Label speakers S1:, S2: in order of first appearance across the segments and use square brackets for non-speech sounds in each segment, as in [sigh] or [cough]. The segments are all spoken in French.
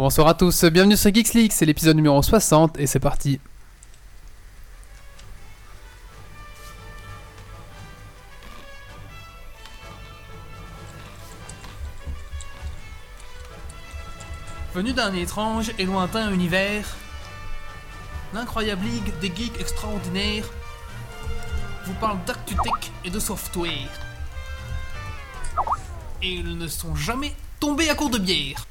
S1: Bonsoir à tous, bienvenue sur Geeks League, c'est l'épisode numéro 60 et c'est parti. Venu d'un étrange et lointain univers, l'incroyable ligue des geeks extraordinaires vous parle d'actu tech et de software. Et ils ne sont jamais tombés à court de bière.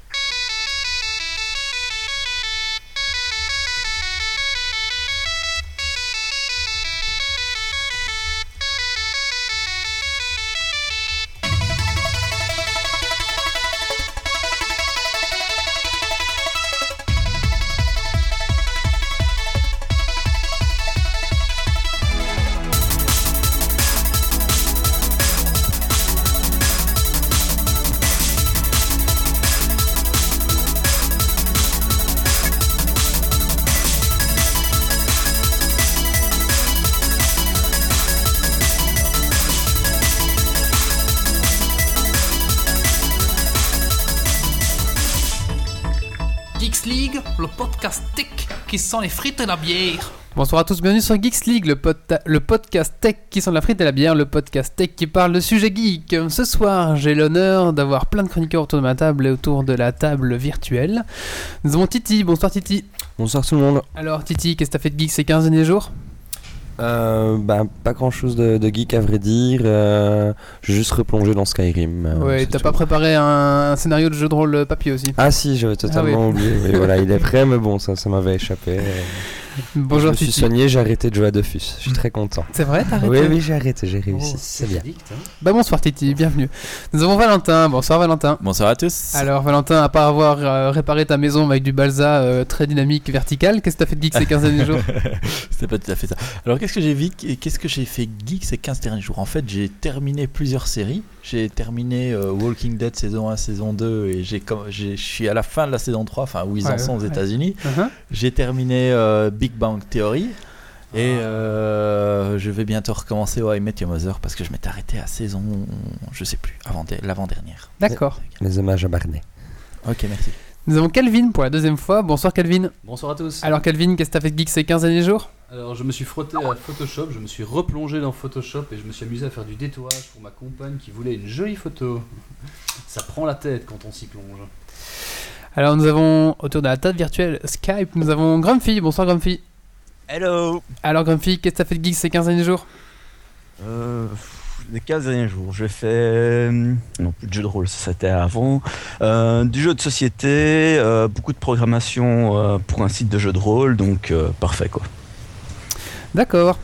S1: Qui sent les frites et la bière. Bonsoir à tous, bienvenue sur Geeks League, le, pod- le podcast tech qui sent la frite et la bière, le podcast tech qui parle de sujets geeks. Ce soir, j'ai l'honneur d'avoir plein de chroniqueurs autour de ma table et autour de la table virtuelle. Nous avons Titi, bonsoir Titi.
S2: Bonsoir tout le monde.
S1: Alors Titi, qu'est-ce que t'as fait de geek ces 15 derniers jours?
S2: Euh, bah, pas grand chose de, de geek à vrai dire. Euh, J'ai juste replongé dans Skyrim. euh,
S1: Ouais, t'as pas préparé un, un scénario de jeu de rôle papier aussi?
S2: Ah si, j'avais totalement
S1: Ah oui.
S2: oublié. Mais voilà, il est prêt, mais bon, ça, ça m'avait échappé.
S1: Bonjour
S2: je me suis
S1: Titi.
S2: soigné, j'ai arrêté de jouer à Dofus. Je suis très content.
S1: C'est vrai, t'as arrêté
S2: Oui, oui, j'ai arrêté, j'ai réussi.
S1: Oh,
S2: c'est bien.
S1: Bah bonsoir Titi, bienvenue. Nous avons Valentin, bonsoir Valentin.
S3: Bonsoir à tous.
S1: Alors Valentin, à part avoir euh, réparé ta maison avec du balsa euh, très dynamique vertical, qu'est-ce que t'as fait de geek ces 15 derniers jours [laughs]
S3: C'était pas tout à fait ça. Alors qu'est-ce que j'ai vu qu'est-ce que j'ai fait geek ces 15 derniers jours? En fait, j'ai terminé plusieurs séries. J'ai terminé euh, Walking Dead saison 1, saison 2 et j'ai comme j'ai- je suis à la fin de la saison 3, enfin où ils en
S1: Ouais,
S3: sont aux. États-Unis.
S1: Uh-huh.
S3: J'ai terminé euh, Big Bang Theory et euh, je vais bientôt recommencer I Met Your Mother parce que je m'étais arrêté à saison je sais plus, avant l'avant-dernière.
S1: D'accord.
S2: Les hommages à Barney.
S3: OK, merci.
S1: Nous avons Calvin pour la deuxième fois. Bonsoir Calvin.
S4: Bonsoir à tous.
S1: Alors Calvin, qu'est-ce que t'as fait de geek ces 15 derniers jours?
S4: Alors, je me suis frotté à Photoshop, je me suis replongé dans Photoshop et je me suis amusé à faire du détourage pour ma compagne qui voulait une jolie photo. Ça prend la tête quand on s'y plonge.
S1: Alors nous avons autour de la table virtuelle Skype, nous avons Grumpy. Bonsoir Grumpy.
S5: Hello
S1: Alors Grumpy, qu'est-ce que t'as fait de geek ces 15 derniers jours?
S5: Euh, Les 15 derniers jours, j'ai fait. euh, Non, plus de jeu de rôle, ça c'était avant. Euh, du jeu de société, euh, beaucoup de programmation euh, pour un site de jeu de rôle, donc euh, parfait quoi.
S1: D'accord.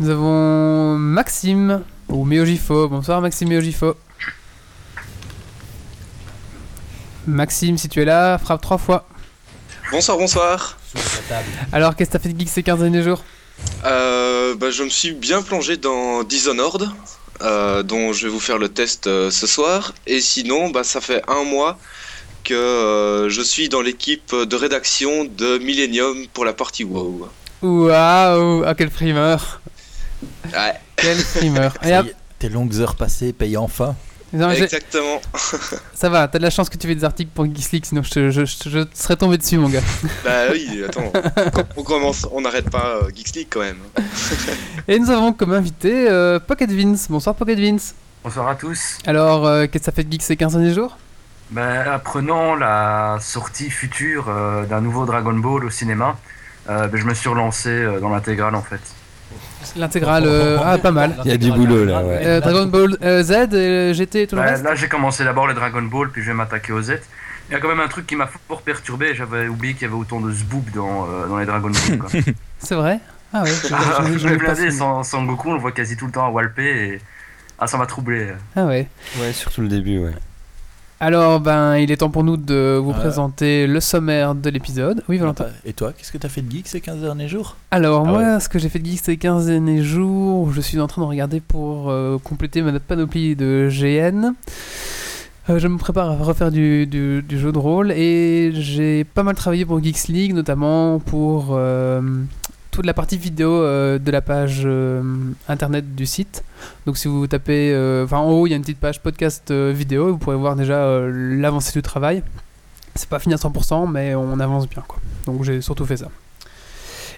S1: Nous avons Maxime ou Meojifo. Bonsoir Maxime Meojifo. Maxime, si tu es là, frappe trois fois.
S6: Bonsoir, bonsoir.
S1: Alors, qu'est-ce que t'as fait de geek ces 15 derniers jours?
S6: Euh, bah, je me suis bien plongé dans Dishonored, euh, dont je vais vous faire le test euh, ce soir. Et sinon, bah, ça fait un mois que euh, je suis dans l'équipe de rédaction de Millennium pour la partie WoW.
S1: Waouh Ah, quel primeur
S6: Ouais,
S1: Quel primeur
S3: Tes longues heures passées payent enfin.
S1: Non,
S6: exactement. [laughs]
S1: Ça va, t'as de la chance que tu fais des articles pour Geeks League, sinon je, te- je, je- je serais tombé dessus, mon gars. [laughs]
S6: bah oui, attends. [laughs] on commence, on n'arrête pas euh, Geeks League quand même.
S1: Et nous avons comme invité euh, Pocket Vince. Bonsoir Pocket Vince.
S7: Bonsoir à tous.
S1: Alors, euh, qu'est-ce que ça fait de geek ces 15 derniers jours?
S7: Ben, apprenant la sortie future euh, d'un nouveau Dragon Ball au cinéma, euh, ben, je me suis relancé euh, dans l'intégrale en fait.
S1: L'intégrale, euh, ah, pas mal.
S2: Il y a du boulot, là, ouais.
S1: Euh, Dragon Ball euh, Z, euh, GT et tout le
S7: Ben,
S1: reste
S7: là j'ai commencé d'abord le Dragon Ball, puis je vais m'attaquer au Z. Il y a quand même un truc qui m'a fort perturbé, j'avais oublié qu'il y avait autant de zboob dans, euh, dans les Dragon Ball. [laughs]
S1: C'est vrai Ah ouais, je- [laughs]
S7: Ah, blindé
S1: su.
S7: sans, sans Goku, on le voit quasi tout le temps à Walpé et ah, ça m'a troublé.
S1: Ah ouais.
S2: Ouais, surtout le début, ouais.
S1: Alors, ben, il est temps pour nous de vous
S3: Euh.
S1: présenter le sommaire de l'épisode. Oui, Valentin.
S3: Et toi, qu'est-ce que t'as fait de geek ces 15 derniers jours?
S1: Alors,
S3: Ah
S1: moi, ce que j'ai fait de geek ces 15 derniers jours, je suis en train de regarder pour euh, compléter ma panoplie de GN. Euh, je me prépare à refaire du, du- du jeu de rôle et j'ai pas mal travaillé pour Geeks League, notamment pour toute la partie vidéo euh, de la page euh, internet du site. Donc si vous tapez, euh, enfin en haut il y a une petite page podcast vidéo, vous pourrez voir déjà l'avancée du travail. C'est pas fini à 100%, mais on avance bien, quoi. Donc j'ai surtout fait ça.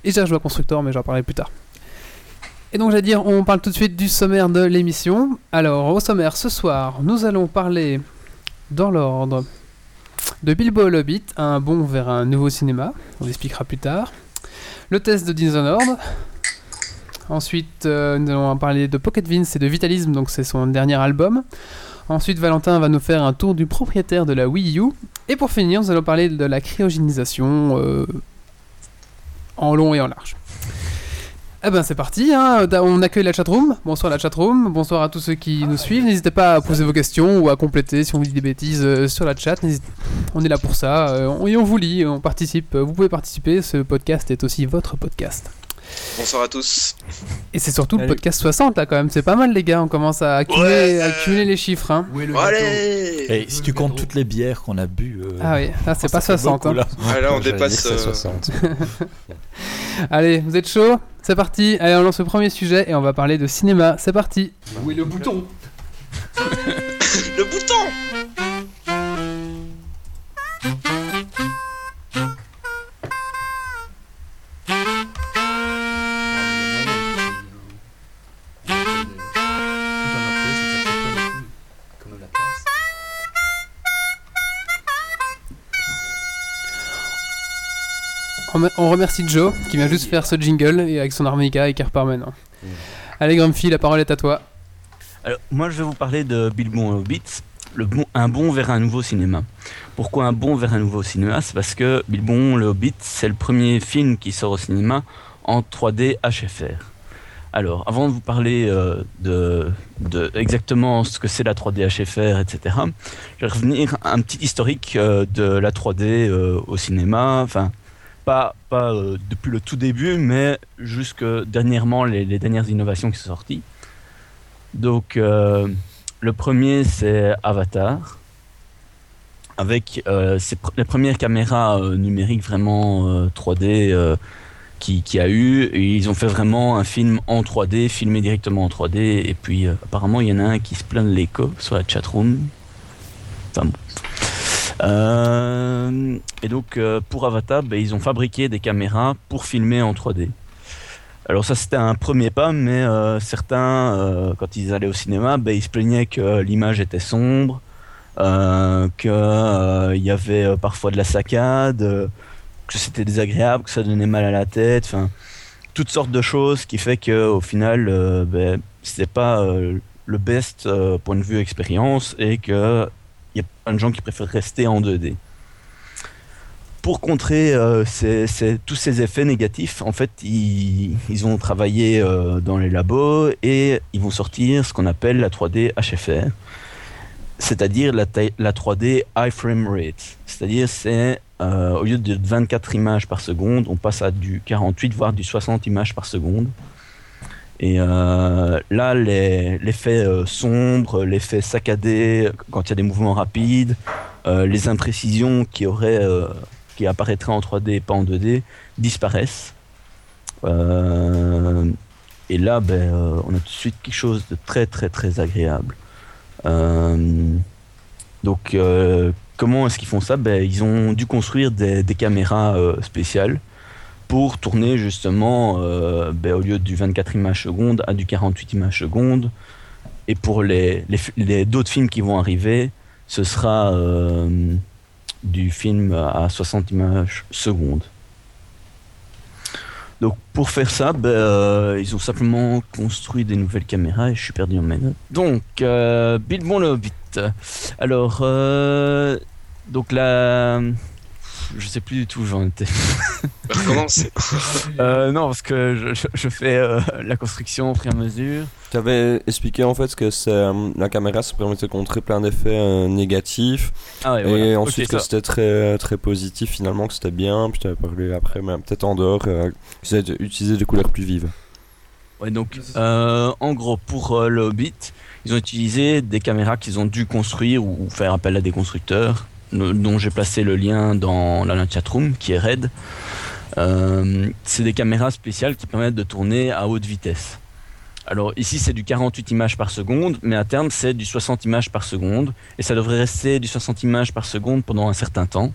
S1: Et j'ai rejoué à Constructor, mais j'en parlerai plus tard. Et donc, j'allais dire, on parle tout de suite du sommaire de l'émission. Alors, au sommaire, ce soir, nous allons parler, dans l'ordre, de Bilbo Hobbit, un bond vers un nouveau cinéma. On expliquera plus tard. Le test de Dishonored. Ensuite, euh, nous allons parler de Pocket Vince et de Vitalism, donc c'est son dernier album. Ensuite, Valentin va nous faire un tour du propriétaire de la Wii U. Et pour finir, nous allons parler de la cryogénisation euh, en long et en large. Eh ben c'est parti, hein. on accueille la chatroom. Bonsoir la chatroom, bonsoir à tous ceux qui nous suivent. N'hésitez pas à poser vos questions ou à compléter si on vous dit des bêtises euh, sur la chat. On est là pour ça. euh, on- et on vous lit, on participe. Vous pouvez participer. Ce podcast est aussi votre podcast.
S6: Bonsoir à tous.
S1: Et c'est surtout le podcast 60 là quand même. C'est pas mal les gars. On commence à accumuler,
S6: Ouais.
S1: à accumuler les chiffres. Hein.
S4: Où est le
S6: Allez
S3: Et si tu comptes toutes les bières qu'on a bu. euh,
S1: Ah oui, là c'est
S3: ça
S1: pas
S3: fait
S1: 60.
S3: beaucoup,
S1: hein.
S3: là.
S6: Ah, là, on dépasse. euh,
S2: 60. [laughs]
S1: Allez, vous êtes chaud? C'est parti. Allez, on lance le premier sujet et on va parler de cinéma. C'est parti.
S4: Où est le bouton
S6: Le bouton
S1: On me- On remercie Joe qui vient juste faire ce jingle et avec son harmonica et qui repart maintenant. Allez Grumpy, la parole est à toi.
S5: Alors, moi, je vais vous parler de Bilbo et Hobbit, le bon, un bond vers un nouveau cinéma. Pourquoi un bond vers un nouveau cinéma? C'est parce que Bilbo le Hobbit, c'est le premier film qui sort au cinéma en 3D HFR. Alors, avant de vous parler euh, de, de exactement ce que c'est la 3D HFR, etc., je vais revenir à un petit historique euh, de la 3D euh, au cinéma. Enfin, pas, euh, depuis le tout début, mais jusque dernièrement, les, dernières innovations qui sont sorties. Donc, euh, le premier, c'est Avatar, avec euh, les premières caméras euh, numériques vraiment euh, 3D euh, qui, qui a eu. Ils ont fait vraiment un film en 3D, filmé directement en 3D. Et puis, apparemment, il y en a un qui se plaint de l'écho sur la chatroom. Enfin bon. Euh, et donc, euh, pour Avatar, ben, ils ont fabriqué des caméras pour filmer en 3D. Alors ça c'était un premier pas, mais euh, certains, quand ils allaient au cinéma, ben, ils se plaignaient que l'image était sombre, euh, qu'il y avait parfois de la saccade, que c'était désagréable, que ça donnait mal à la tête, toutes sortes de choses qui fait que au final, euh, ben, c'était pas le best point de vue expérience et que il y a plein de gens qui préfèrent rester en 2D pour contrer euh, tous ces effets négatifs, en fait, ils, ont travaillé euh, dans les labos et ils vont sortir ce qu'on appelle la 3D HFR, c'est-à-dire la 3D high frame rate. C'est-à-dire, c'est euh, au lieu de 24 images par seconde, on passe à du 48 voire du 60 images par seconde. Et euh, là, l'effet euh, sombre, l'effet saccadé quand il y a des mouvements rapides, euh, les imprécisions qui auraient qui apparaîtraient en 3D et pas en 2D disparaissent. Et là, ben, on a tout de suite quelque chose de très très très agréable. Donc, comment est-ce qu'ils font ça? Ben, Ils ont dû construire des, caméras spéciales pour tourner justement, euh, ben, au lieu du 24 images secondes, à du 48 images secondes. Et pour les, les, d'autres films qui vont arriver, ce sera euh, du film à 60 images secondes. Donc pour faire ça, ben, euh, ils ont simplement construit des nouvelles caméras et je suis perdu en notes. Donc, euh, Bilbon le Hobbit. Alors, donc là, je sais plus du tout où j'en étais. [laughs]
S6: Recommence. [laughs]
S5: Euh, non, parce que je, je- je fais euh, la construction au fur et à mesure.
S2: Tu avais expliqué en fait que c'est, euh, la caméra se permettait de contrer plein d'effets euh, négatifs
S5: Ah ouais,
S2: et
S5: voilà.
S2: ensuite que c'était très très positif finalement que c'était bien puis tu avais parlé après mais peut-être en dehors euh, qu'ils avaient utilisé des couleurs plus vives.
S5: Ouais, donc, euh, en gros, pour euh, le Hobbit, ils ont utilisé des caméras qu'ils ont dû construire ou, ou faire appel à des constructeurs, dont j'ai placé le lien dans la chatroom, qui est Red. Euh, c'est des caméras spéciales qui permettent de tourner à haute vitesse. Alors ici c'est du 48 images par seconde, mais à terme c'est du 60 images par seconde, et ça devrait rester du 60 images par seconde pendant un certain temps.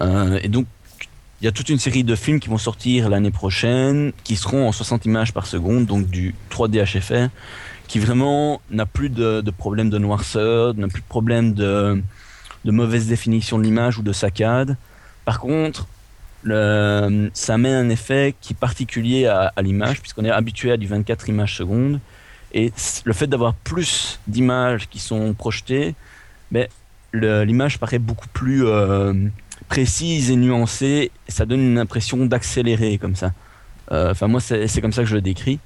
S5: Euh, et donc, il y a toute une série de films qui vont sortir l'année prochaine, qui seront en 60 images par seconde, donc du 3D HFR, qui vraiment n'a plus de, de problème de noirceur, n'a plus de problème de, de mauvaise définition de l'image ou de saccade. Par contre, ça met un effet qui est particulier à, l'image, puisqu'on est habitué à du 24 images secondes. Et le fait d'avoir plus d'images qui sont projetées, ben, le- l'image paraît beaucoup plus euh, précise et nuancée. Ça donne une impression d'accélérer comme ça. Euh, Enfin, moi, c'est comme ça que je le décris.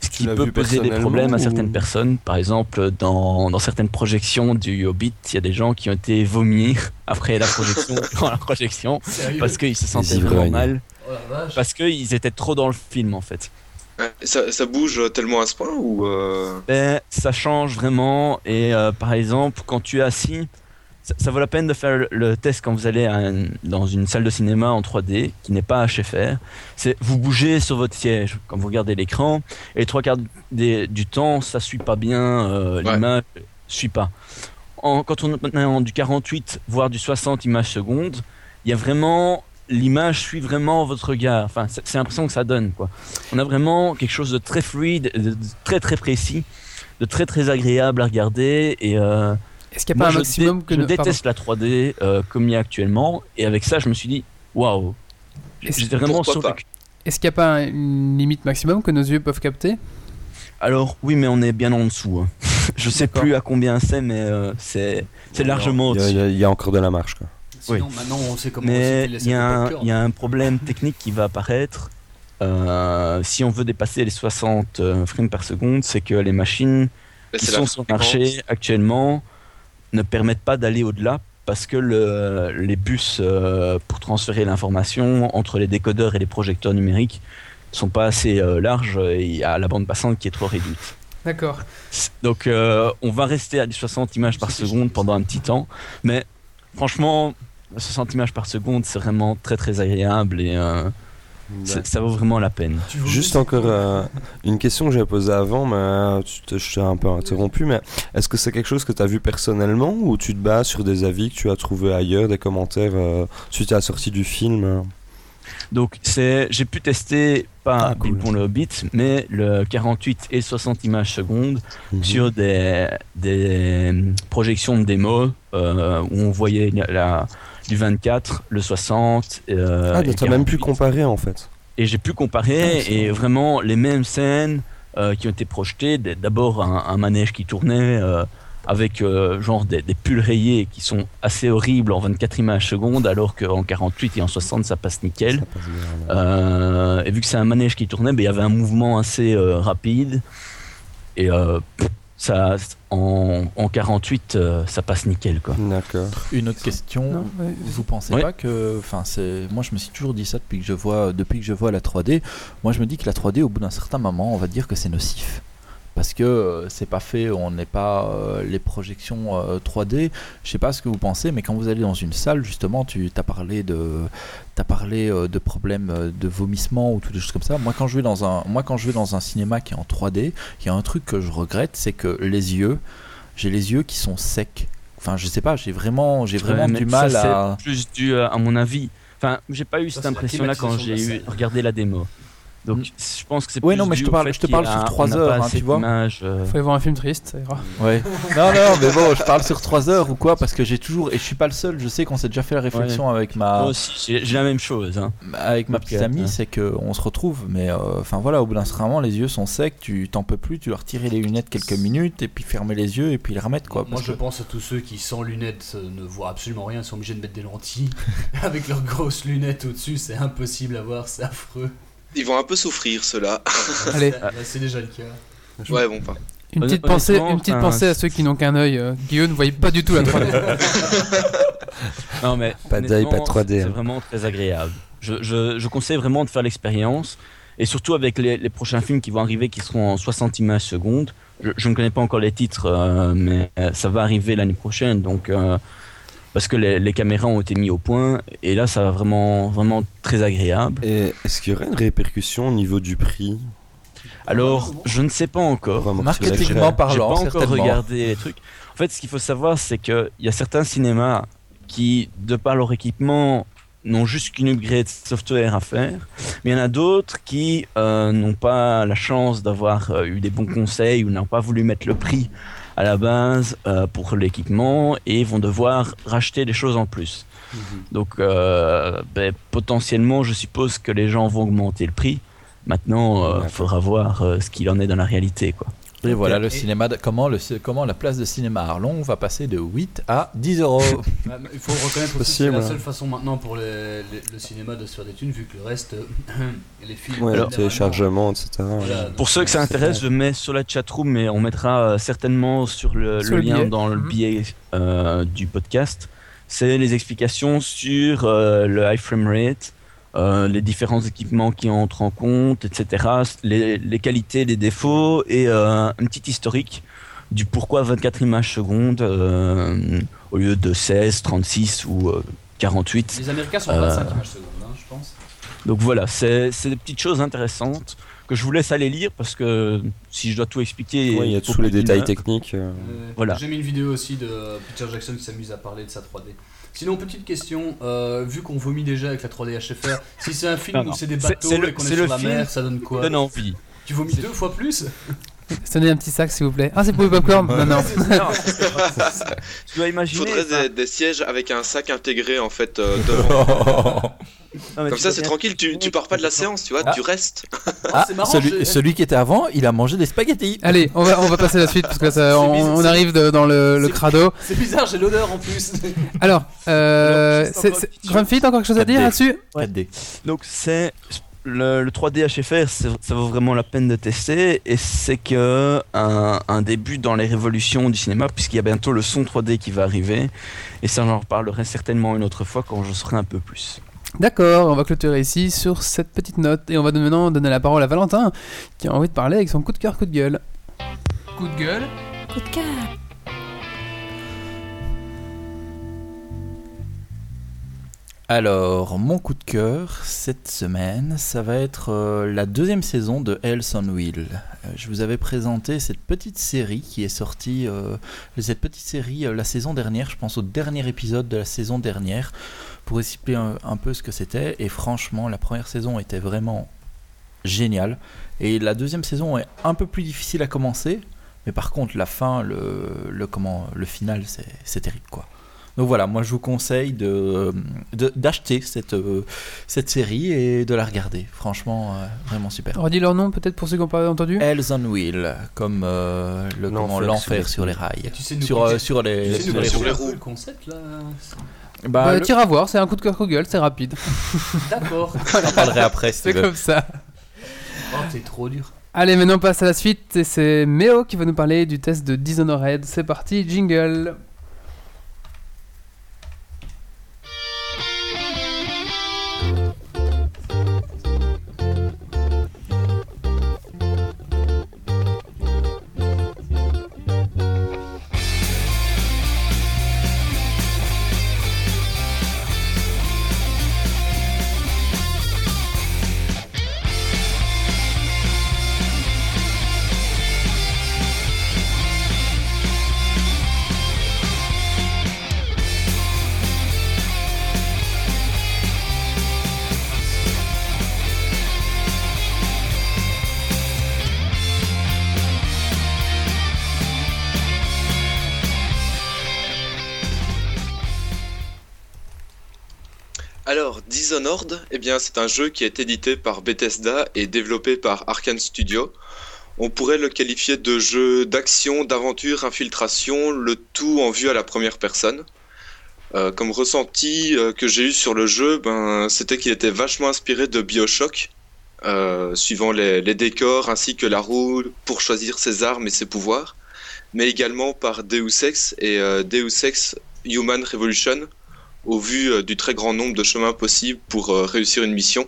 S5: Ce qui peut poser des problèmes à certaines personnes. Par exemple, dans, dans certaines projections du Hobbit, il y a des gens qui ont été vomir [laughs] après la projection, [laughs] durant la projection,
S4: Sérieux
S5: parce qu'ils se sentaient vraiment mal,
S4: Oh
S5: parce qu'ils étaient trop dans le film en fait.
S6: Ça bouge tellement à ce point ou euh,
S5: Ben, ça change vraiment. Et euh, par exemple, quand tu es assis, ça, ça vaut la peine de faire le, le test quand vous allez un- dans une salle de cinéma en 3D qui n'est pas HFR. C'est vous bougez sur votre siège quand vous regardez l'écran. Et trois quarts des- du temps, ça suit pas bien. euh,
S6: Ouais.
S5: L'image suit pas. En- quand on est maintenant du 48 voire du 60 images secondes, il y a vraiment l'image suit vraiment votre regard. Enfin, c'est c'est l'impression que ça donne quoi. On a vraiment quelque chose de très fluide, de, de très très précis, de très très agréable à regarder. Et euh,
S1: Est-ce qu'il n'y a
S5: moi,
S1: pas un maximum
S5: dé-
S1: que
S5: je
S1: ne- pardon.
S5: déteste la 3D euh, comme il y a actuellement. Et avec ça, je me suis dit, waouh. J'étais vraiment sur le.
S1: Est-ce qu'il n'y a pas une limite maximum que nos yeux peuvent capter?
S5: Alors oui, mais on est bien en dessous. hein. [laughs] je sais
S1: D'accord.
S5: plus à combien c'est, mais euh, c'est c'est largement
S2: Il y, a-
S5: au-dessus.
S2: il y a- il y a encore de la marge. Quoi.
S4: Sinon, maintenant, on sait comment
S5: Mais il y, a un-
S4: popcorn.
S5: il y a un problème technique qui va apparaître. Euh, si on veut dépasser les 60 euh, frames par seconde, c'est que les machines
S6: bah,
S5: qui sont sur le marché actuellement ne permettent pas d'aller au-delà parce que le- les bus euh, pour transférer l'information entre les décodeurs et les projecteurs numériques sont pas assez euh, larges et il y a la bande passante qui est trop réduite.
S1: D'accord.
S5: Donc euh, on va rester à du 60 images par seconde pendant un petit temps, mais franchement 60 images par seconde c'est vraiment très très agréable et ça vaut vraiment la peine.
S2: Juste encore euh, une question que j'avais posée avant, mais euh, tu te- je t'ai un peu interrompu. Mais est-ce que c'est quelque chose que tu as vu personnellement ou tu te bases sur des avis que tu as trouvés ailleurs, des commentaires euh, suite à la sortie du film
S5: Donc c'est, j'ai pu tester pas
S2: Ah, cool.
S5: Bilbon le Hobbit, mais le 48 et 60 images secondes
S2: Mhm.
S5: sur des, des projections de démo euh, où on voyait la, la- du 24, le 60. euh,
S2: Ah,
S5: et
S2: tu as même pu
S5: 48.
S2: comparer en fait.
S5: Et j'ai pu comparer
S2: Ah,
S5: et
S2: bon.
S5: vraiment les mêmes scènes euh, qui ont été projetées. D'abord un, un manège qui tournait euh, avec euh, genre des, des pulls rayés qui sont assez horribles en 24 images secondes alors qu'en 48 et en 60 ça passe nickel.
S2: Ça passe bien, ouais.
S5: Euh, et vu que c'est un manège qui tournait, ben, il y avait un mouvement assez euh, rapide. Et euh, pff, ça, en, en 48, euh, ça passe nickel. Quoi.
S2: D'accord.
S3: Une autre question.
S1: Non, ouais,
S3: Vous pensez
S5: Oui.
S3: pas que, enfin, c'est, moi je me suis toujours dit ça depuis que je vois, depuis que je vois la 3D. Moi je me dis que la 3D, au bout d'un certain moment, on va dire que c'est nocif. Parce que euh, c'est pas fait, on n'est pas euh, les projections euh, 3D. Je sais pas ce que vous pensez, mais quand vous allez dans une salle, justement, tu as parlé de, t'as parlé euh, de problèmes euh, de vomissement ou toutes des choses comme ça. Moi quand je vais dans un, moi quand je vais dans un cinéma qui est en 3D, il y a un truc que je regrette, c'est que les yeux, j'ai les yeux qui sont secs. Enfin, je sais pas, j'ai vraiment, j'ai vraiment du mal
S5: ça, c'est
S3: à.
S5: plus dû euh, à mon avis. Enfin, j'ai pas eu
S4: Ça,
S5: cette
S4: c'est la
S5: impression-là quand j'ai regardé la démo. Donc,
S3: Mm.
S5: je pense que c'est
S3: Ouais,
S5: plus
S3: non, mais je te parle- je te parle sur
S5: on
S3: trois
S5: n'a
S3: heures,
S5: pas
S3: hein, tu vois.
S5: euh,
S1: Faut aller voir un film triste, ça ira.
S3: Ouais. [laughs] non, non, mais bon, je parle sur 3 heures ou quoi, parce que j'ai toujours, et je suis pas le seul, je sais qu'on s'est déjà fait la réflexion avec
S5: Moi
S3: ma,
S5: aussi, j'ai la même chose. hein.
S3: avec ma petite amie, c'est que on se retrouve, mais euh, enfin voilà, au bout d'un certain moment, les yeux sont secs, tu t'en peux plus, tu dois retirer les lunettes quelques minutes, et puis fermer les yeux, et puis les remettre quoi.
S4: Moi, je
S3: que-
S4: pense à tous ceux qui, sans lunettes, euh, ne voient absolument rien, sont obligés de mettre des lentilles. [laughs] Avec leurs grosses lunettes au-dessus, c'est impossible à voir, c'est affreux.
S6: Ils vont un peu souffrir ceux-là. [laughs]
S1: Allez,
S4: Là, c'est déjà le cas.
S6: Ouais, bon, pas.
S1: une petite pensée, une petite
S5: enfin,
S1: pensée à ceux qui n'ont qu'un œil. euh, Guillaume ne voyait pas du tout la 3D. [laughs]
S5: Non, mais
S2: Pas d'œil, pas de
S5: honnêtement,
S2: 3D,
S5: C'est
S2: hein.
S5: vraiment très agréable. Je, je, je conseille vraiment de faire l'expérience. Et surtout avec les, les prochains films qui vont arriver, qui seront en 60 images secondes. Je, je ne connais pas encore les titres, euh, mais euh, ça va arriver l'année prochaine. Donc, euh, parce que les, les caméras ont été mis au point. Et là, ça va vraiment, vraiment très agréable.
S2: Et est-ce qu'il y aurait une répercussion au niveau du prix?
S5: Alors, je ne sais pas encore.
S2: L'as-
S3: parlant,
S5: J'ai pas encore regardé les trucs. En fait, ce qu'il faut savoir, c'est qu'il y a certains cinémas qui, de par leur équipement, n'ont juste qu'une upgrade software à faire. Mais il y en a d'autres qui euh, n'ont pas la chance d'avoir euh, eu des bons conseils ou n'ont pas voulu mettre le prix à la base euh, pour l'équipement et vont devoir racheter des choses en plus. Donc euh, ben, potentiellement, je suppose que les gens vont augmenter le prix. Maintenant, il faudra voir euh, ce qu'il en est dans la réalité. Quoi.
S3: Et voilà le
S4: Et-
S3: cinéma, de- comment, le, comment la place de cinéma à Arlon va passer de 8 à 10 euros. [laughs]
S4: Bah, Il faut reconnaître aussi que c'est la seule façon maintenant pour les- les- le cinéma de se faire des thunes, vu que le reste, euh, [clears throat] les films.
S2: Ouais, le téléchargement, etc.
S4: voilà,
S5: Pour ceux que ça
S4: euh,
S5: intéresse, je mets sur la chatroom et on mettra euh, certainement sur le,
S1: Sur
S5: le
S1: le
S5: lien
S1: billet.
S5: dans le
S1: Mhm.
S5: billet euh, du podcast. C'est les explications sur euh, le high frame rate, euh, les différents équipements qui entrent en compte, etc. Les, les qualités, les défauts et euh, un petit historique du pourquoi 24 images secondes euh, au lieu de 16, 36 ou euh, 48.
S4: Les Américains sont
S5: Euh,
S4: 25 images secondes, hein, je pense.
S5: Donc voilà, c'est des petites choses intéressantes que je vous laisse aller lire parce que si je dois tout expliquer,
S2: Ouais, il y a tous les détails techniques. euh.
S4: Euh,
S5: Voilà.
S4: J'ai mis une vidéo aussi de Peter Jackson qui s'amuse à parler de sa 3D. Sinon, petite question, euh, vu qu'on vomit déjà avec la 3D HFR, si c'est un film
S5: Non,
S4: où c'est des bateaux et qu'on est, sur la
S5: film
S4: mer, ça donne quoi
S5: Donne envie.
S4: Tu vomis deux fois plus?
S1: Tenez un petit sac s'il vous plaît. Ah, c'est pour le popcorn Non, non.
S5: Tu dois
S6: Il
S5: imaginer.
S6: faudrait
S5: enfin,
S6: des, des sièges avec un sac intégré en fait euh, devant. [laughs]
S5: non,
S6: Comme ça, c'est tranquille, tu, tu pars pas de la séance, tu vois,
S3: Ah.
S6: tu restes.
S3: Ah,
S4: c'est marrant,
S3: celui, qui était avant, il a mangé des spaghettis.
S1: Allez, on va, on va passer à la suite parce que ça,
S4: C'est
S1: on,
S4: bizarre,
S1: on
S4: c'est-
S1: arrive de- dans le, crado.
S4: C'est bizarre, j'ai l'odeur en plus.
S1: Alors, euh, Grumpy, t'as encore quelque chose à dire
S3: 4D.
S1: là-dessus?
S3: 4D.
S5: Donc c'est le, le 3D HFR, ça vaut vraiment la peine de tester et c'est que un, un début dans les révolutions du cinéma puisqu'il y a bientôt le son 3D qui va arriver et ça j'en reparlerai certainement une autre fois quand je saurai un peu plus.
S1: D'accord, on va clôturer ici sur cette petite note et on va maintenant donner la parole à Valentin qui a envie de parler avec son coup de cœur, coup de gueule. Coup de gueule
S8: Coup de cœur.
S3: Alors, mon coup de cœur cette semaine, ça va être euh, la deuxième saison de Hells on Wheel. Euh, je vous avais présenté cette petite série qui est sortie, euh, cette petite série la saison dernière, je pense au dernier épisode de la saison dernière, pour expliquer un, peu ce que c'était. Et franchement, la première saison était vraiment géniale. Et la deuxième saison est un peu plus difficile à commencer, mais par contre, la fin, le, comment, le final, c'est c'est terrible quoi. Donc voilà, moi je vous conseille de de- d'acheter cette, euh, cette série et de la regarder. Franchement, euh, vraiment super.
S1: Redis leur nom peut-être pour ceux qui n'ont pas entendu
S3: Hells on Wheel, comme euh, le
S2: L'enfer
S3: comment
S2: sur
S3: l'enfer
S2: les
S3: sur les rails.
S4: tu sais
S3: Sur, euh, sur les,
S4: tu sais
S3: sur les
S6: sur
S3: roues.
S6: les roues.
S4: le concept là
S3: Bah,
S1: Bah,
S3: le-
S1: t'iras voir, c'est un coup de cœur, gueule, c'est rapide. [laughs]
S4: D'accord. [laughs]
S3: j'en parlerai après si
S1: C'est comme ça.
S4: Oh, t'es trop dur.
S1: Allez, maintenant on passe à la suite et c'est Méo qui va nous parler du test de Dishonored. C'est parti, jingle.
S6: Eh bien, c'est un jeu qui est édité par Bethesda et développé par Arkane Studio. On pourrait le qualifier de jeu d'action, d'aventure, infiltration, le tout en vue à la première personne. Euh, comme ressenti euh, que j'ai eu sur le jeu, ben, c'était qu'il était vachement inspiré de Bioshock, euh, suivant les, décors ainsi que la roue pour choisir ses armes et ses pouvoirs, mais également par Deus Ex et Deus Ex Human Revolution, au vu euh, du très grand nombre de chemins possibles pour euh, réussir une mission.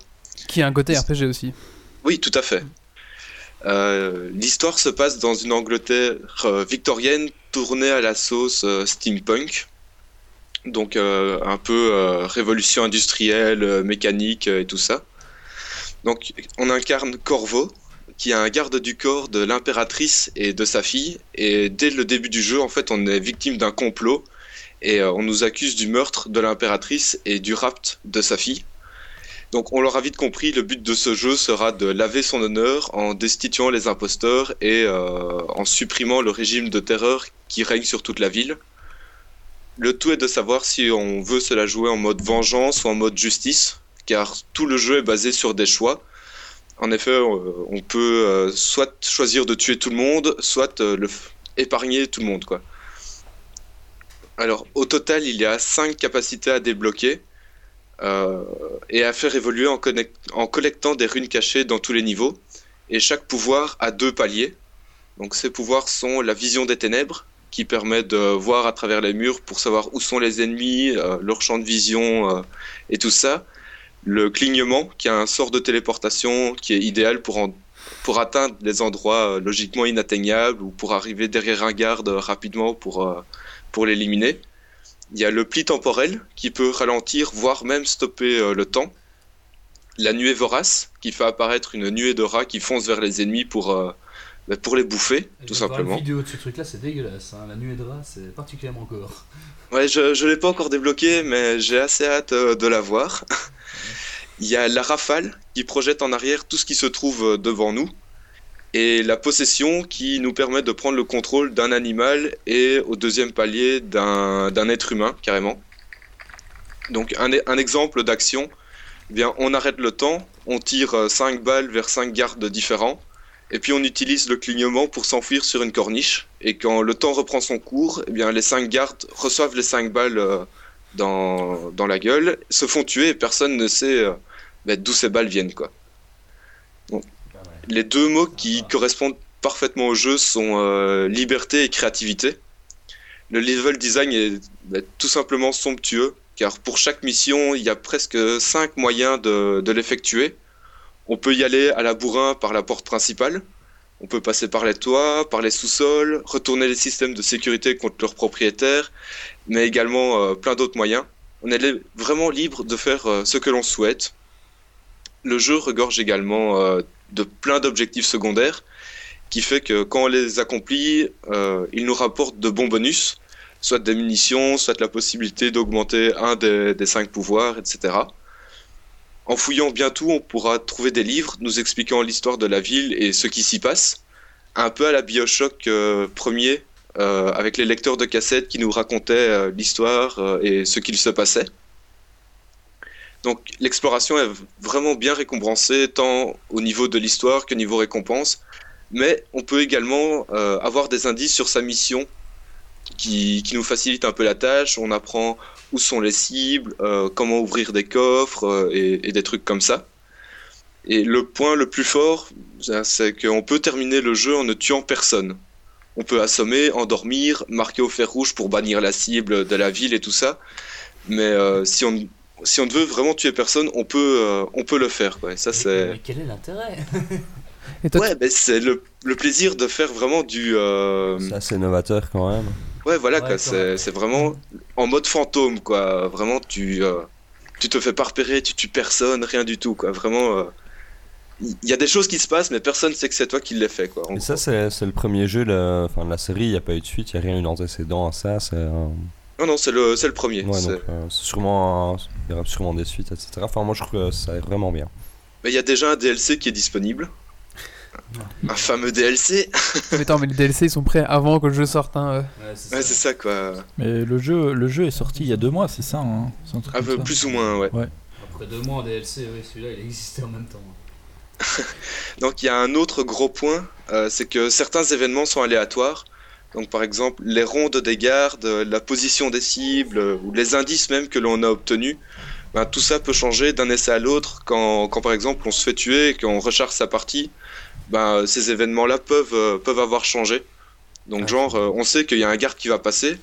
S1: Qui a un côté RPG aussi.
S6: Oui, tout à fait. Euh, L'histoire se passe dans une Angleterre victorienne tournée à la sauce steampunk. Donc euh, un peu euh, révolution industrielle, mécanique et tout ça. Donc on incarne Corvo, qui est un garde du corps de l'impératrice et de sa fille. Et dès le début du jeu, en fait, on est victime d'un complot. Et euh, on nous accuse du meurtre de l'impératrice et du rapt de sa fille. Donc on l'aura vite compris, le but de ce jeu sera de laver son honneur en destituant les imposteurs et euh, en supprimant le régime de terreur qui règne sur toute la ville. Le tout est de savoir si on veut se la jouer en mode vengeance ou en mode justice, car tout le jeu est basé sur des choix. En effet, euh, on peut soit choisir de tuer tout le monde, soit le épargner tout le monde. Quoi. Alors, au total, il y a 5 capacités à débloquer euh, et à faire évoluer en, collectant des runes cachées dans tous les niveaux. Et chaque pouvoir a deux paliers. Donc, ces pouvoirs sont la vision des ténèbres, qui permet de voir à travers les murs pour savoir où sont les ennemis, euh, leur champ de vision euh, et tout ça. Le clignement, qui a un sort de téléportation qui est idéal pour, pour atteindre les endroits logiquement inatteignables ou pour arriver derrière un garde rapidement pour, pour l'éliminer. Il y a le pli temporel qui peut ralentir, voire même stopper euh, le temps. La nuée vorace qui fait apparaître une nuée de rats qui fonce vers les ennemis pour, euh, bah, pour les bouffer, tout simplement.
S4: Une vidéo de ce truc là, c'est dégueulasse. hein. La nuée de rats, c'est particulièrement gore. [laughs]
S6: Ouais, je je l'ai pas encore débloqué, mais j'ai assez hâte euh, de la voir. [laughs] Il y a la rafale qui projette en arrière tout ce qui se trouve devant nous. Et la possession qui nous permet de prendre le contrôle d'un animal et au deuxième palier d'un être humain, carrément. Donc un, un exemple d'action, eh bien on arrête le temps, on tire 5 balles vers 5 gardes différents, et puis on utilise le clignement pour s'enfuir sur une corniche. Et quand le temps reprend son cours, eh bien les 5 gardes reçoivent les 5 balles euh, dans, dans la gueule, se font tuer et personne ne sait euh, bah, d'où ces balles viennent. Quoi. Les deux mots qui correspondent parfaitement au jeu sont euh, liberté et créativité. Le level design est bah, tout simplement somptueux, car pour chaque mission, il y a presque 5 moyens de, de l'effectuer. On peut y aller à la bourrin par la porte principale, on peut passer par les toits, par les sous-sols, retourner les systèmes de sécurité contre leurs propriétaires, mais également euh, plein d'autres moyens. On est li- vraiment libre de faire euh, ce que l'on souhaite. Le jeu regorge également de plein d'objectifs secondaires, qui fait que quand on les accomplit, euh, il nous rapporte de bons bonus, soit des munitions, soit la possibilité d'augmenter un des, des cinq pouvoirs, etc. En fouillant bien tout, on pourra trouver des livres nous expliquant l'histoire de la ville et ce qui s'y passe, un peu à la Bioshock euh, premier, euh, avec les lecteurs de cassettes qui nous racontaient euh, l'histoire et ce qu'il se passait. Donc l'exploration est vraiment bien récompensée tant au niveau de l'histoire que niveau récompense, mais on peut également euh, avoir des indices sur sa mission qui, qui nous facilite un peu la tâche. On apprend où sont les cibles, euh, comment ouvrir des coffres euh, et, des trucs comme ça. Et le point le plus fort, c'est qu'on peut terminer le jeu en ne tuant personne. On peut assommer, endormir, marquer au fer rouge pour bannir la cible de la ville et tout ça. Mais si, on, si on ne veut vraiment tuer personne, on peut, euh, on peut le faire. Quoi. Et ça, c'est...
S4: Mais quel est l'intérêt? [laughs]
S6: Ouais, mais c'est le, le plaisir de faire vraiment du... euh,
S2: C'est assez novateur quand même.
S6: Ouais, voilà,
S4: Ouais,
S6: C'est, vraiment en mode fantôme, quoi. Vraiment, tu, euh, tu te fais pas repérer, tu tues personne, rien du tout, quoi. Vraiment, euh, il y a des choses qui se passent, mais personne sait que c'est toi qui l'as fait, quoi.
S2: Et ça, c'est c'est le premier jeu de, enfin, de la série, il n'y a pas eu de suite, il n'y a rien eu d'antécédent à ça. C'est
S6: Non, non, c'est le, c'est le premier.
S2: ouais,
S6: C'est-
S2: donc, euh, sûrement, il y aura sûrement des suites, etc. Enfin, moi je trouve que ça est vraiment bien.
S6: Mais il y a déjà un DLC qui est disponible. Un fameux DLC.
S1: mais attends, mais les DLC ils sont prêts avant que le jeu sorte. Hein. euh.
S4: Ouais, c'est
S6: Ouais,
S4: ça.
S6: quoi.
S3: Mais le jeu, le jeu est sorti il y a deux mois, c'est ça hein un truc
S6: Un
S3: comme
S6: peu
S3: ça.
S6: plus ou moins, ouais.
S4: Après deux mois en DLC, oui, celui-là il existait en même temps. [laughs]
S6: Donc il y a un autre gros point, euh, c'est que certains événements sont aléatoires. Donc par exemple les rondes des gardes, la position des cibles euh, ou les indices même que l'on a obtenus, ben, tout ça peut changer d'un essai à l'autre. Quand, quand par exemple on se fait tuer et qu'on recharge sa partie, ben, ces événements-là peuvent, euh, peuvent avoir changé. Donc genre euh, on sait qu'il y a un garde qui va passer,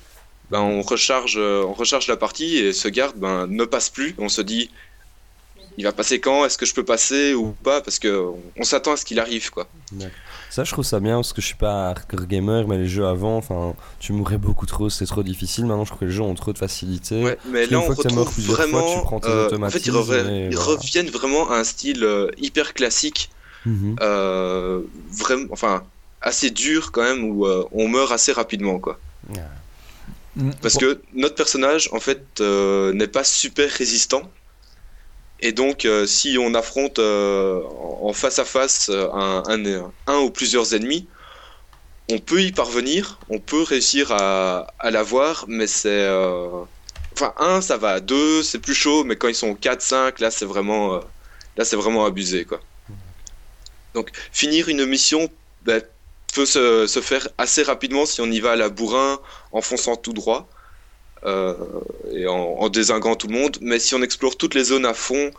S6: ben, on, recharge, on recharge la partie et ce garde ben, ne passe plus. On se dit il va passer quand? Est-ce que je peux passer ou pas? Parce que on, on s'attend à ce qu'il arrive quoi.
S2: Ça, je trouve ça bien parce que je suis pas hardcore gamer, mais les jeux avant, enfin, tu mourais beaucoup trop, c'était trop difficile. Maintenant, je trouve que les jeux ont trop de facilité.
S6: Ouais, mais là on retrouve
S2: fois,
S6: vraiment.
S2: tu prends tes
S6: euh, en fait, ils,
S2: automatismes
S6: rev-
S2: et
S6: ils
S2: voilà.
S6: reviennent vraiment à un style euh, hyper classique,
S2: Mhm.
S6: euh, vraiment, enfin assez dur quand même, où euh, on meurt assez rapidement quoi. Parce que notre personnage, en fait, euh, n'est pas super résistant. Et donc, euh, si on affronte euh, en face à face euh, un, ou plusieurs ennemis, on peut y parvenir, on peut réussir à, l'avoir, mais c'est. Enfin, un, ça va, deux, c'est plus chaud, mais quand ils sont 4, 5, là, c'est vraiment, là, vraiment abusé, quoi. Donc, finir une mission ben, peut se, se faire assez rapidement si on y va à la bourrin, en fonçant tout droit et en, en désinguant tout le monde. Mais si on explore toutes les zones à fond,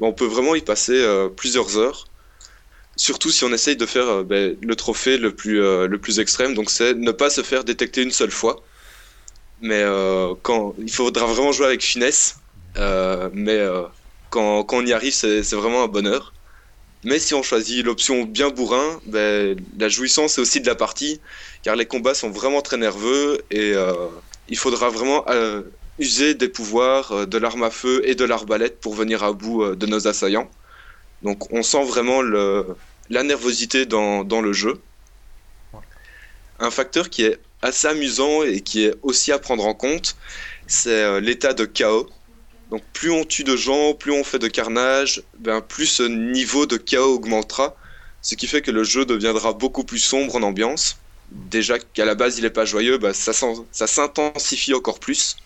S6: ben, on peut vraiment y passer euh, plusieurs heures. Surtout si on essaye de faire euh, ben, le trophée le plus, euh, le plus extrême, donc c'est ne pas se faire détecter une seule fois. Mais euh, quand il faudra vraiment jouer avec finesse. Euh, mais euh, quand, quand on y arrive, c'est vraiment un bonheur. Mais si on choisit l'option bien bourrin, ben, la jouissance c'est aussi de la partie, car les combats sont vraiment très nerveux et euh, il faudra vraiment euh, user des pouvoirs, euh, de l'arme à feu et de l'arbalète pour venir à bout euh, de nos assaillants. Donc on sent vraiment la nervosité dans, le jeu. Un facteur qui est assez amusant et qui est aussi à prendre en compte, c'est l'état de chaos. Donc plus on tue de gens, plus on fait de carnage, ben, plus ce niveau de chaos augmentera, ce qui fait que le jeu deviendra beaucoup plus sombre en ambiance. Déjà qu'à la base il n'est pas joyeux, ben, ça s'intensifie encore plus.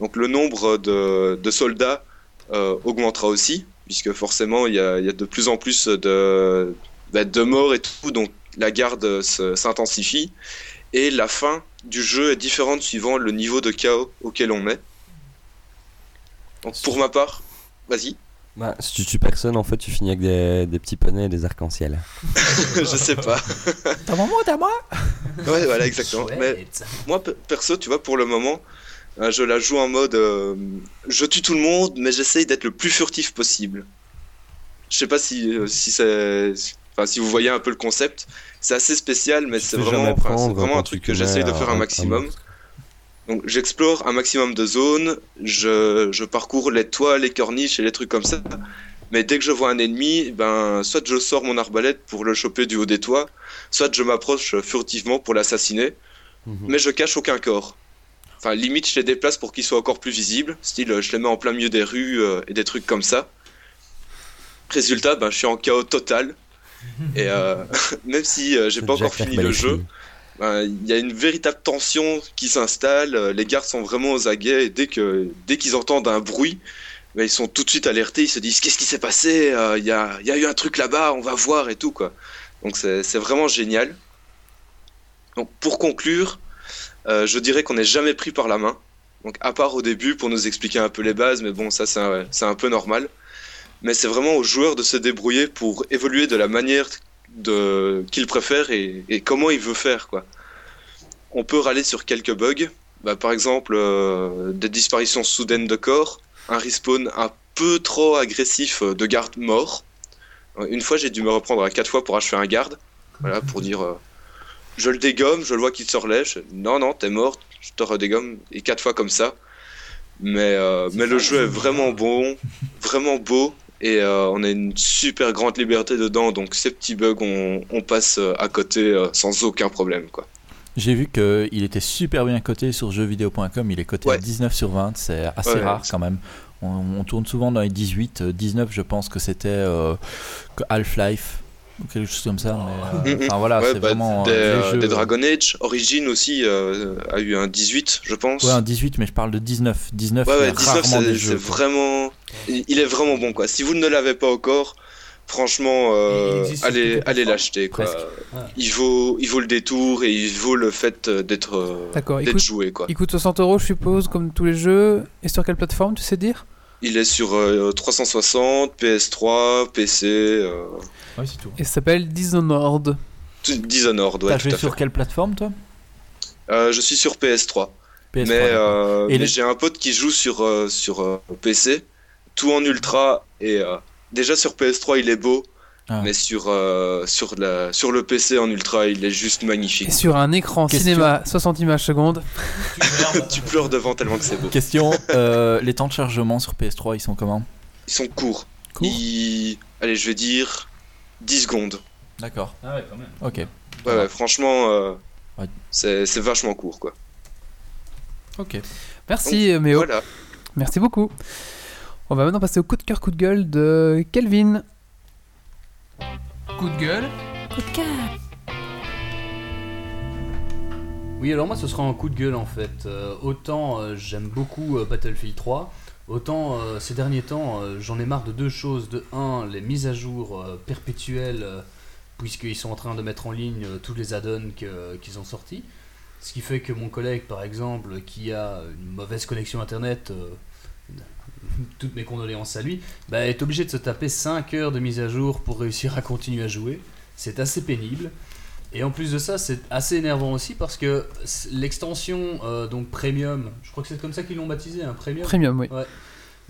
S6: Donc le nombre de, soldats euh, augmentera aussi, puisque forcément il y a, de plus en plus de, de morts et tout, donc la garde s'intensifie. Et la fin du jeu est différente suivant le niveau de chaos auquel on est. Pour ma part, vas-y.
S2: Bah, si tu tues personne, en fait, tu finis avec des, des petits poneys et des arcs-en-ciel. [laughs]
S6: je sais pas. [laughs]
S3: T'as mon mot, t'as moi
S6: Ouais, voilà, exactement. Mais moi, pe- perso, tu vois, pour le moment, euh, je la joue en mode euh, je tue tout le monde, mais j'essaye d'être le plus furtif possible. Je sais pas si, euh, si c'est. Enfin, si vous voyez un peu le concept, c'est assez spécial, mais c'est vraiment, enfin, vraiment un truc que j'essaye de faire un maximum. Donc j'explore un maximum de zones, je, je parcours les toits, les corniches et les trucs comme ça. Mais dès que je vois un ennemi, ben, soit je sors mon arbalète pour le choper du haut des toits, soit je m'approche furtivement pour l'assassiner,
S2: Mhm.
S6: mais je cache aucun corps. Enfin, limite, je les déplace pour qu'ils soient encore plus visibles. Style, je les mets en plein milieu des rues euh, et des trucs comme ça. Résultat, ben, je suis en chaos total. Et euh, [laughs] même si euh, j'ai pas encore fini le jeu, il y a une véritable tension qui s'installe. euh, Les gardes sont vraiment aux aguets. Et dès qu'ils entendent un bruit, ben, ils sont tout de suite alertés. Ils se disent qu'est-ce qui s'est passé? Euh, Il y, a, il y a eu un truc là-bas. On va voir et tout. Donc c'est vraiment génial. Donc pour conclure, euh, je dirais qu'on n'est jamais pris par la main. À part au début pour nous expliquer un peu les bases, mais bon ça c'est un peu normal. Mais c'est vraiment aux joueurs de se débrouiller pour évoluer de la manière de qu'il préfère et, et comment il veut faire quoi. On peut râler sur quelques bugs, Bah, par exemple euh, des disparitions soudaines de corps, un respawn un peu trop agressif euh, de gardes morts. Euh, Une fois j'ai dû me reprendre à quatre fois pour achever un garde, voilà [laughs] pour dire euh, je le dégomme, je le vois qu'il se relève, je- non non t'es mort, je te redégomme et quatre fois comme ça. Mais euh, mais le jeu est vraiment bon, vraiment beau et euh, on a une super grande liberté dedans donc ces petits bugs on, on passe euh, à côté euh, sans aucun problème quoi.
S3: J'ai vu qu'il était super bien coté sur jeuxvideo.com. Il est coté à
S6: Ouais.
S3: 19 sur 20. C'est assez
S6: Ouais.
S3: rare quand même. On, on tourne souvent dans les 18. euh, 19, je pense que c'était euh, Half-Life ou quelque chose comme ça. mais, euh. Enfin voilà,
S6: Ouais,
S3: c'est
S6: bah,
S3: vraiment.
S6: des,
S3: euh, les jeux-
S6: des Dragon Age, Origin aussi euh, a eu un 18 je pense.
S3: Ouais, un 18, mais je parle de 19. 19,
S6: Ouais, ouais,
S3: a
S6: 19,
S3: rarement des
S6: c'est vraiment. Il il est vraiment bon, quoi. Si vous ne l'avez pas encore, franchement, euh,
S4: Il existe sur
S6: allez, allez l'acheter, quoi.
S4: Ah.
S6: Il vaut, il vaut le détour et il vaut le fait euh, d'être euh,
S1: D'accord,
S6: d'être joué, quoi.
S1: Il coûte 60 euros, je suppose, comme tous les jeux. Et sur quelle plateforme, tu sais dire?
S6: Il est sur euh, 360, PS3, PC, euh,
S3: Ouais, c'est tout.
S1: Et ça s'appelle Dishonored.
S6: Dishonored, ouais,
S3: T'as joué
S6: à fait.
S3: sur quelle plateforme toi?
S6: Euh, je suis sur PS3,
S3: PS3,
S6: mais, euh,
S3: Et
S6: mais
S3: les-
S6: j'ai un pote qui joue sur, euh, sur euh, PC, tout en ultra, et euh, déjà sur PS3 il est beau,
S3: Ah.
S6: mais sur, euh, sur, la, sur le PC en ultra il est juste magnifique.
S1: Et sur un écran
S3: Question.
S1: cinéma 60 images secondes. [laughs]
S6: tu pleures devant tellement que c'est beau.
S3: Question euh, les temps de chargement sur PS3, ils sont comment?
S6: Ils sont courts.
S3: Court
S6: Ils- Allez, je vais dire 10 secondes.
S3: D'accord,
S4: Ah ouais, quand même.
S3: ok.
S6: Ouais, ouais, franchement, euh,
S3: Ouais.
S6: c'est c'est vachement court, quoi.
S3: Ok.
S1: Merci euh, Méo.
S6: Voilà.
S1: Merci beaucoup. On va maintenant passer au coup de cœur, coup de gueule de Kelvin. Coup de gueule.
S8: Coup de cœur.
S4: Oui, alors moi ce sera un coup de gueule en fait. Euh, autant euh, j'aime beaucoup euh, Battlefield 3, autant euh, ces derniers temps euh, j'en ai marre de deux choses. De un, les mises à jour euh, perpétuelles, euh, puisqu'ils sont en train de mettre en ligne euh, tous les add-ons qu'ils ont sortis. Ce qui fait que mon collègue par exemple, qui a une mauvaise connexion internet, euh, [laughs] toutes mes condoléances à lui, bah, est obligé de se taper 5 heures de mise à jour pour réussir à continuer à jouer. C'est assez pénible. Et en plus de ça, c'est assez énervant aussi parce que l'extension euh, donc premium, je crois que c'est comme ça qu'ils l'ont baptisé, un premium.
S1: Premium, oui.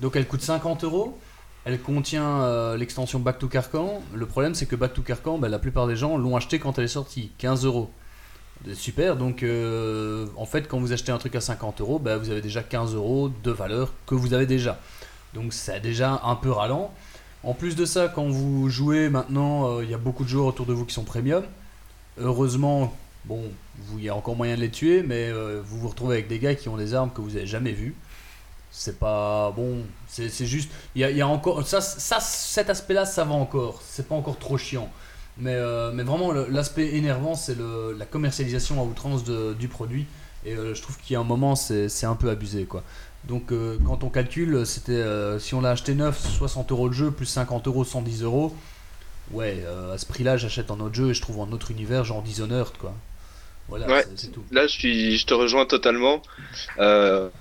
S4: Donc elle coûte 50 euros. Elle contient euh, l'extension Back to Carcan. Le problème, c'est que Back to Carcan, bah, la plupart des gens l'ont acheté quand elle est sortie, 15 euros. Super, donc euh, en fait, quand vous achetez un truc à 50 euros, bah, vous avez déjà 15 euros de valeur que vous avez déjà. Donc c'est déjà un peu ralent. En plus de ça, quand vous jouez maintenant, euh, il y a beaucoup de joueurs autour de vous qui sont premium. Heureusement, bon, il y a encore moyen de les tuer, mais euh, vous vous retrouvez avec des gars qui ont des armes que vous avez jamais vues. C'est pas bon, c'est juste, il y y a encore ça, ça cet aspect-là, ça va encore. C'est pas encore trop chiant, mais euh, mais vraiment l'aspect énervant, c'est la commercialisation à outrance de- du produit. Et euh, je trouve qu'il y a un moment, c'est un peu abusé quoi. Donc euh, quand on calcule, c'était si on l'a acheté neuf, 60 euros le jeu plus 50 euros, 110 euros. Ouais, à ce prix-là, j'achète un autre jeu et je trouve un autre univers, genre Dishonored quoi. Voilà,
S6: Ouais.
S4: c'est- tout.
S6: Là, je, suis, je te rejoins totalement.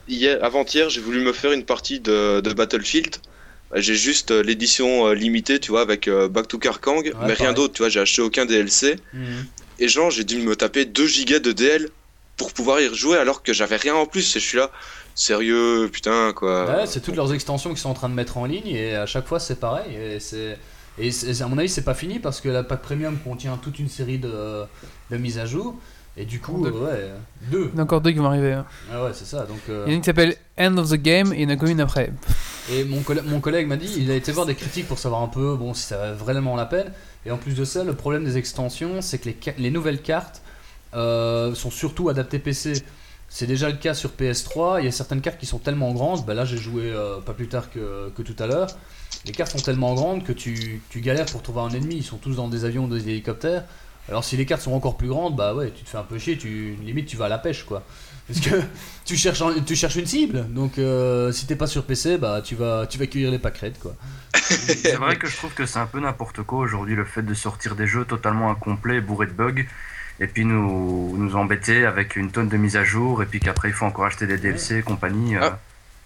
S6: Hier, avant-hier, j'ai voulu me faire une partie de, de Battlefield. Euh, J'ai juste euh, l'édition euh, limitée, tu vois, avec euh, Back to Karkang, mais rien d'autre, tu vois, j'ai acheté aucun DLC.
S4: Mhm.
S6: Et genre, j'ai dû me taper 2 gigas de DL pour pouvoir y rejouer alors que j'avais rien en plus. Et je suis là, sérieux, putain, quoi.
S4: Ouais, c'est toutes leurs extensions qu'ils sont en train de mettre en ligne et à chaque fois c'est pareil. Et, c'est, et à mon avis, c'est pas fini parce que la pack premium contient toute une série de, de mises à jour. Et du coup,
S1: Deux.
S4: euh, ouais, deux.
S1: Il y en a encore deux qui vont arriver. hein.
S4: Ah ouais, c'est ça. Donc, euh,
S1: Il y en a une qui s'appelle End of the Game et il y en a encore une après.
S4: Et mon, colla- mon collègue m'a dit, il a été voir des critiques pour savoir un peu bon, si ça valait vraiment la peine. Et en plus de ça, le problème des extensions, c'est que les, ca- les nouvelles cartes euh, sont surtout adaptées PC. C'est déjà le cas sur PS3. Il y a certaines cartes qui sont tellement grandes. Bah là, j'ai joué euh, pas plus tard que, que tout à l'heure. Les cartes sont tellement grandes que tu, tu galères pour trouver un ennemi. Ils sont tous dans des avions, des hélicoptères. Alors si les cartes sont encore plus grandes, bah ouais, tu te fais un peu chier. Tu, limite, tu vas à la pêche, quoi. Parce que [laughs] tu cherches, tu cherches une cible. Donc euh, si t'es pas sur PC, bah tu vas, tu vas cueillir les pâquerettes, quoi. [laughs]
S7: C'est vrai que je trouve que c'est un peu n'importe quoi aujourd'hui le fait de sortir des jeux totalement incomplets, bourrés de bugs, et puis nous, nous embêter avec une tonne de mises à jour, et puis qu'après il faut encore acheter des DLC et compagnie. euh.
S6: Ah.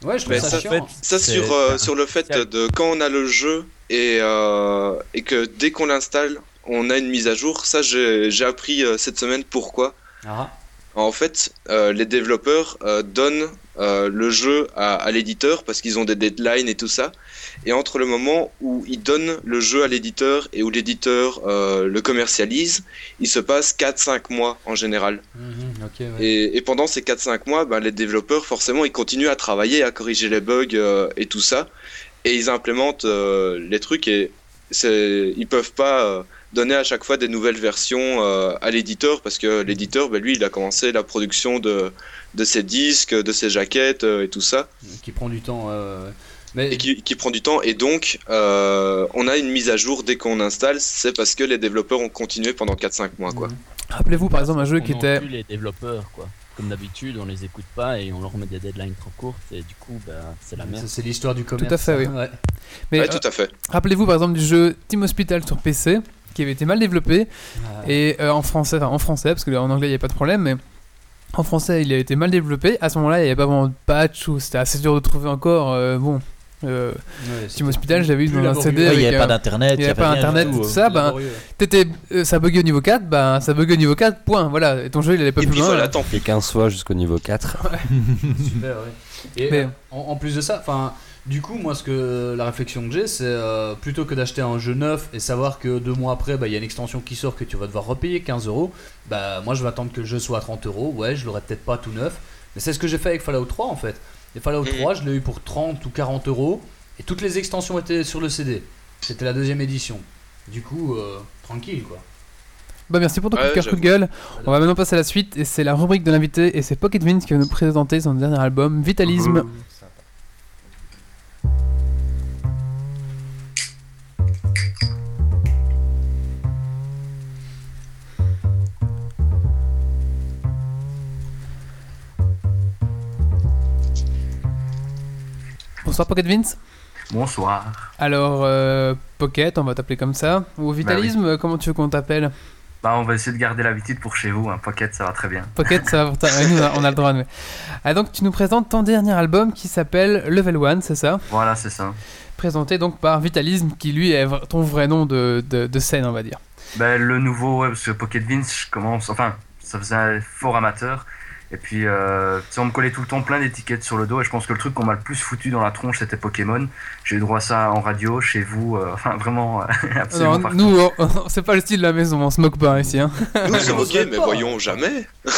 S4: Ouais, je trouve ça,
S6: ça,
S4: chiant.
S5: fait,
S6: Ça
S5: C'est-
S6: sur, euh, sur le fait de quand on a le jeu et, euh, et que dès qu'on l'installe, on a une mise à jour. Ça, j'ai appris euh, cette semaine pourquoi.
S4: Ah,
S6: En fait, euh, les développeurs euh, donnent euh, le jeu à, à l'éditeur parce qu'ils ont des deadlines et tout ça. Et entre le moment où ils donnent le jeu à l'éditeur et où l'éditeur le commercialise, il se passe 4-5 mois en général.
S4: mhm, ouais.
S6: Et, et pendant ces 4-5 mois, ben, les développeurs, forcément, ils continuent à travailler, à corriger les bugs et tout ça. Et ils implémentent les trucs et ils peuvent pas donner à chaque fois des nouvelles versions euh, à l'éditeur parce que l'éditeur, ben, lui, il a commencé la production de, de ses disques, de ses jaquettes euh, et tout ça,
S4: Qui prend du temps. euh, Mais
S6: et qui, qui prend du temps. Et donc, euh, on a une mise à jour dès qu'on installe, c'est parce que les développeurs ont continué pendant 4-5 mois. Quoi.
S4: Mhm.
S1: Rappelez-vous par exemple un jeu
S9: On
S1: qui était.
S9: plus les développeurs, quoi. Comme d'habitude, on les écoute pas et on leur met des deadlines trop courtes et du coup, bah, c'est la merde.
S4: C'est l'histoire du commerce.
S1: à fait, oui.
S4: hein, ouais.
S1: Mais
S6: ouais,
S1: euh,
S6: tout à fait.
S1: rappelez-vous par exemple du jeu Team Hospital sur PC qui avait été mal développé
S4: Ah,
S1: et euh, en français, enfin en français parce que en anglais il n'y avait pas de problème, mais en français il a été mal développé. À ce moment-là il n'y avait pas vraiment de patch ou c'était assez dur de trouver encore. euh, bon, euh,
S4: ouais,
S1: Team Hospital j'avais eu dans un. CD
S3: Ouais, il n'y avait
S1: euh,
S3: pas d'internet,
S1: il y avait pas internet
S3: tout,
S1: et tout
S3: euh.
S1: ça, ben,
S4: laborieux.
S1: t'étais, euh, ça buguait au niveau 4, ben ça buguait au niveau 4, point, voilà, et ton jeu il allait pas
S6: Et
S1: plus
S6: puis
S1: loin.
S6: voilà, tant
S2: Et 15 fois jusqu'au niveau 4. [laughs]
S4: Super, ouais. Et
S1: Mais-
S4: euh, en, en plus de ça, enfin, du coup, moi, ce que la réflexion que j'ai, c'est euh, plutôt que d'acheter un jeu neuf et savoir que deux mois après, bah, il y a une extension qui sort que tu vas devoir repayer 15 euros, bah, moi, je vais attendre que le jeu soit à 30 euros. Ouais, je l'aurai peut-être pas tout neuf, mais c'est ce que j'ai fait avec Fallout 3 en fait. Et Fallout
S6: Mhm.
S4: 3, je l'ai eu pour 30 ou 40 euros et toutes les extensions étaient sur le CD. C'était la deuxième édition. Du coup, euh, tranquille quoi.
S1: Bah merci pour ton coup de
S6: Ouais,
S1: cœur, coup de gueule. On va maintenant passer à la suite et c'est la rubrique de l'invité et c'est Pocket Vince qui va nous présenter son dernier album, Vitalisme. Bonsoir Pocket Vince.
S7: Bonsoir.
S1: Alors euh, Pocket, on va t'appeler comme ça. Ou Vitalisme, euh, comment tu veux qu'on t'appelle
S7: Bah, on va essayer de garder l'habitude pour chez vous. Un pocket, ça va très bien.
S1: Pocket, ça va nous, on a le droit. mais- [laughs] Ah, donc tu nous présentes ton dernier album qui s'appelle Level One, c'est ça
S7: Voilà, c'est ça.
S1: Présenté donc par Vitalisme, qui lui est ton vrai nom de, de, de scène, on va dire.
S7: Ben, le nouveau, ouais, parce que Pocket Vince, je commence. Enfin, ça faisait un fort amateur. Et puis, euh, tu sais, on me collait tout le temps plein d'étiquettes sur le dos. Et je pense que le truc qu'on m'a le plus foutu dans la tronche, c'était Pokémon. J'ai eu droit à ça en radio, chez vous. euh, [laughs] enfin, vraiment, [laughs] absolument
S1: Alors, nous, on- on- c'est pas le style de la maison, on se moque pas ici. Hein.
S6: Nous, c'est
S4: on
S6: ok,
S4: serait
S6: mais
S4: pas.
S6: voyons jamais. [laughs]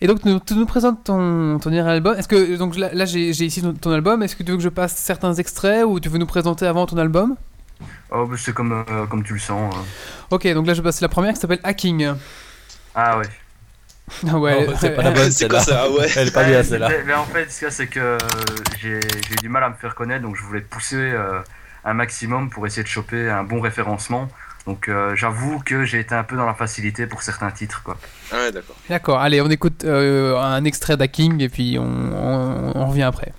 S1: Et donc tu nous, tu nous présentes ton, ton dernier album. Est-ce que donc là, là, j'ai j'ai ici ton, ton album. Est-ce que tu veux que je passe certains extraits ou tu veux nous présenter avant ton album?
S7: Oh, ben, c'est comme, euh, comme tu le sens. euh.
S1: Ok, donc là je passe la première qui s'appelle Hacking.
S7: Ah, ouais.
S1: Ah ouais.
S3: Oh, c'est pas la bonne [laughs]
S6: c'est ça Ah ouais.
S3: Elle est pas bien celle-là.
S7: mais- mais en fait, ce qu'il y a, c'est que euh, j'ai j'ai eu du mal à me faire connaître, donc je voulais pousser euh, un maximum pour essayer de choper un bon référencement. Donc euh, j'avoue que j'ai été un peu dans la facilité pour certains titres, quoi.
S6: Ah ouais, d'accord.
S1: D'accord, allez, on écoute euh, un extrait d'Hacking et puis on, on- on revient après.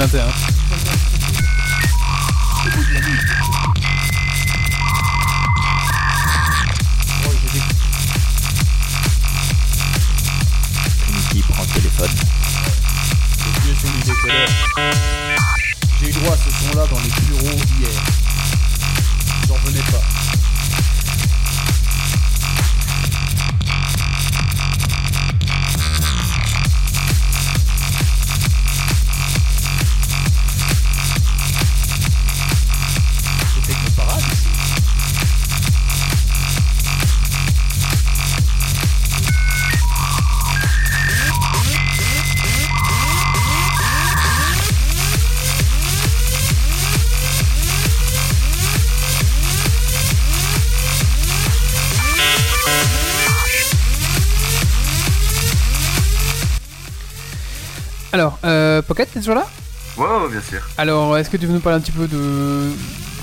S1: 21.
S3: Trinity prend le téléphone.
S4: J'ai eu droit à ce son-là dans les bureaux hier. J'en venais pas.
S1: Pocket, t'es toujours là
S7: Ouais, ouais, bien sûr.
S1: Alors, est-ce que tu veux nous parler un petit peu de,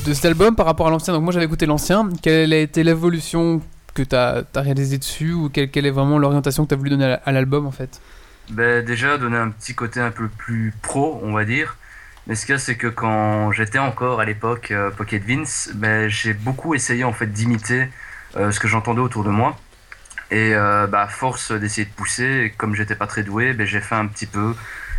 S1: de cet album par rapport à l'ancien? Donc, moi j'avais écouté l'ancien. Quelle a été l'évolution que tu as, réalisée dessus ou quelle, quelle est vraiment l'orientation que tu as voulu donner à, l'album en fait?
S7: Ben, déjà, donner un petit côté un peu plus pro, on va dire. Mais ce qu'il y a, c'est que quand j'étais encore à l'époque euh, Pocket Vince, ben, j'ai beaucoup essayé en fait d'imiter euh, ce que j'entendais autour de moi. Et euh, bah, à force d'essayer de pousser, comme j'étais pas très doué, ben, j'ai fait un petit peu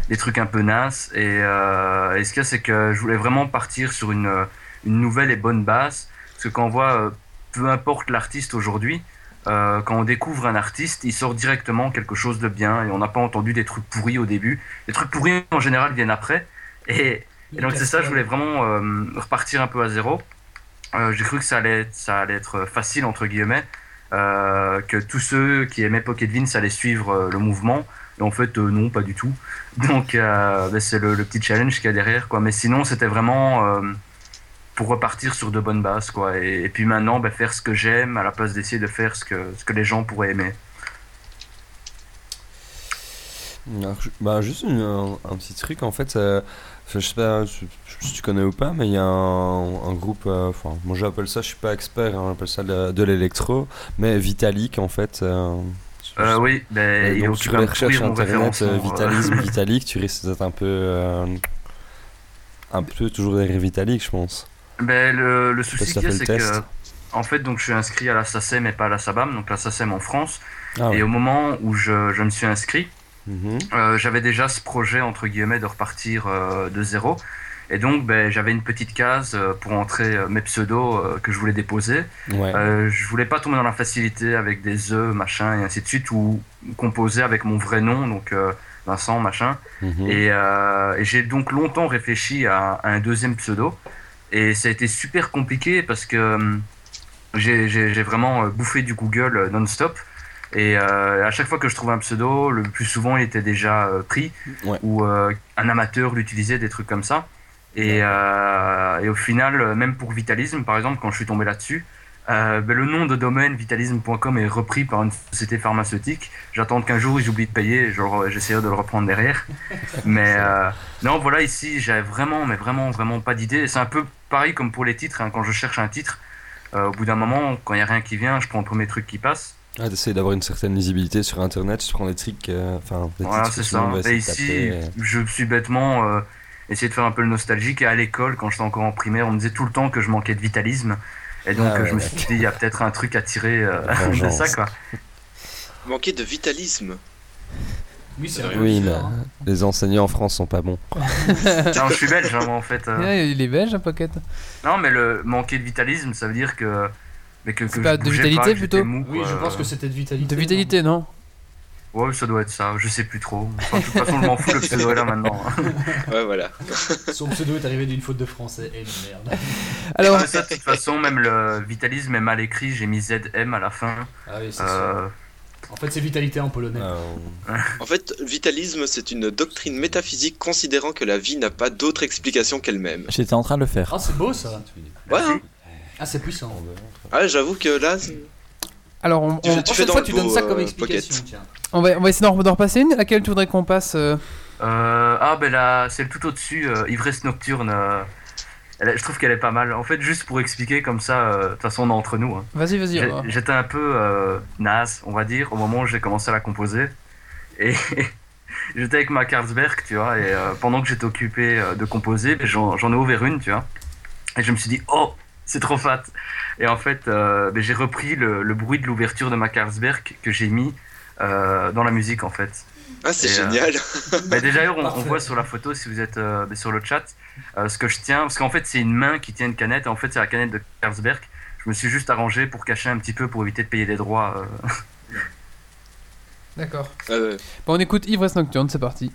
S7: des trucs un peu nasses. Et, euh, et ce qu'il y a, c'est que je voulais vraiment partir sur une, une nouvelle et bonne base. Parce que quand on voit, euh, peu importe l'artiste aujourd'hui, euh, quand on découvre un artiste, il sort directement quelque chose de bien et on n'a pas entendu des trucs pourris au début. Les trucs pourris en général viennent après. Et, et donc c'est ça, je voulais vraiment euh, repartir un peu à zéro. Euh, J'ai cru que ça allait, être, ça allait être facile entre guillemets, que tous ceux qui aimaient Pocket Vince allaient suivre euh, le mouvement. Et en fait, non, pas du tout. Donc euh, ben, c'est le, petit challenge qu'il y a derrière, quoi. Mais sinon, c'était vraiment euh, pour repartir sur de bonnes bases, quoi. Et, puis maintenant, ben, faire ce que j'aime à la place d'essayer de faire ce que, les gens pourraient aimer.
S2: Bah, juste un, petit truc en fait, euh, je sais pas si tu connais ou pas, mais il y a un, groupe, euh, enfin moi j'appelle ça, je suis pas expert, hein, j'appelle ça de, l'électro, mais Vitalik en fait. Euh,
S7: oui, ben,
S2: euh, donc
S7: occupe
S2: sur
S7: un
S2: les
S7: peu
S2: recherches
S7: pourrir mon
S2: internet,
S7: référencement,
S2: euh,
S7: euh.
S2: Vitalisme, [laughs] Vitalik, tu risques d'être un peu, un peu toujours derrière Vitalik, je pense.
S7: Ben, le, souci qu'il y a, c'est que, en fait, donc, je suis inscrit à la SACEM et pas à la SABAM, donc la SACEM en France.
S2: Ah
S7: Et au moment où je, je me suis inscrit,
S2: Mhm.
S7: euh, j'avais déjà ce projet, entre guillemets, de repartir euh, de zéro. Et donc, ben, j'avais une petite case euh, pour entrer euh, mes pseudos euh, que je voulais déposer.
S2: Ouais.
S7: Euh, je voulais pas tomber dans la facilité avec des œufs, machin, et ainsi de suite, ou composer avec mon vrai nom. Donc, euh, Vincent, machin.
S2: Mhm.
S7: Et, euh, et j'ai donc longtemps réfléchi à, à un deuxième pseudo. Et ça a été super compliqué parce que j'ai vraiment bouffé du Google non-stop. Et euh, à chaque fois que je trouvais un pseudo, le plus souvent il était déjà euh, pris
S2: Ouais.
S7: ou euh, un amateur l'utilisait, des trucs comme ça. Et, euh, et au final, même pour Vitalisme, par exemple, quand je suis tombé là-dessus, euh, ben, le nom de domaine vitalisme.com est repris par une société pharmaceutique. J'attends qu'un jour ils oublient de payer, j'essaierai de le reprendre derrière. [laughs] Mais euh, non, voilà, ici j'ai vraiment, mais vraiment, vraiment pas d'idée. C'est un peu pareil comme pour les titres. hein. Quand je cherche un titre, au bout d'un moment, quand il n'y a rien qui vient, je prends le premier truc qui passe.
S2: Ah, d'essayer d'avoir une certaine lisibilité sur internet, tu prends des trucs, enfin,
S7: Voilà, c'est ça. Et ici,
S2: taper,
S7: je suis bêtement euh, essayé de faire un peu le nostalgique. Et à l'école, quand j'étais encore en primaire, on me disait tout le temps que je manquais de vitalisme. Et donc,
S2: Ah
S7: euh,
S2: ouais,
S7: je me suis dit, il y a peut-être un truc à tirer euh, [laughs] de ça, quoi.
S6: Manquer de vitalisme.
S4: Oui, c'est
S2: Oui, mais
S4: révolutionnaire, hein.
S2: les enseignants en France sont pas bons. [laughs]
S7: non, je suis belge, hein, moi, en fait. euh.
S1: Ouais, il est belge, un Pocket.
S7: Non, mais le manquer de vitalisme, ça veut dire que. mais que,
S1: pas
S7: je
S1: de vitalité,
S7: pas,
S1: plutôt
S7: mou,
S4: Oui, je pense que c'était de vitalité.
S1: De vitalité, non
S7: Ouais, ça doit être ça, je sais plus trop. Enfin, de toute façon, je m'en fous, le pseudo est là maintenant. [laughs]
S6: Ouais, voilà.
S4: Son pseudo est arrivé d'une faute de français. Et merde.
S1: Alors,
S7: Ah, ça, de toute façon, même le vitalisme est mal écrit, j'ai mis ZM à la fin.
S4: Ah oui, c'est ça.
S7: Euh,
S4: En fait, c'est vitalité en polonais.
S2: Euh, [laughs]
S6: En fait, vitalisme, c'est une doctrine métaphysique considérant que la vie n'a pas d'autre explication qu'elle-même.
S3: J'étais en train de le faire.
S4: Ah, c'est beau ça.
S6: Ouais, hein.
S4: Ah, c'est puissant.
S6: Ah, j'avoue que là, c'est-
S1: alors on,
S6: Tu
S1: on-
S6: fais-
S4: fois, tu donnes ça comme
S6: euh,
S4: explication.
S1: on va, on va essayer d'en repasser une. Laquelle tu voudrais qu'on passe euh
S7: Euh, ah ben là, celle tout au-dessus, euh, Ivresse Nocturne, euh, elle je trouve qu'elle est pas mal. En fait, juste pour expliquer comme ça, euh, de toute façon on est entre nous. hein.
S1: Vas-y, vas-y.
S7: J'ai- J'étais un peu euh, naze, on va dire, au moment où j'ai commencé à la composer. Et [laughs] j'étais avec ma Carlsberg, tu vois, et euh, pendant que j'étais occupé euh, de composer, ben, j'en j'en ai ouvert une, tu vois. Et je me suis dit, oh, c'est trop fat. Et en fait, euh, ben, j'ai repris le, le bruit de l'ouverture de ma Carlsberg que j'ai mis euh, dans la musique, en fait.
S6: ah, c'est
S7: euh,
S6: génial. [laughs]
S7: Bah, déjà, on, voit sur la photo, si vous êtes euh, sur le chat, euh, ce que je tiens, parce qu'en fait, c'est une main qui tient une canette, et en fait, c'est la canette de Carlsberg. Je me suis juste arrangé pour cacher un petit peu, pour éviter de payer des droits. euh. [laughs]
S1: D'accord.
S6: Euh,
S1: Bon, on écoute Ivresse Nocturne, c'est parti.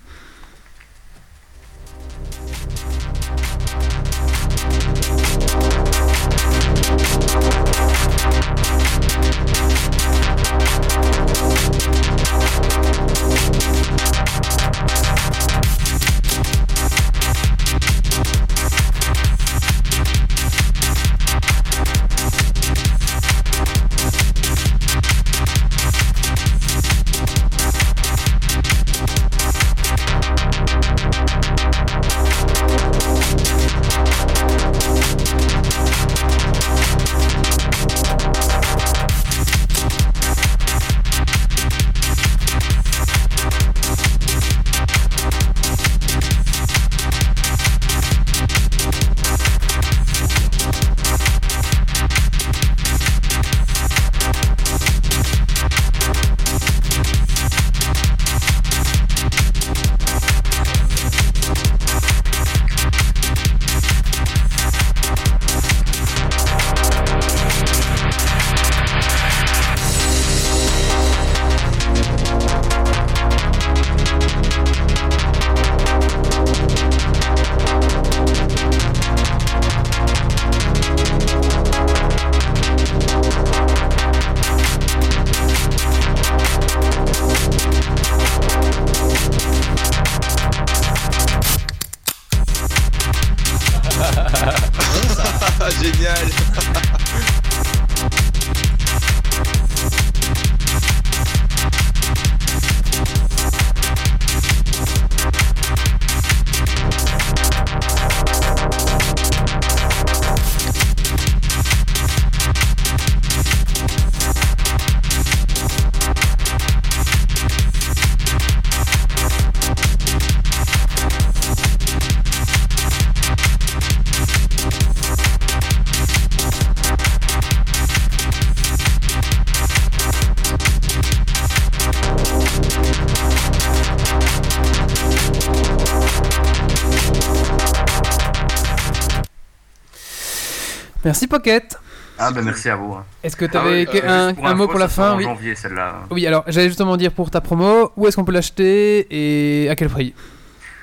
S1: Merci Pocket.
S7: Ah bah
S6: cool.
S7: merci à vous. hein.
S1: Est-ce que tu
S6: Ah
S1: avais
S6: ouais, euh,
S1: un,
S7: Juste pour
S1: un mot pour la fin
S7: en
S1: Oui.
S7: janvier celle-là.
S1: Oui, alors j'allais justement dire pour ta promo, où est-ce qu'on peut l'acheter et à quel prix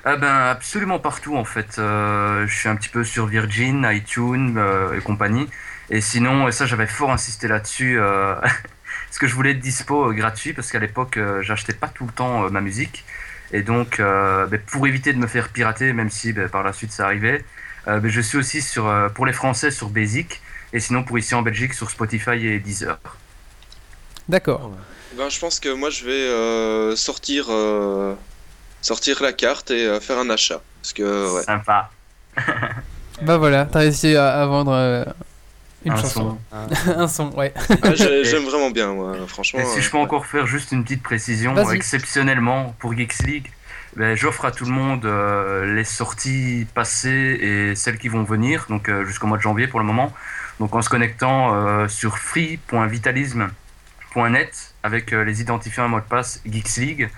S7: Ah ben absolument partout en fait. Euh, je suis un petit peu sur Virgin, iTunes euh, et compagnie. Et sinon, et ça j'avais fort insisté là-dessus, euh, [laughs] parce que je voulais être dispo euh, gratuit, parce qu'à l'époque euh, j'achetais pas tout le temps euh, ma musique. Et donc euh, ben, pour éviter de me faire pirater, même si ben, par la suite ça arrivait, euh, ben, je suis aussi sur, euh, pour les Français sur Basic, et sinon pour ici en Belgique sur Spotify et Deezer.
S1: D'accord.
S6: Ben, je pense que moi je vais euh, sortir, euh, sortir la carte et euh, faire un achat. Parce que, ouais.
S7: Sympa. [laughs]
S1: Bah voilà, t'as réussi à, à vendre euh, une
S7: Un
S1: chanson.
S7: son. [laughs]
S1: un son, ouais.
S6: Ah, j'ai- J'aime vraiment bien, moi, franchement.
S7: Et si je peux encore faire juste une petite précision, exceptionnellement pour Geeks League, ben, j'offre à tout le monde euh, les sorties passées et celles qui vont venir, donc euh, jusqu'au mois de janvier pour le moment. Donc en se connectant euh, sur free.vitalisme.net avec les identifiants et mot de passe Geeks League,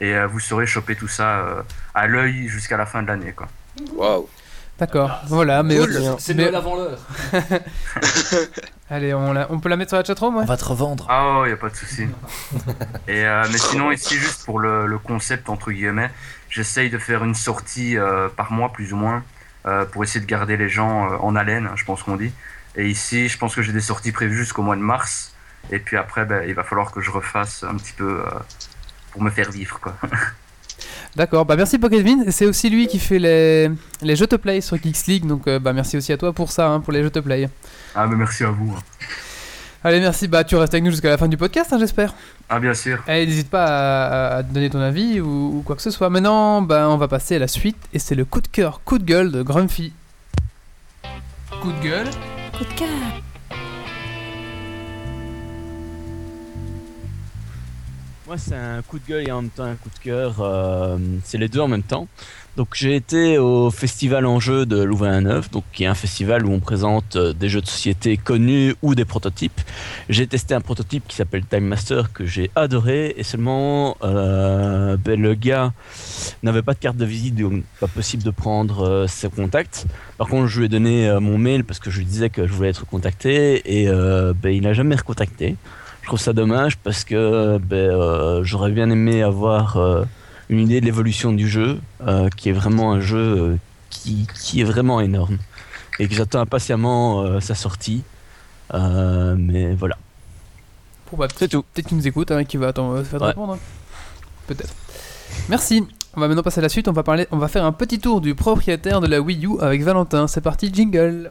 S7: et vous saurez choper tout ça à l'œil jusqu'à la fin de l'année.
S6: Waouh.
S1: D'accord, voilà, mais.
S6: Cool.
S4: C'est
S1: mais-
S4: Noël avant l'heure. [laughs]
S1: Allez, on, la- on peut la mettre sur la chatroom, ouais
S3: On va te revendre.
S7: Ah oh, y a pas de souci. [laughs] Et euh, mais sinon ici juste pour le, le concept entre guillemets, j'essaye de faire une sortie euh, par mois plus ou moins euh, pour essayer de garder les gens euh, en haleine, je pense qu'on dit. Et ici, je pense que j'ai des sorties prévues jusqu'au mois de mars. Et puis après, ben, il va falloir que je refasse un petit peu euh, pour me faire vivre quoi. [laughs]
S1: D'accord, bah merci Pokémon. C'est aussi lui qui fait les, les jeux to play sur Geeks League, donc euh, bah merci aussi à toi pour ça, hein, pour les jeux to play.
S7: Ah mais merci à vous. hein.
S1: Allez, merci, bah tu restes avec nous jusqu'à la fin du podcast, hein, j'espère.
S7: Ah bien sûr.
S1: Allez, n'hésite pas à, à donner ton avis ou, ou quoi que ce soit. Maintenant, bah on va passer à la suite, et c'est le coup de cœur, coup de gueule de Grumpy. Coup de gueule
S10: Coup de cœur.
S5: Moi, c'est un coup de gueule et en même temps un coup de cœur. euh, c'est les deux en même temps. Donc, j'ai été au festival en jeu de Louvain-la-Neuve, donc qui est un festival où on présente euh, des jeux de société connus ou des prototypes. J'ai testé un prototype qui s'appelle Time Master que j'ai adoré et seulement euh, ben, le gars n'avait pas de carte de visite, donc pas possible de prendre ses contacts. Par contre, je lui ai donné mon mail parce que je lui disais que je voulais être contacté et ben, il n'a jamais recontacté. Je trouve ça dommage parce que ben, euh, j'aurais bien aimé avoir euh, une idée de l'évolution du jeu, euh, qui est vraiment un jeu euh, qui, qui est vraiment énorme et que j'attends impatiemment euh, sa sortie. Euh, mais voilà,
S1: Bon, bah,
S5: c'est tout.
S1: Peut-être qu'il nous écoute, hein, qui va attendre, euh, se faire
S5: Ouais.
S1: répondre. hein. Peut-être. Merci. On va maintenant passer à la suite. On va parler, on va faire un petit tour du propriétaire de la Wii U avec Valentin. C'est parti, jingle.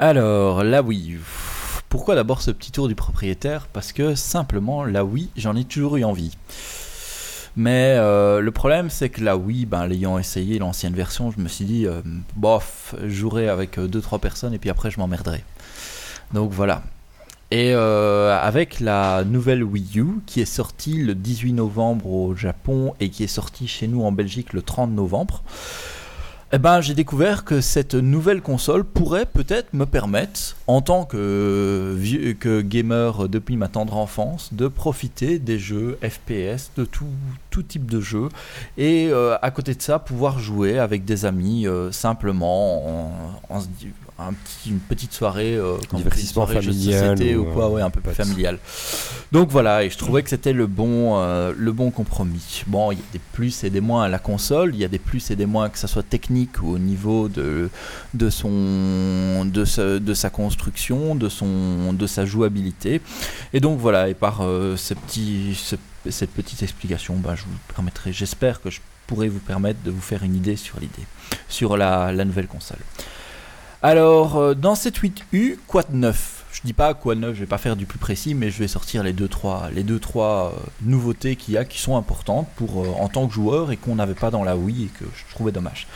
S3: Alors, la Wii. Pourquoi d'abord ce petit tour du propriétaire? Parce que simplement, la Wii, j'en ai toujours eu envie. Mais euh, le problème, c'est que la Wii, ben, l'ayant essayé l'ancienne version, je me suis dit, euh, bof, jouerai avec 2-3 personnes et puis après je m'emmerderai. Donc voilà. Et euh, avec la nouvelle Wii U qui est sortie le 18 novembre au Japon et qui est sortie chez nous en Belgique le 30 novembre, eh ben, j'ai découvert que cette nouvelle console pourrait peut-être me permettre, en tant que, vieux, que gamer depuis ma tendre enfance, de profiter des jeux FPS, de tout, tout type de jeux, et euh, à côté de ça, pouvoir jouer avec des amis euh, simplement en, en un petit, une petite soirée, euh, comme
S2: Divertissement
S3: une soirée
S2: familial ou,
S3: ou quoi,
S2: euh,
S3: ouais, un peu plus familial. Donc voilà, et je trouvais que c'était le bon, euh, le bon compromis. Bon, il y a des plus et des moins à la console, il y a des plus et des moins que ça soit technique ou au niveau de, de, son, de, sa, de sa construction, de, son, de sa jouabilité. Et donc voilà, et par euh, ce petit, ce- cette petite explication, ben, je vous permettrai, j'espère que je pourrai vous permettre de vous faire une idée sur l'idée, sur la, la nouvelle console. Alors, euh, dans cette 8U, quoi de neuf? Je dis pas quoi de neuf, je vais pas faire du plus précis, mais je vais sortir les 2-3 les deux, trois, euh, nouveautés qu'il y a qui sont importantes pour, euh, en tant que joueur et qu'on n'avait pas dans la Wii et que je trouvais dommage.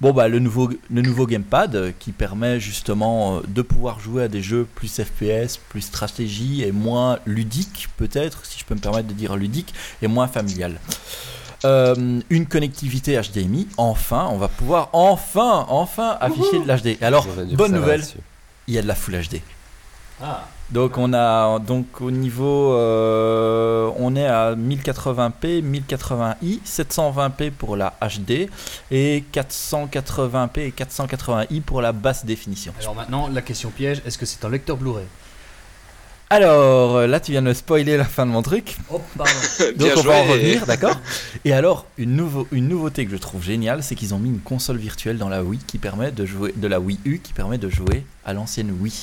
S3: Bon bah le nouveau le nouveau gamepad qui permet justement de pouvoir jouer à des jeux plus FPS, plus stratégie et moins ludique peut-être si je peux me permettre de dire ludique et moins familial. Euh, une connectivité HDMI, enfin, on va pouvoir enfin, enfin afficher de l'HD. Alors, bonne nouvelle, il y a de la Full HD.
S4: Ah,
S3: Donc on a donc au niveau euh, on est à 1080p, 1080i, 720p pour la HD et 480p et 480i pour la basse définition.
S4: alors maintenant, la question piège est-ce que c'est un lecteur Blu-ray?
S3: Alors là tu viens de me spoiler la fin de mon truc.
S4: Oh, pardon. [laughs]
S3: Donc on va en revenir, d'accord [laughs] Et alors une, nouveau- une nouveauté que je trouve géniale, c'est qu'ils ont mis une console virtuelle dans la Wii qui permet de jouer de la Wii U qui permet de jouer à l'ancienne Wii.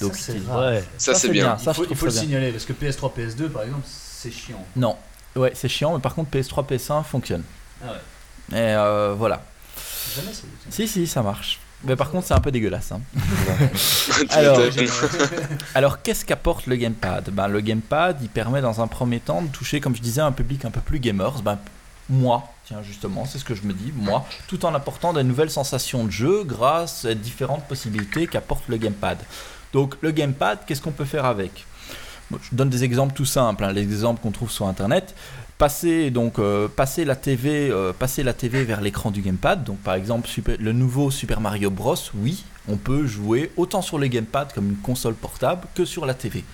S3: Donc
S4: Ça, c'est.
S9: Ouais.
S6: Ça, c'est bien.
S3: Ça,
S4: il faut,
S3: je
S4: il
S3: trouve
S4: faut le
S3: ça bien.
S4: signaler parce que PS3, PS2 par exemple, c'est chiant.
S3: Non, ouais, c'est chiant, mais par contre PS3, PS1 fonctionne.
S4: Ah ouais.
S3: Et euh, voilà.
S4: Jamais ça.
S3: Si, si, ça marche. Mais par contre, c'est un peu dégueulasse. hein. [laughs] Alors. [laughs] Alors, qu'est-ce qu'apporte le gamepad? Ben, Le gamepad, il permet dans un premier temps de toucher, comme je disais, un public un peu plus gamers. Ben, moi, tiens, justement, c'est ce que je me dis, moi, tout en apportant des nouvelles sensations de jeu grâce à différentes possibilités qu'apporte le gamepad. Donc, le gamepad, qu'est-ce qu'on peut faire avec? Bon, Je donne des exemples tout simples, hein, les exemples qu'on trouve sur Internet. Passer, donc, euh, passer, la TV, euh, passer la TV vers l'écran du gamepad, donc par exemple Super- le nouveau Super Mario Bros, oui, on peut jouer autant sur le gamepad comme une console portable que sur la TV.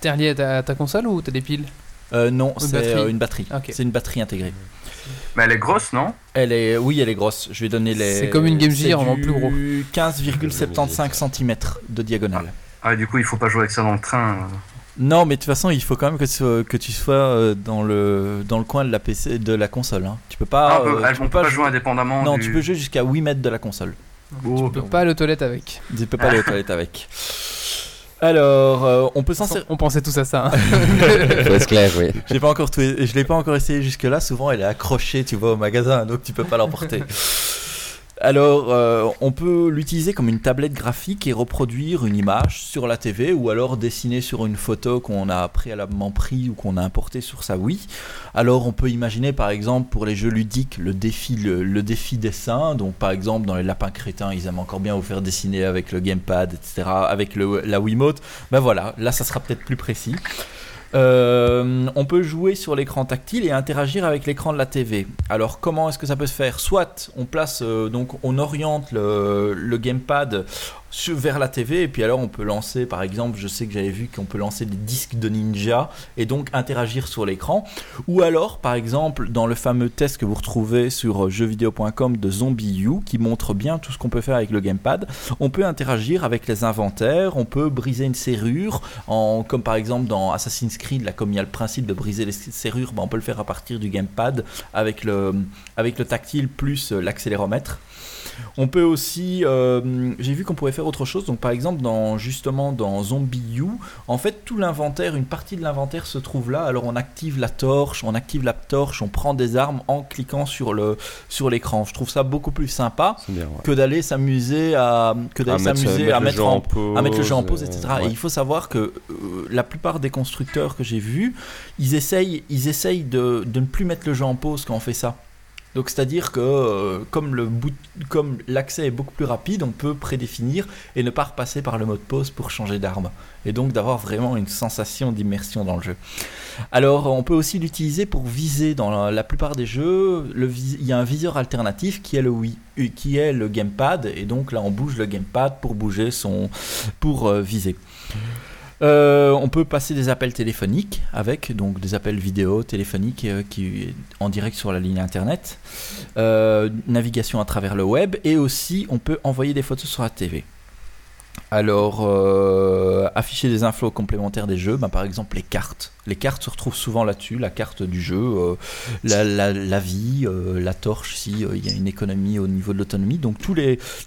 S1: T'es relié à ta, à ta console ou t'as des piles?
S3: Euh, non,
S1: Une
S3: c'est
S1: batterie?
S3: euh, une batterie. C'est une batterie intégrée.
S7: Mais elle est grosse, non?
S3: Elle est, oui, elle est grosse. Je vais donner les.
S1: C'est comme une Game Gear, en plus gros.
S3: 15,75 cm de diagonale.
S7: Ah, du coup, il faut pas jouer avec ça dans le train. Euh.
S3: Non, mais de toute façon, il faut quand même que tu sois, que tu sois euh, dans le dans le coin de la PC de la console. hein. Tu peux pas.
S7: Ah, on peut,
S3: euh,
S7: elles
S3: tu
S7: vont
S3: peux
S7: pas jouer indépendamment.
S3: Non,
S7: du-
S3: tu peux jouer jusqu'à 8 mètres de la console.
S7: Oh,
S1: Tu peux pas aller aux toilettes avec.
S3: Tu peux pas aller aux toilettes avec. [laughs] Alors, euh, on peut s'en servir.
S1: On pensait tous à ça. hein. [laughs]
S2: Clair, oui.
S3: J'ai pas encore tout- je l'ai pas encore essayé jusque là. Souvent, elle est accrochée, tu vois, au magasin, donc tu peux pas l'emporter. [laughs] Alors, euh, on peut l'utiliser comme une tablette graphique et reproduire une image sur la TV ou alors dessiner sur une photo qu'on a préalablement pris ou qu'on a importé sur sa Wii. Alors, on peut imaginer par exemple pour les jeux ludiques le défi, le, le défi dessin. Donc, par exemple, dans les lapins crétins, ils aiment encore bien vous faire dessiner avec le gamepad, etc., avec le, la Wiimote. Ben voilà, là, ça sera peut-être plus précis. Euh, on peut jouer sur l'écran tactile et interagir avec l'écran de la TV. Alors comment est-ce que ça peut se faire? Soit on place euh, donc on oriente le, le gamepad vers la TV et puis alors on peut lancer par exemple, je sais que j'avais vu qu'on peut lancer des disques de Ninja et donc interagir sur l'écran. Ou alors par exemple dans le fameux test que vous retrouvez sur euh, jeuxvideo.com de Zombie U qui montre bien tout ce qu'on peut faire avec le gamepad, on peut interagir avec les inventaires, on peut briser une serrure en, comme par exemple dans Assassin's Creed, là, comme il y a le principe de briser les serrures, ben, on peut le faire à partir du gamepad avec le, avec le tactile plus euh, l'accéléromètre. On peut aussi, euh, j'ai vu qu'on pouvait faire autre chose. Donc par exemple, dans justement dans Zombie U, en fait tout l'inventaire, une partie de l'inventaire se trouve là. Alors on active la torche, on active la torche, on prend des armes en cliquant sur le sur l'écran. Je trouve ça beaucoup plus sympa
S2: C'est bien, ouais.
S3: que d'aller s'amuser à que d'aller
S2: mettre-
S3: s'amuser
S2: mettre
S3: à
S2: le
S3: mettre
S2: jeu
S3: en
S2: pause,
S3: à mettre le jeu en pause,
S2: euh,
S3: etc.
S2: ouais.
S3: Et il faut savoir que euh, la plupart des constructeurs que j'ai vus, ils essayent, ils essayent de, de ne plus mettre le jeu en pause quand on fait ça. Donc c'est-à-dire que euh, comme l'accès est beaucoup plus rapide, on peut prédéfinir et ne pas repasser par le mode pause pour changer d'arme. Et donc d'avoir vraiment une sensation d'immersion dans le jeu. Alors on peut aussi l'utiliser pour viser dans la, plupart des jeux. Il y a un viseur alternatif qui est le Wii, euh, qui est le gamepad et donc là on bouge le gamepad pour bouger son pour euh, viser. Euh, on peut passer des appels téléphoniques avec donc des appels vidéo téléphoniques euh, qui en direct sur la ligne internet, Euh, navigation à travers le web et aussi on peut envoyer des photos sur la TV. Alors, euh, afficher des infos complémentaires des jeux, ben, par exemple les cartes. Les cartes se retrouvent souvent là-dessus, la carte du jeu, euh, la, vie, euh, la torche, si il y a une économie au niveau de l'autonomie. Donc tous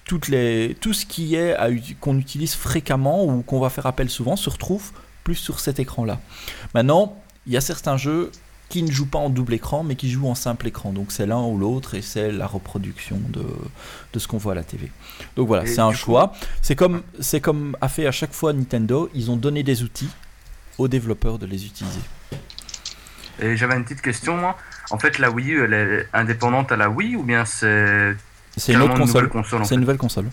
S3: tout ce qui est qu'on utilise fréquemment ou qu'on va faire appel souvent se retrouve plus sur cet écran-là. Maintenant, il y a certains jeux qui ne jouent pas en double écran, mais qui jouent en simple écran. Donc c'est l'un ou l'autre et c'est la reproduction de, de ce qu'on voit à la TV. Donc voilà, c'est un choix. C'est comme, c'est comme a fait à chaque fois Nintendo, ils ont donné des outils aux développeurs de les utiliser.
S7: Et j'avais une petite question, moi. En fait, la Wii U, elle est indépendante à la Wii ou bien c'est
S3: C'est une autre console. C'est une nouvelle console.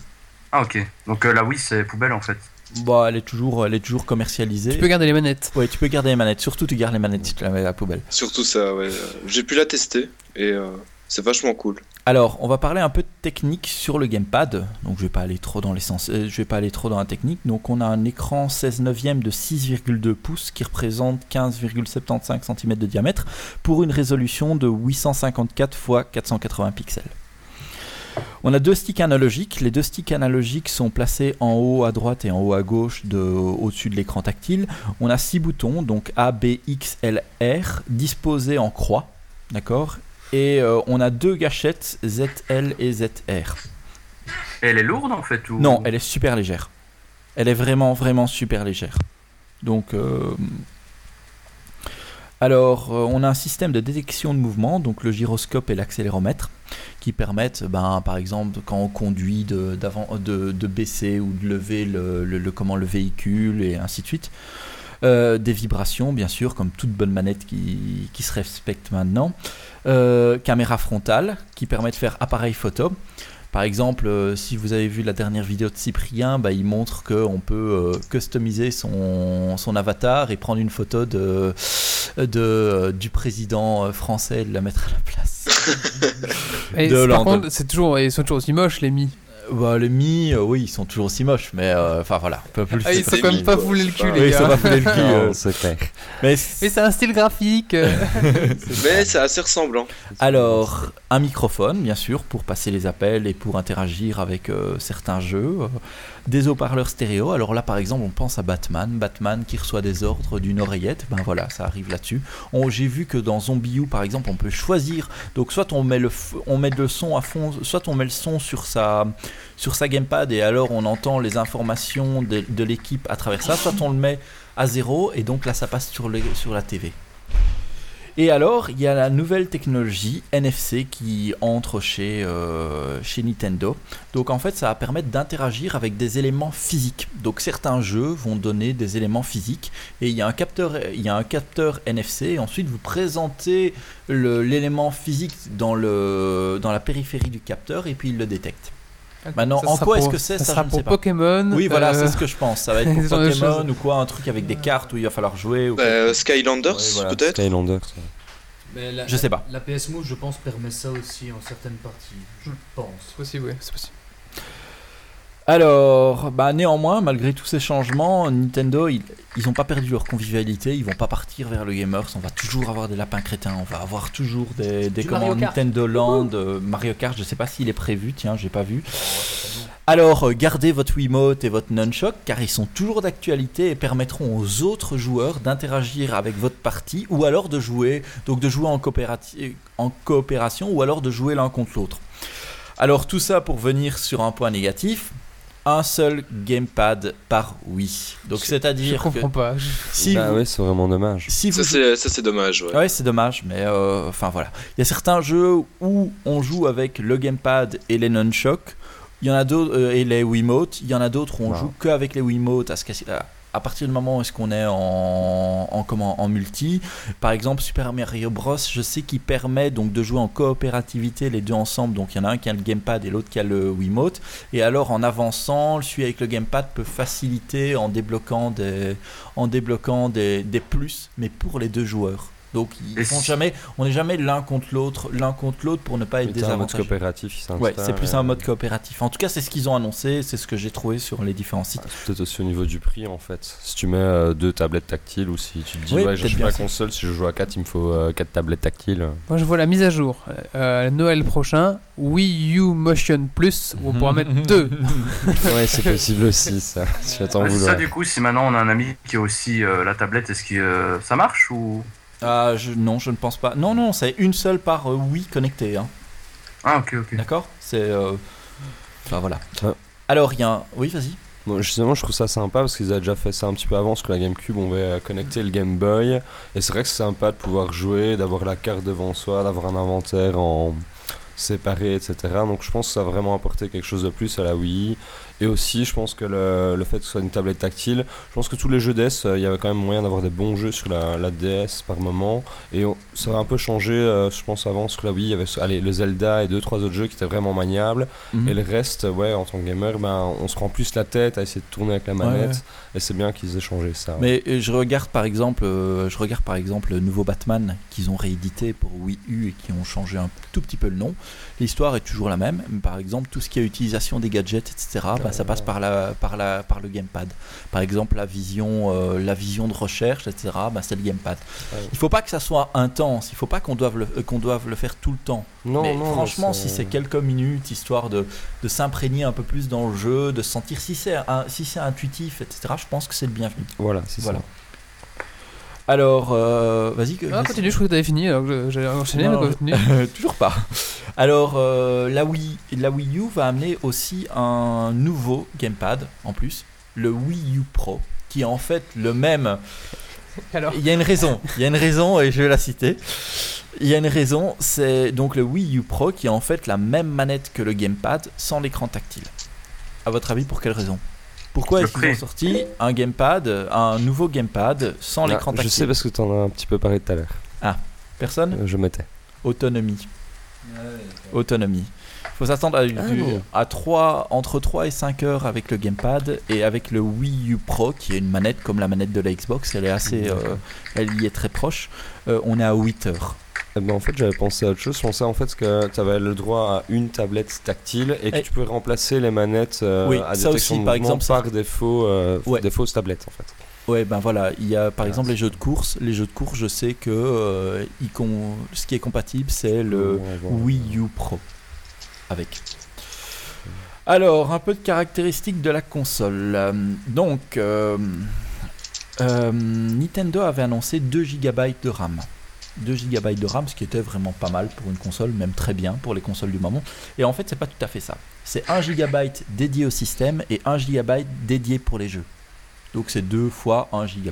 S7: Ah ok. Donc euh, la Wii c'est poubelle en fait.
S3: Bon, elle est toujours, elle est toujours commercialisée.
S1: Tu peux garder les manettes.
S3: Ouais, tu peux garder les manettes. Surtout, tu gardes les manettes si tu la mets à la poubelle.
S6: Surtout ça, ouais. J'ai pu la tester et euh, c'est vachement cool.
S3: Alors, on va parler un peu de technique sur le gamepad. Donc, je vais pas aller trop dans l'essence, euh, je vais pas aller trop dans la technique. Donc, on a un écran 16 neuvième de 6,2 pouces qui représente 15,75 cm de diamètre pour une résolution de 854 x 480 pixels. On a deux sticks analogiques. Les deux sticks analogiques sont placés en haut à droite et en haut à gauche de, au-dessus de l'écran tactile. On a six boutons, donc A, B, X, L, R, disposés en croix. D'accord? Et euh, on a deux gâchettes ZL et ZR.
S7: Elle est lourde en fait ou
S3: Non, elle est super légère. Elle est vraiment, vraiment super légère. Donc, euh, alors, euh, on a un système de détection de mouvement, donc le gyroscope et l'accéléromètre, qui permettent, ben, par exemple, quand on conduit, de, de, de baisser ou de lever le, le- le- comment, le véhicule et ainsi de suite. Euh, des vibrations, bien sûr, comme toute bonne manette qui, qui se respecte maintenant. Euh, caméra frontale, qui permet de faire appareil photo. Par exemple, euh, si vous avez vu la dernière vidéo de Cyprien, bah, il montre qu'on peut euh, customiser son, son avatar et prendre une photo de, de, du président euh, français et de la mettre à la place.
S1: Et
S3: De
S1: par contre, c'est toujours, ils sont toujours aussi moches les mi.
S3: Euh, bah, les mi, euh, oui, ils sont toujours aussi moches, mais euh, enfin voilà. on peut plus le
S1: Ah, ils sont quand même pas foulés le cul
S6: Oui,
S3: Oui,
S1: les
S3: ils sont
S1: gars.
S3: pas foulés le cul. [laughs] euh,
S2: c'est clair. [laughs]
S3: mais
S1: c'est un style graphique. euh. [laughs]
S6: Mais c'est assez ressemblant.
S3: Alors, un microphone, bien sûr, pour passer les appels et pour interagir avec euh, certains jeux. euh, des haut-parleurs stéréo. Alors là, par exemple, on pense à Batman. Batman qui reçoit des ordres d'une oreillette. Ben voilà, ça arrive là-dessus. On- J'ai vu que dans Zombie U, par exemple, on peut choisir. Donc, soit on met le, on met le son à fond, soit on met le son sur sa, sur sa gamepad et alors on entend les informations de, l'équipe à travers ça. Soit on le met à zéro et donc là, ça passe sur, la TV. Et alors, il y a la nouvelle technologie NFC qui entre chez, euh, chez Nintendo. Donc en fait, ça va permettre d'interagir avec des éléments physiques. Donc certains jeux vont donner des éléments physiques et il y a un capteur, il y a un capteur NFC. Et ensuite, vous présentez l'élément physique dans la périphérie du capteur et puis il le détecte. Maintenant,
S1: Ça
S3: en quoi est-ce que c'est
S1: Ça
S3: Ça,
S1: sera
S3: je ne
S1: pour
S3: sais pas.
S1: Pokémon.
S3: Oui, voilà,
S1: euh,
S3: c'est ce que je pense. Ça va [laughs] être pour Pokémon ou quoi, un truc avec des cartes où il va falloir jouer. Ou
S6: Bah, Skylanders,
S3: Ouais, voilà.
S6: peut-être
S2: Skylander. ça.
S4: Mais la-
S3: Je sais pas.
S4: La PS Move, je pense, permet ça aussi en certaines parties. Je pense.
S1: C'est possible, oui, c'est possible.
S3: Alors, bah néanmoins, malgré tous ces changements, Nintendo, ils ils ont pas perdu leur convivialité, ils vont pas partir vers le gamers, on va toujours avoir des lapins crétins, on va avoir toujours des, des
S4: Kart.
S3: Nintendo Land, euh, Mario Kart, je sais pas s'il est prévu, tiens, j'ai pas vu. Alors, euh, gardez votre Wiimote et votre Nunchuk, car ils sont toujours d'actualité et permettront aux autres joueurs d'interagir avec votre partie, ou alors de jouer, donc de jouer en, coopérati- en coopération, ou alors de jouer l'un contre l'autre. Alors tout ça pour venir sur un point négatif, un seul gamepad par Wii. Donc
S1: Je
S3: c'est-à-dire que
S1: comprends pas. Je-
S3: si
S2: bah
S3: vous,
S2: ouais, c'est vraiment dommage.
S3: si vous
S6: Ça, c'est ça, c'est dommage, ouais.
S3: Ouais, c'est dommage, mais euh, enfin voilà. Il y a certains jeux où on joue avec le gamepad et les nunchuck. Il y en a d'autres euh, et les Wiimote. Il y en a d'autres où on
S2: Wow.
S3: joue que avec les Wiimote. À, ce cas- à- partir du moment où est-ce qu'on est en, en multi, par exemple Super Mario Bros, je sais qu'il permet donc de jouer en coopérativité les deux ensemble. Donc il y en a un qui a le gamepad et l'autre qui a le Wiimote. Et alors en avançant, celui avec le gamepad peut faciliter en débloquant des plus, mais pour les deux joueurs. Donc ils font
S7: si-
S3: jamais, on n'est jamais l'un contre l'autre, l'un contre l'autre pour ne pas être
S2: Mais t'as un mode
S3: désavantagé.
S2: coopératif.
S3: Ouais, c'est plus un
S2: euh,
S3: mode coopératif. En tout cas, c'est ce qu'ils ont annoncé, c'est ce que j'ai trouvé sur les différents sites.
S2: ah, c'est Peut-être aussi au niveau du prix en fait. Si tu mets euh, deux tablettes tactiles ou si tu te dis
S3: Oui,
S2: ouais,
S3: bien
S2: la
S3: ça.
S2: console, si je joue à 4, il me faut euh, 4 tablettes tactiles.
S1: Moi, je vois la mise à jour. Euh, Noël prochain, Wii U Motion Plus, où on pourra mettre deux. [laughs]
S2: ouais, c'est possible aussi ça.
S7: C'est
S2: vouloir.
S7: ça du coup, si maintenant on a un ami qui a aussi euh, la tablette, est-ce que euh, ça marche ou
S3: Ah, je, non, je ne pense pas. Non, non, c'est une seule par euh, Wii connectée. Hein.
S7: Ah ok ok.
S3: D'accord? C'est. euh, Enfin voilà.
S2: Ouais.
S3: Alors, il y a un. Oui, vas-y.
S2: Bon, justement, je trouve ça sympa parce qu'ils avaient déjà fait ça un petit peu avant, parce que la GameCube, on va connecter le Game Boy. Et c'est vrai que c'est sympa de pouvoir jouer, d'avoir la carte devant soi, d'avoir un inventaire en séparé, etc. Donc je pense que ça a vraiment apporté quelque chose de plus à la Wii. Et aussi, je pense que le, le fait que ce soit une tablette tactile, je pense que tous les jeux DS, euh, il y avait quand même moyen d'avoir des bons jeux sur la, la DS par moment. Et on- ça a un peu changé, euh, je pense, avant sur la Wii, il y avait allez, le Zelda et deux, trois autres jeux qui étaient vraiment maniables.
S3: Mhm.
S2: Et le reste, ouais, en tant que gamer, ben, on se rend plus la tête à essayer de tourner avec la manette.
S3: ouais.
S2: Et c'est bien qu'ils aient changé ça.
S3: Mais euh, je regarde par exemple, euh, je regarde par exemple le nouveau Batman qu'ils ont réédité pour Wii U et qui ont changé un tout petit peu le nom. L'histoire est toujours la même. mais Par exemple, tout ce qui est utilisation des gadgets, etc. bah, ça passe par la, par la, par le gamepad. Par exemple, la vision, euh, la vision de recherche, etc. bah, c'est le gamepad.
S2: Ouais.
S3: Il faut pas que ça soit intense. Il faut pas qu'on doive le, euh, qu'on doive le faire tout le temps.
S2: non,
S3: mais
S2: non,
S3: franchement, si c'est quelques minutes, histoire de, de s'imprégner un peu plus dans le jeu, de sentir si c'est un- si c'est intuitif, etc. Je pense que c'est le bienvenu.
S2: Voilà, c'est
S3: Voilà.
S2: ça.
S3: Alors, euh, vas-y.
S1: Ah,
S3: vas-y.
S1: continue, je crois que t'avais fini, alors j'allais enchaîner, mais continue. [laughs]
S3: Toujours pas. Alors, euh, la, Wii, la Wii U va amener aussi un nouveau gamepad en plus, le Wii U Pro, qui est en fait le même.
S1: Alors,
S3: Il y a une raison, il y a une raison et je vais la citer. Il y a une raison, c'est donc le Wii U Pro qui est en fait la même manette que le gamepad sans l'écran tactile. À votre avis, pour quelle raison? Pourquoi est-ce qu'ils ont sorti un gamepad, un nouveau gamepad sans
S2: Ah,
S3: l'écran
S2: je
S3: tactile
S2: sais parce que tu en as un petit peu parlé tout à l'heure.
S3: Personne
S2: Euh, Je mettais.
S3: Autonomie. Autonomie. Il faut s'attendre à, du-
S2: Ah non.
S3: à 3, entre 3 et 5 heures avec le gamepad et avec le Wii U Pro qui est une manette comme la manette de la Xbox, elle est assez, euh, elle y est très proche. Euh, on est à 8 heures.
S2: Eh ben, en fait, j'avais pensé à autre chose. Je pensais en fait que tu avais le droit à une tablette tactile et que
S3: Eh.
S2: tu pouvais remplacer les manettes euh,
S3: Oui,
S2: à
S3: ça
S2: détection
S3: aussi,
S2: de
S3: par exemple,
S2: par défaut, euh,
S3: Ouais.
S2: des fausses tablettes en fait.
S3: Ouais, ben voilà, il y a par
S2: Ah,
S3: exemple les jeux de course. Les jeux de course, je sais que euh, ils con- ce qui est compatible, c'est le. Wii U Pro avec. Alors, un peu de caractéristiques de la console. Donc, Nintendo avait annoncé 2 GB de RAM. 2 GB de RAM, ce qui était vraiment pas mal pour une console, même très bien pour les consoles du moment. Et en fait, c'est pas tout à fait ça. C'est 1 GB dédié au système et 1 GB dédié pour les jeux. Donc c'est 2 fois 1 GB.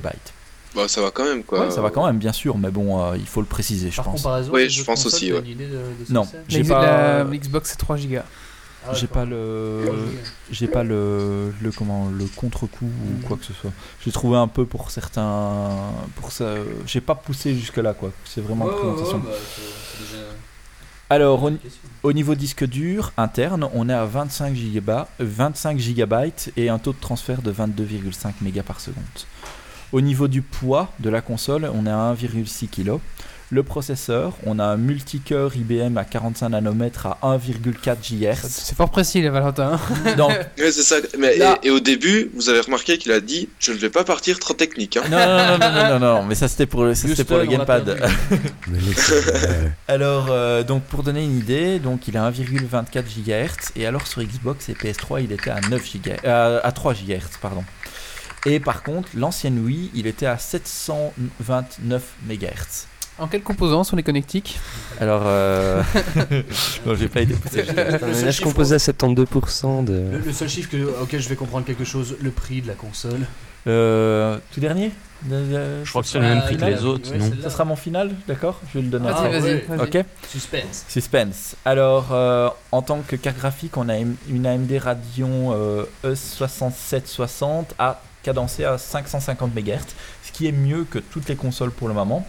S6: Bah, ça va quand même, quoi.
S3: Ouais, ça va quand même, bien sûr, mais bon, euh, il faut le préciser, je
S4: Par
S3: pense.
S4: comparaison,
S6: Oui, je pense aussi, ouais.
S4: une idée de, de ce
S3: Non. J'ai
S1: la,
S3: pas-
S1: la Xbox c'est 3 Go.
S4: Ah
S3: J'ai pas le, j'ai pas le, le comment, le contre-coup ou quoi que ce soit. J'ai trouvé un peu pour certains, pour ça, j'ai pas poussé jusque là quoi. C'est vraiment une présentation.
S4: bah, c'est- c'est déjà
S3: Alors au, niveau disque dur interne, on est à 25 GB, 25 GB et un taux de transfert de 22,5 mégas par seconde. Au niveau du poids de la console, on est à 1,6 kg. Le processeur, on a un multicœur IBM à 45 nanomètres à 1,4 GHz.
S1: C'est fort précis, les Valentin. [laughs]
S3: Donc,
S6: Ouais, c'est ça. Mais,
S3: Là-
S6: et, et au début, vous avez remarqué qu'il a dit Je ne vais pas partir trop technique. Hein.
S3: non, non, non, non, non, non, non, mais ça c'était pour le, ça, pour gamepad. [laughs] Alors, euh, donc pour donner une idée, donc il a 1,24 GHz et alors sur Xbox et PS3 il était à 9 GHz, euh, à 3 GHz pardon. Et par contre, l'ancienne Wii, il était à 729 MHz.
S1: En quelle composant sont les connectiques?
S3: Alors, euh... [laughs] non, j'ai pas été poussé.
S2: Là, je composais à 72% de.
S4: Le, le seul chiffre que- auquel je vais comprendre quelque chose, le prix de la console.
S3: Euh, tout dernier?
S9: Je crois que c'est le même prix que les autres, non?
S3: Ça sera mon final, d'accord? Je vais le donner.
S1: Vas-y,
S3: après.
S1: vas-y,
S4: ouais.
S1: vas-y.
S3: Ok.
S4: Suspense.
S3: Suspense. Alors, euh, en tant que carte graphique, on a une AMD Radeon euh, E6760 à cadencé à 550 MHz, ce qui est mieux que toutes les consoles pour le moment.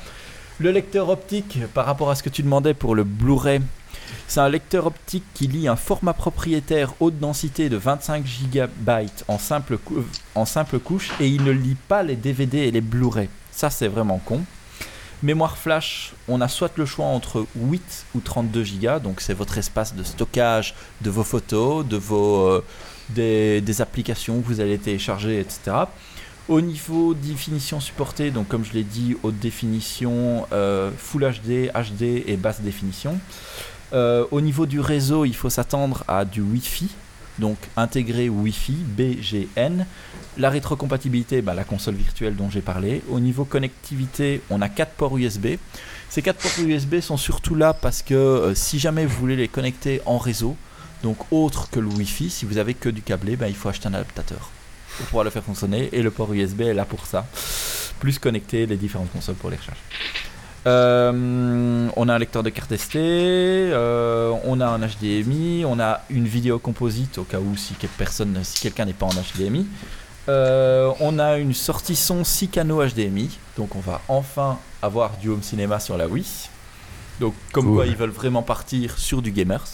S3: Le lecteur optique, par rapport à ce que tu demandais pour le Blu-ray, c'est un lecteur optique qui lit un format propriétaire haute densité de 25 GB en simple, en simple couche et il ne lit pas les DVD et les Blu-ray. Ça, c'est vraiment con. Mémoire flash, on a soit le choix entre 8 ou 32 Go, donc c'est votre espace de stockage de vos photos, de vos, euh, des applications que vous allez télécharger, etc. Au niveau définition supportée, donc comme je l'ai dit, haute définition, euh, Full HD, HD et basse définition. Euh, au niveau du réseau, il faut s'attendre à du Wi-Fi, donc intégré Wi-Fi, BGN. La rétrocompatibilité, bah, la console virtuelle dont j'ai parlé. Au niveau connectivité, on a 4 ports USB. Ces 4 ports USB sont surtout là parce que euh, si jamais vous voulez les connecter en réseau, donc autre que le Wi-Fi, si vous avez que du câblé, bah, il faut acheter un adaptateur pour pouvoir le faire fonctionner. Et le port USB est là pour ça. Plus connecter les différentes consoles pour les recharges. Euh, on a un lecteur de carte SD, euh, on a un HDMI, on a une vidéo composite au cas où si personne, si quelqu'un n'est pas en HDMI. Euh, on a une sortie son 6 canaux HDMI, donc on va enfin avoir du home cinéma sur la Wii. Donc comme quoi ils veulent vraiment partir sur du gamers.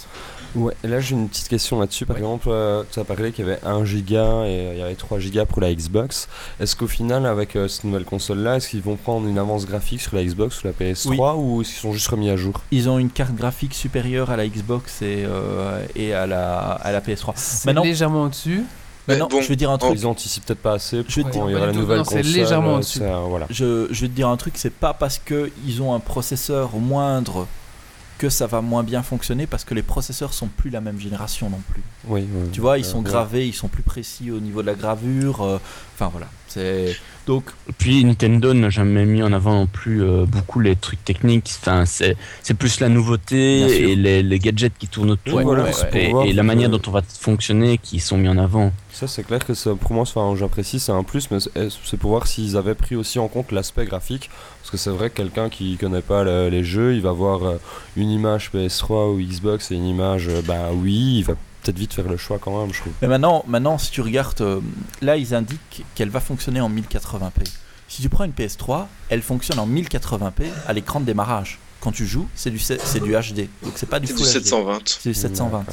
S2: Ouais, là j'ai une petite question là-dessus. Par
S3: Ouais.
S2: exemple, euh, tu as parlé qu'il y avait 1 giga et il y avait 3 gigas pour la Xbox. Est-ce qu'au final, avec euh, cette nouvelle console-là, est-ce qu'ils vont prendre une avance graphique sur la Xbox ou la PS3 ou est-ce qu'ils sont juste remis à jour?
S3: Ils ont une carte graphique supérieure à la Xbox et, euh, et à, la, à la PS3.
S1: C'est
S3: Maintenant-
S1: légèrement au-dessus.
S6: Mais
S3: Maintenant,
S6: bon,
S3: je vais dire un truc.
S2: Ils anticipent peut-être pas assez.
S3: Je vais
S2: pour
S3: te
S2: quand
S1: dire
S2: la nouvelle
S1: non, c'est
S2: console.
S1: légèrement
S2: euh,
S1: au-dessus.
S2: voilà.
S3: Je, je vais te dire un truc, c'est pas parce qu'ils ont un processeur moindre que ça va moins bien fonctionner parce que les processeurs sont plus la même génération non plus.
S2: Oui, oui.
S3: Tu vois, ils
S2: Euh,
S3: sont
S2: ouais.
S3: gravés, ils sont plus précis au niveau de la gravure. euh, Enfin voilà, c'est donc
S9: Puis Nintendo n'a jamais mis en avant non plus euh, beaucoup les trucs techniques. Enfin, c'est c'est plus la nouveauté et les, les gadgets qui tournent autour
S3: Ouais,
S2: voilà,
S3: ouais,
S9: et, la manière dont on va fonctionner qui sont mis en avant.
S2: Ça, c'est clair que ça, pour moi, enfin, j'apprécie, c'est un plus, mais c'est c'est pour voir s'ils avaient pris aussi en compte l'aspect graphique. Parce que c'est vrai que quelqu'un qui connaît pas le- les jeux, il va voir euh, une image PS3 ou Xbox et une image, euh, bah oui, il va peut-être vite faire le choix quand même, je trouve.
S3: Mais maintenant, maintenant, si tu regardes, euh, là, ils indiquent qu'elle va fonctionner en 1080p. Si tu prends une PS3, elle fonctionne en 1080p à l'écran de démarrage. Quand tu joues, c'est du, c'est du HD. Donc c'est pas du
S6: C'est
S3: Full
S6: du
S3: HD.
S6: 720.
S3: C'est du 720.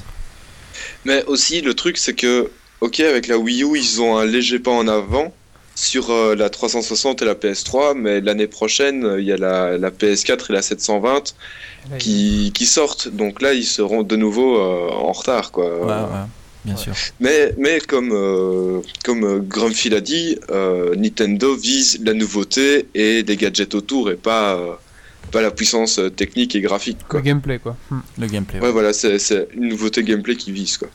S6: Mais aussi, le truc, c'est que, ok, avec la Wii U, ils ont un léger pas en avant sur euh, la 360 et la PS3, mais l'année prochaine, euh, il y a la, la PS4 et la 720 qui, qui sortent. Donc là, ils seront de nouveau euh, en retard, quoi.
S3: Ouais, ouais, bien sûr.
S6: Mais, mais comme, euh, comme Grumpy l'a dit, euh, Nintendo vise la nouveauté et des gadgets autour et pas, euh, pas la puissance technique et graphique.
S1: Le gameplay, quoi. Hmm.
S3: Le gameplay.
S6: Ouais, voilà, c'est c'est une nouveauté gameplay qui vise. Quoi.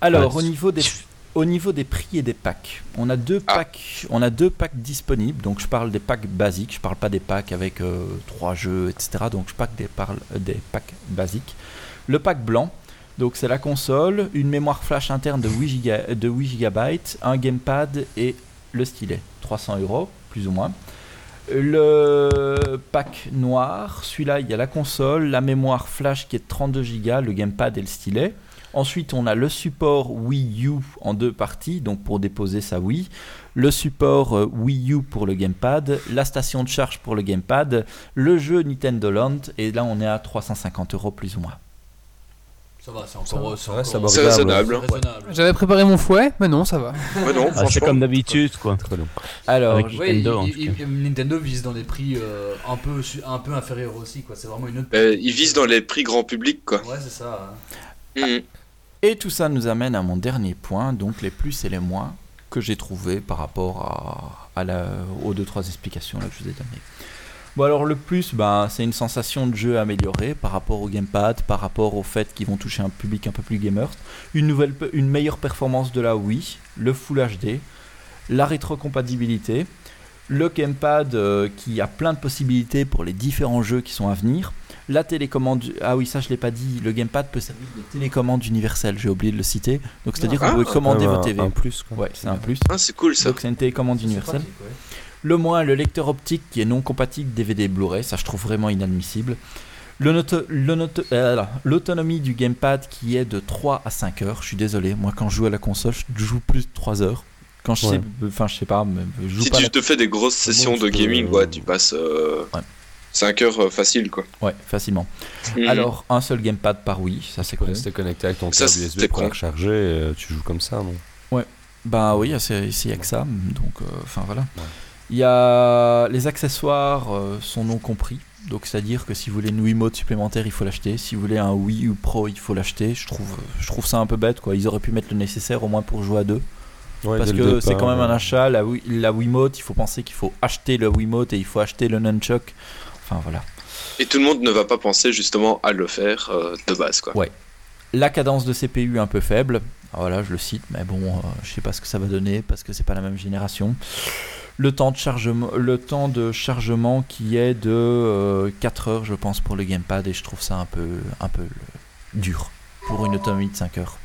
S3: Alors,
S9: Ouais.
S3: au niveau des au niveau des prix et des packs, on a deux
S6: Ah.
S3: packs, on a deux packs disponibles. Donc, je parle des packs basiques. Je parle pas des packs avec euh, trois jeux, etc. Donc, je parle des, parle des packs basiques. Le pack blanc. Donc, c'est la console, une mémoire flash interne de 8, giga- de 8 GB, un gamepad et le stylet. 300 euros, plus ou moins. Le pack noir, celui-là, il y a la console, la mémoire flash qui est de 32 Go, le gamepad et le stylet. Ensuite, on a le support Wii U en deux parties, donc pour déposer sa Wii. Le support euh, Wii U pour le gamepad, la station de charge pour le gamepad, le jeu Nintendo Land, et là on est à 350 euros plus ou moins.
S4: Ça va, c'est encore.
S2: Ça
S4: encore-
S6: raisonnable.
S4: raisonnable.
S1: J'avais préparé mon fouet, mais non, ça va.
S6: Non,
S9: Ah, c'est comme d'habitude, quoi.
S2: Très long.
S3: Alors,
S4: Ouais,
S9: Nintendo,
S4: il- il- Nintendo vise dans des prix euh, un, peu, un peu inférieurs aussi, quoi. C'est vraiment une autre.
S6: Euh, ils visent dans les prix grand public, quoi.
S4: Ouais, c'est ça. hein.
S6: Mhm.
S3: Et tout ça nous amène à mon dernier point, donc les plus et les moins que j'ai trouvé par rapport aux deux trois explications que je vous ai données. Bon alors le plus, ben, c'est une sensation de jeu améliorée par rapport au gamepad, par rapport au fait qu'ils vont toucher un public un peu plus gamer, une, une meilleure performance de la Wii, le Full HD, la rétrocompatibilité, le gamepad euh, qui a plein de possibilités pour les différents jeux qui sont à venir, la télécommande, ah oui ça je l'ai pas dit, le gamepad peut servir de télécommande universelle, j'ai oublié de le citer, donc c'est à dire que
S6: Ah,
S3: vous pouvez commander
S2: Ouais,
S3: votre
S2: un-
S3: TV.
S2: Un plus, quoi.
S3: Ouais, c'est un plus.
S6: Ah, c'est cool ça.
S3: Donc c'est une télécommande universelle.
S4: C'est pratique, ouais.
S3: Le moins, le lecteur optique qui est non compatible DVD et Blu-ray, ça je trouve vraiment inadmissible. Euh, L'autonomie du gamepad qui est de 3 à 5 heures. Je suis désolé, moi quand je joue à la console, je joue plus de 3 heures. Quand je
S2: Ouais.
S3: sais, enfin je sais pas, mais je joue
S6: Si
S3: pas
S6: tu
S3: la-
S6: te fais des grosses sessions de
S2: peux,
S6: gaming,
S2: euh,
S6: ouais, tu passes euh,
S3: Ouais.
S6: 5 heures euh, facile, quoi.
S3: Ouais, facilement.
S6: Mhm.
S3: Alors, un seul gamepad par Wii, ça c'est cool.
S2: rester connecté avec ton
S6: Ça,
S2: câble USB
S6: c'était
S2: pour recharger euh, tu joues comme ça, non?
S3: Bah oui, c'est il y a que ça, donc euh, enfin voilà.
S2: Ouais.
S3: Il y a les accessoires euh, sont non compris, donc c'est-à-dire que si vous voulez une Wiimote supplémentaire, il faut l'acheter. Si vous voulez un Wii U Pro, il faut l'acheter. Je trouve, je trouve ça un peu bête quoi. Ils auraient pu mettre le nécessaire au moins pour jouer à deux,
S2: Ouais,
S3: parce que c'est quand même un achat. La, Wii- la Wiimote, il faut penser qu'il faut acheter le Wiimote et il faut acheter le nunchuck. Enfin voilà.
S6: Et tout le monde ne va pas penser justement à le faire euh, de base, quoi.
S3: Ouais. La cadence de CPU un peu faible. Ah, Voilà, je le cite, mais bon, euh, je sais pas ce que ça va donner parce que c'est pas la même génération. Le temps de chargement, le temps de chargement qui est de euh, 4 heures, je pense, pour le gamepad, et je trouve ça un peu, un peu euh, dur pour une autonomie de 5 heures.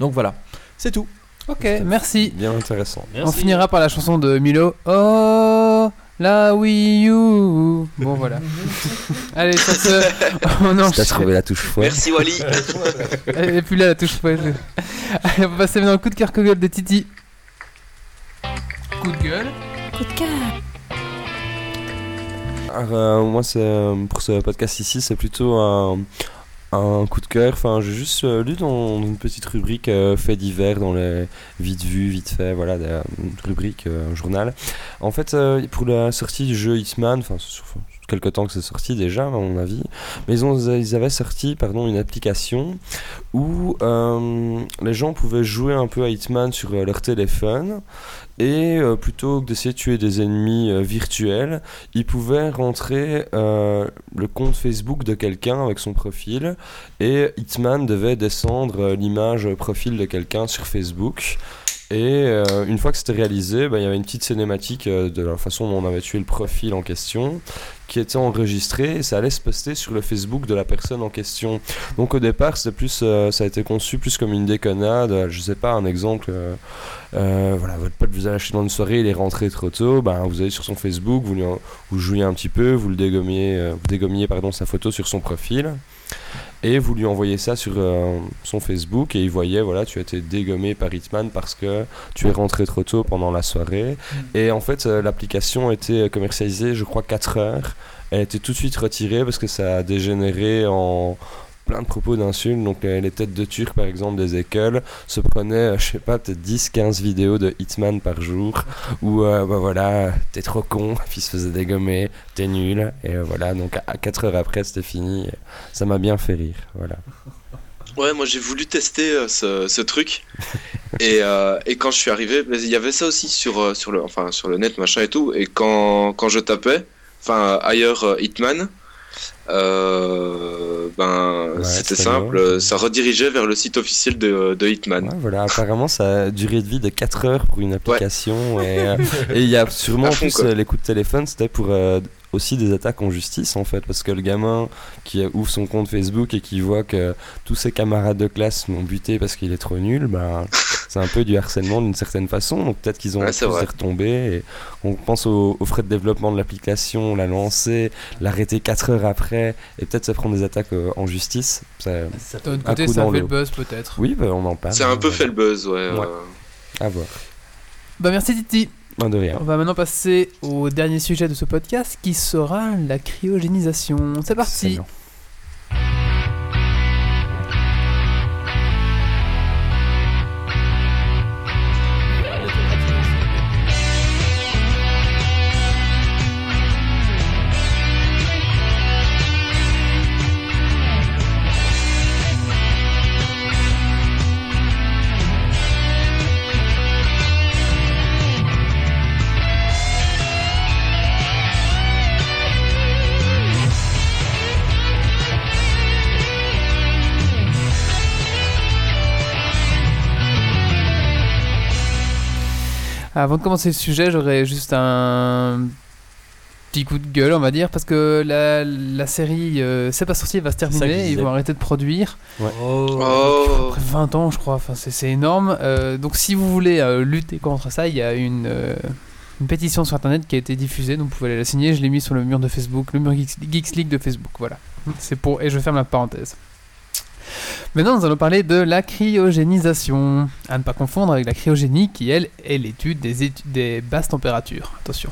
S3: Donc voilà, c'est tout.
S1: Ok, merci.
S2: Bien intéressant.
S1: On finira par la chanson de Milo. Oh, La Wii U. Bon, voilà. [laughs] Allez, sur ce, [laughs] on
S2: T'as
S1: enchaîne.
S2: trouvé la touche fouet.
S6: Merci Wally. [laughs]
S1: Elle est plus là, la touche fouet. Allez, on va passer maintenant au coup de cœur coup de gueule de Titi. Coup de gueule.
S8: Coup de cœur.
S2: Alors, euh, moi, c'est, euh, pour ce podcast ici, c'est plutôt un, un coup de cœur. Enfin, j'ai juste euh, lu dans une petite rubrique euh, faits divers dans les vite vu, vite fait, voilà, des- une rubrique, euh, journal. En fait, euh, pour la sortie du jeu Hitman, enfin, ça fait quelque temps que c'est sorti déjà, à mon avis, mais ils, avaient sorti, pardon, une application où euh, les gens pouvaient jouer un peu à Hitman sur euh, leur téléphone. Et euh, plutôt que d'essayer de tuer des ennemis virtuels, ils pouvaient rentrer le compte Facebook de quelqu'un avec son profil et Hitman devait descendre l'image profil de quelqu'un sur Facebook. Et euh, une fois que c'était réalisé, bah, il y avait une petite cinématique euh, de la façon dont on avait tué le profil en question qui était enregistrée et ça allait se poster sur le Facebook de la personne en question. Donc au départ, c'était plus, euh, ça a été conçu plus comme une déconnade. Je sais pas, un exemple. voilà, votre pote vous a lâché dans une soirée, il est rentré trop tôt, ben, vous allez sur son Facebook, vous, lui un petit peu, vous le dégommiez, vous pardon, sa photo sur son profil, et vous lui envoyez ça sur euh, son Facebook, et il voyait, voilà, tu as été dégommé par Hitman parce que tu es rentré trop tôt pendant la soirée. Et en fait, euh, l'application a été commercialisée, je crois, 4 heures. Elle a été tout de suite retirée parce que ça a dégénéré en plein de propos d'insultes. Donc les têtes de Turcs, par exemple, des écoles, se prenaient, euh, je sais pas, peut-être 10-15 vidéos de Hitman par jour. [laughs] Où, euh, bah voilà, t'es trop con, [laughs] puis il se faisait dégommer, t'es nul. Et euh, voilà, donc à 4 heures après, c'était fini. Ça m'a bien fait rire, voilà. [laughs]
S6: Ouais, moi j'ai voulu tester euh, ce, ce truc. et, euh, et quand je suis arrivé, il y avait ça aussi sur, sur, le, enfin, sur le net, machin et tout. Et quand, quand je tapais, enfin ailleurs euh, Hitman, euh, ben
S2: Ouais,
S6: c'était simple, ça redirigeait vers le site officiel de, de Hitman.
S2: Ouais, voilà, apparemment ça a duré de vie de 4 heures pour une application. Et euh, et il y a sûrement en
S6: fond,
S2: plus
S6: quoi.
S2: euh, les coups de téléphone c'était pour euh, aussi des attaques en justice en fait parce que le gamin qui ouvre son compte Facebook et qui voit que tous ses camarades de classe l'ont buté parce qu'il est trop nul, ben c'est un peu du harcèlement d'une certaine façon donc peut-être qu'ils ont
S6: Ouais,
S2: tous
S6: vrai.
S2: des retombées et on pense aux, aux frais de développement de l'application, la lancer, l'arrêter 4 heures après et peut-être se prendre des attaques euh, en justice. Ça-
S1: D'un côté, ça fait le buzz peut-être.
S2: Oui, bah, on en parle.
S6: C'est un peu fait le buzz, ouais.
S2: Ouais.
S6: euh.
S2: À voir.
S1: Bah merci Titi.
S2: Non, de rien.
S1: On va maintenant passer au dernier sujet de ce podcast qui sera la cryogénisation. C'est parti. Avant de commencer le sujet, j'aurais juste un petit coup de gueule, on va dire, parce que la, la série euh, C'est pas sorti, elle va se terminer, ils vont arrêter de produire.
S6: Oh,
S1: Après 20 ans, je crois, enfin, c'est énorme. Euh, donc si vous voulez euh, lutter contre ça, il y a une, euh, une pétition sur Internet qui a été diffusée, donc vous pouvez aller la signer. Je l'ai mis sur le mur de Facebook, le mur Geeks, Geeks League de Facebook, voilà. C'est pour... Et je ferme la parenthèse. Maintenant, nous allons parler de la cryogénisation. À ne pas confondre avec la cryogénie qui, elle, est l'étude des, basses températures. Attention.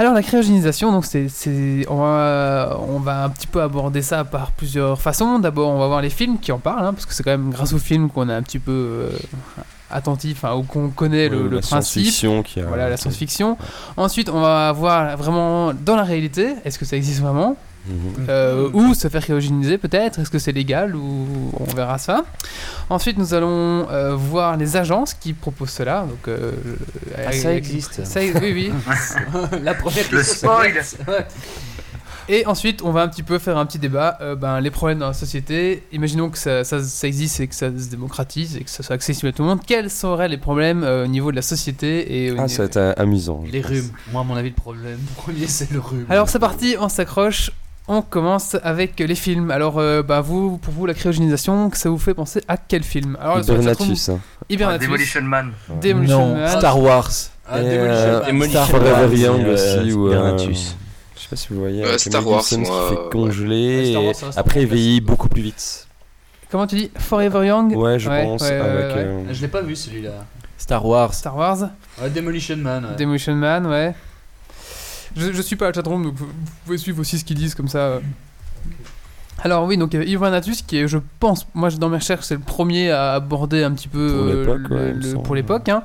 S1: Alors la cryogénisation, donc c'est, on, va, on va un petit peu aborder ça par plusieurs façons. D'abord, on va voir les films qui en parlent, hein, parce que c'est quand même grâce aux films qu'on est un petit peu euh, attentif, hein, ou qu'on connaît le,
S2: Ouais,
S1: le
S2: la
S1: principe.
S2: science-fiction qui a-
S1: Voilà, la science-fiction. Ensuite, on va voir vraiment dans la réalité, est-ce que ça existe vraiment? Euh, Ou se faire cryogéniser peut-être, est-ce que c'est légal ou on verra ça. Ensuite, nous allons euh, voir les agences qui proposent cela. Donc, euh,
S4: Ah, ça existe.
S1: ça- oui, oui. [laughs]
S4: La première
S7: Le spoil.
S1: Et ensuite, on va un petit peu faire un petit débat. euh, ben, les problèmes dans la société. Imaginons que ça, ça- ça existe et que ça se démocratise et que ça soit accessible à tout le monde. Quels seraient les problèmes euh, au niveau de la société et au
S2: Ah,
S1: niveau-
S2: ça va être amusant.
S4: Les rhumes. Moi, à mon avis, le problème premier, c'est le rhume.
S1: Alors c'est parti, on s'accroche. On commence avec les films. Alors, euh, bah, vous, pour vous, la cryogénisation, ça vous fait penser à quel film? Alors,
S2: Hibernatus. hein.
S1: Hibernatus.
S7: Demolition Man.
S1: Demolition
S3: Non,
S1: Man.
S3: Star Wars.
S4: Ah, Demolition
S2: euh,
S4: Man.
S9: Demolition
S2: Forever Young
S9: euh,
S2: aussi, ou, euh,
S9: Spidernatus.
S2: Je sais pas si vous voyez.
S6: Euh,
S2: avec
S6: Star Wars,
S2: Gibson qui
S6: moi,
S2: fait congeler
S4: Ouais, Star
S2: et
S4: Wars, ça reste
S2: après
S4: classique.
S2: beaucoup plus vite.
S1: Comment tu dis? Forever Young?
S2: Ouais, je
S1: Ouais,
S2: pense.
S1: ouais, ouais,
S2: avec,
S1: ouais.
S2: euh,
S4: Je l'ai pas vu celui-là.
S3: Star Wars.
S1: Star Wars
S4: Ouais, Demolition Man. ouais.
S1: Demolition Man, ouais. Je, je suis pas à la chatroom, donc vous vous pouvez suivre aussi ce qu'ils disent comme ça. euh. Alors oui, donc il y avait Ivanatus qui est, je pense, moi dans mes recherches, c'est le premier à aborder un petit peu
S2: Pour
S1: euh,
S2: l'époque, ouais,
S1: pour hein.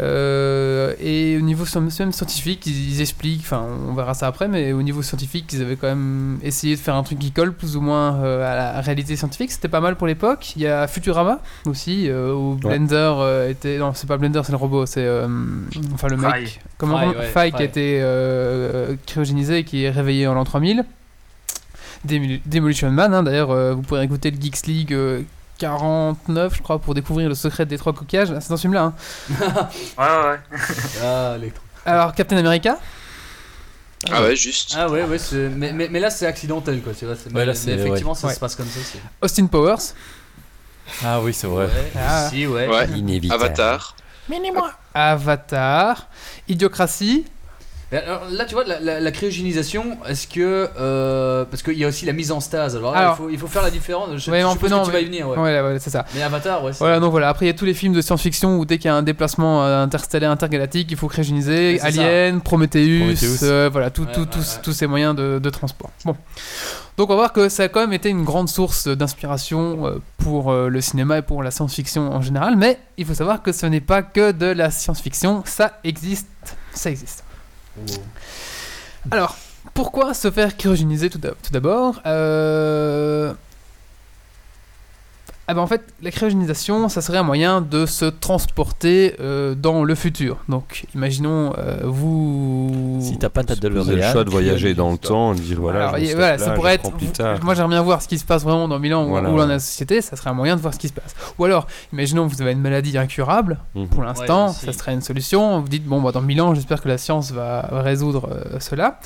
S1: Euh, et au niveau même scientifique, ils, ils expliquent, enfin on verra ça après, mais au niveau scientifique, ils avaient quand même essayé de faire un truc qui colle plus ou moins euh, à la réalité scientifique. C'était pas mal pour l'époque. Il y a Futurama aussi, euh, où Blender euh, était. Non, c'est pas Blender, c'est le robot, c'est. euh, enfin le
S7: Fry.
S1: mec. Comment
S4: Fry,
S1: Fry,
S4: ouais,
S1: qui a été euh, cryogénisé et qui est réveillé en l'an 3000. Démol- Demolition Man, hein, d'ailleurs, euh, vous pourrez écouter le Geeks League euh, 49, je crois, pour découvrir le secret des trois coquillages. Ah, C'est dans ce film-là. hein. [laughs]
S7: Ouais, ouais. [laughs]
S4: Ah, les-
S1: Alors, Captain America
S6: Ah ouais, juste.
S4: Ah ouais, ouais, mais, mais, mais là c'est accidentel quoi, tu vois. c'est-
S3: Ouais, là,
S4: mais effectivement ça se passe comme ça aussi.
S1: Austin Powers
S3: Ah oui, c'est vrai.
S4: Ouais,
S1: Ah.
S4: si, ouais.
S6: Ouais. [laughs]
S2: Inévitable.
S6: Avatar.
S1: Avatar, Idiocratie.
S4: Alors, là, tu vois, la, la- la cryogénisation, est-ce que. euh, parce qu'il y a aussi la mise en stase. Alors, là,
S1: Alors-
S4: il, faut, il faut faire la différence. Je,
S1: Ouais,
S4: je
S1: on
S4: suppose
S1: peut- non,
S4: que tu vas
S1: mais-
S4: y venir, ouais.
S1: Ouais, ouais, c'est ça.
S4: Mais Avatar, ouais.
S1: Voilà, donc voilà. Après, il y a tous les films de science-fiction où dès qu'il y a un déplacement euh, interstellaire, intergalactique, il faut cryogéniser. Alien, Prometheus,
S3: Prometheus.
S1: euh, voilà, tout-
S4: Ouais,
S1: tout-
S4: ouais,
S1: tous,
S4: ouais.
S1: tous ces moyens de, de transport. Bon. Donc, on va voir que ça a quand même été une grande source d'inspiration pour le cinéma et pour la science-fiction en général. Mais il faut savoir que ce n'est pas que de la science-fiction. Ça existe. Ça existe. Alors, pourquoi se faire cryogéniser tout d'ab- tout d'abord Euh, ah ben en fait, la cryogénisation, ça serait un moyen de se transporter euh, dans le futur. Donc, imaginons, euh, vous...
S3: Si t'as pas ta
S2: avez le choix de voyager dans le temps, de dire voilà.
S1: Alors,
S2: je
S1: et voilà,
S2: là,
S1: ça
S2: je
S1: pourrait être.
S2: reprends plus tard.
S1: Moi, j'aimerais bien voir ce qui se passe vraiment dans Milan
S2: Voilà,
S1: ou dans la société. Ça serait un moyen de voir ce qui se passe. Ou alors, imaginons que vous avez une maladie incurable.
S2: Mhm.
S1: Pour l'instant,
S4: Ouais,
S1: ça serait une solution. Vous dites bon, bah, dans Milan, j'espère que la science va résoudre euh, cela.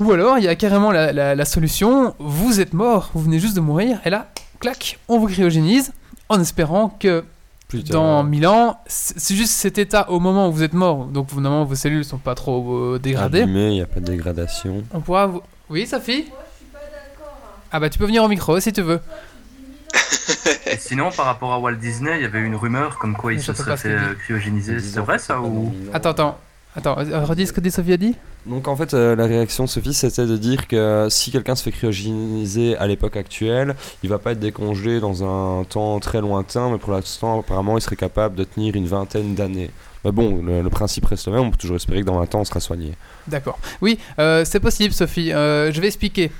S1: Ou alors, il y a carrément la, la- la solution. Vous êtes mort, vous venez juste de mourir, et là, clac, on vous cryogénise en espérant que
S2: Plus tard.
S1: dans Milan, c'est c'est juste cet état au moment où vous êtes mort. Donc, vos cellules sont pas trop euh, dégradées.
S2: Il n'y a pas de dégradation.
S1: On pourra vous... Oui, Sophie? Ah bah tu peux venir au micro si tu veux.
S7: Et sinon, par rapport à Walt Disney, il y avait une rumeur comme quoi il
S1: Mais
S7: se serait
S1: pas se
S7: fait euh, cryogéniser. C'est vrai ça ou
S1: Attends, attends. Attends, euh, redis ce que dit Sophie a dit?
S2: Donc en fait, euh, la réaction de Sophie, c'était de dire que si quelqu'un se fait cryogéniser à l'époque actuelle, il va pas être décongelé dans un temps très lointain, mais pour l'instant, apparemment, il serait capable de tenir une vingtaine d'années. Mais bon, le, le principe reste le même, on peut toujours espérer que dans 20 ans, on sera soigné.
S1: D'accord. Oui, euh, c'est possible Sophie. Euh, je vais expliquer.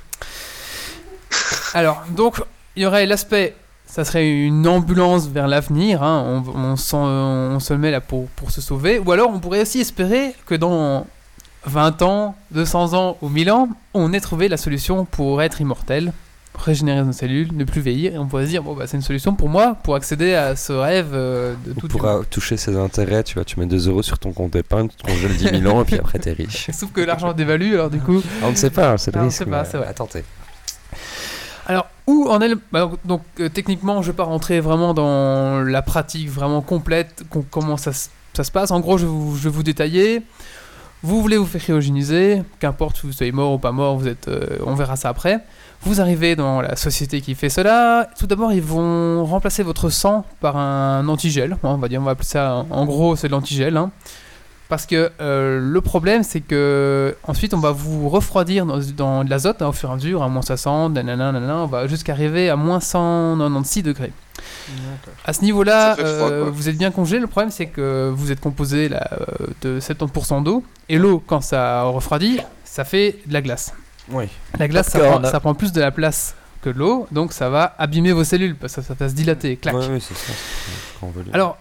S1: Alors, donc, il y aurait l'aspect... Ça serait une ambulance vers l'avenir, hein, on, on, s'en- on se met là pour, pour se sauver. Ou alors on pourrait aussi espérer que dans 20 ans, 200 ans ou 1000 ans, on ait trouvé la solution pour être immortel, régénérer nos cellules, ne plus vieillir, et on pourrait se dire, bon bah c'est une solution pour moi, pour accéder à ce rêve euh, de
S2: On
S1: tout
S2: pourra toucher ses intérêts, tu vois, tu mets 2 euros sur ton compte épargne, tu te congèles 10 000 ans, et puis après, t'es riche. [laughs]
S1: Sauf que l'argent dévalue, alors du coup...
S2: Ah, on ne sait pas, c'est le
S1: Ah, on
S2: risque.
S1: sait pas, c'est vrai.
S2: à tenter.
S1: Alors, en bah, donc, euh, techniquement, je vais pas rentrer vraiment dans la pratique vraiment complète, com- comment ça, ça se passe. En gros, je vais, vous, vais vous détailler. Vous voulez vous faire cryogéniser, qu'importe si vous soyez mort ou pas mort, vous êtes, euh, on verra ça après. Vous arrivez dans la société qui fait cela. Tout d'abord, ils vont remplacer votre sang par un antigel. On va dire, on va appeler ça, en gros, c'est de l'antigel. hein. Parce que euh, le problème, c'est que ensuite, on va vous refroidir dans, dans de l'azote hein, au fur et à mesure, à moins 60, nanana, nanana, on va jusqu'à arriver à moins 196 degrés. À ce niveau-là, euh, vous êtes bien congelé. Le problème, c'est que vous êtes composé là, euh, de 70% d'eau. Et l'eau, quand ça refroidit, ça fait de la glace.
S2: Oui.
S1: La glace, ça prend, ça prend plus de la place que l'eau, donc ça va abîmer vos cellules, parce que ça va se dilater, clac.
S2: Ouais, ouais, c'est ça.
S1: Alors,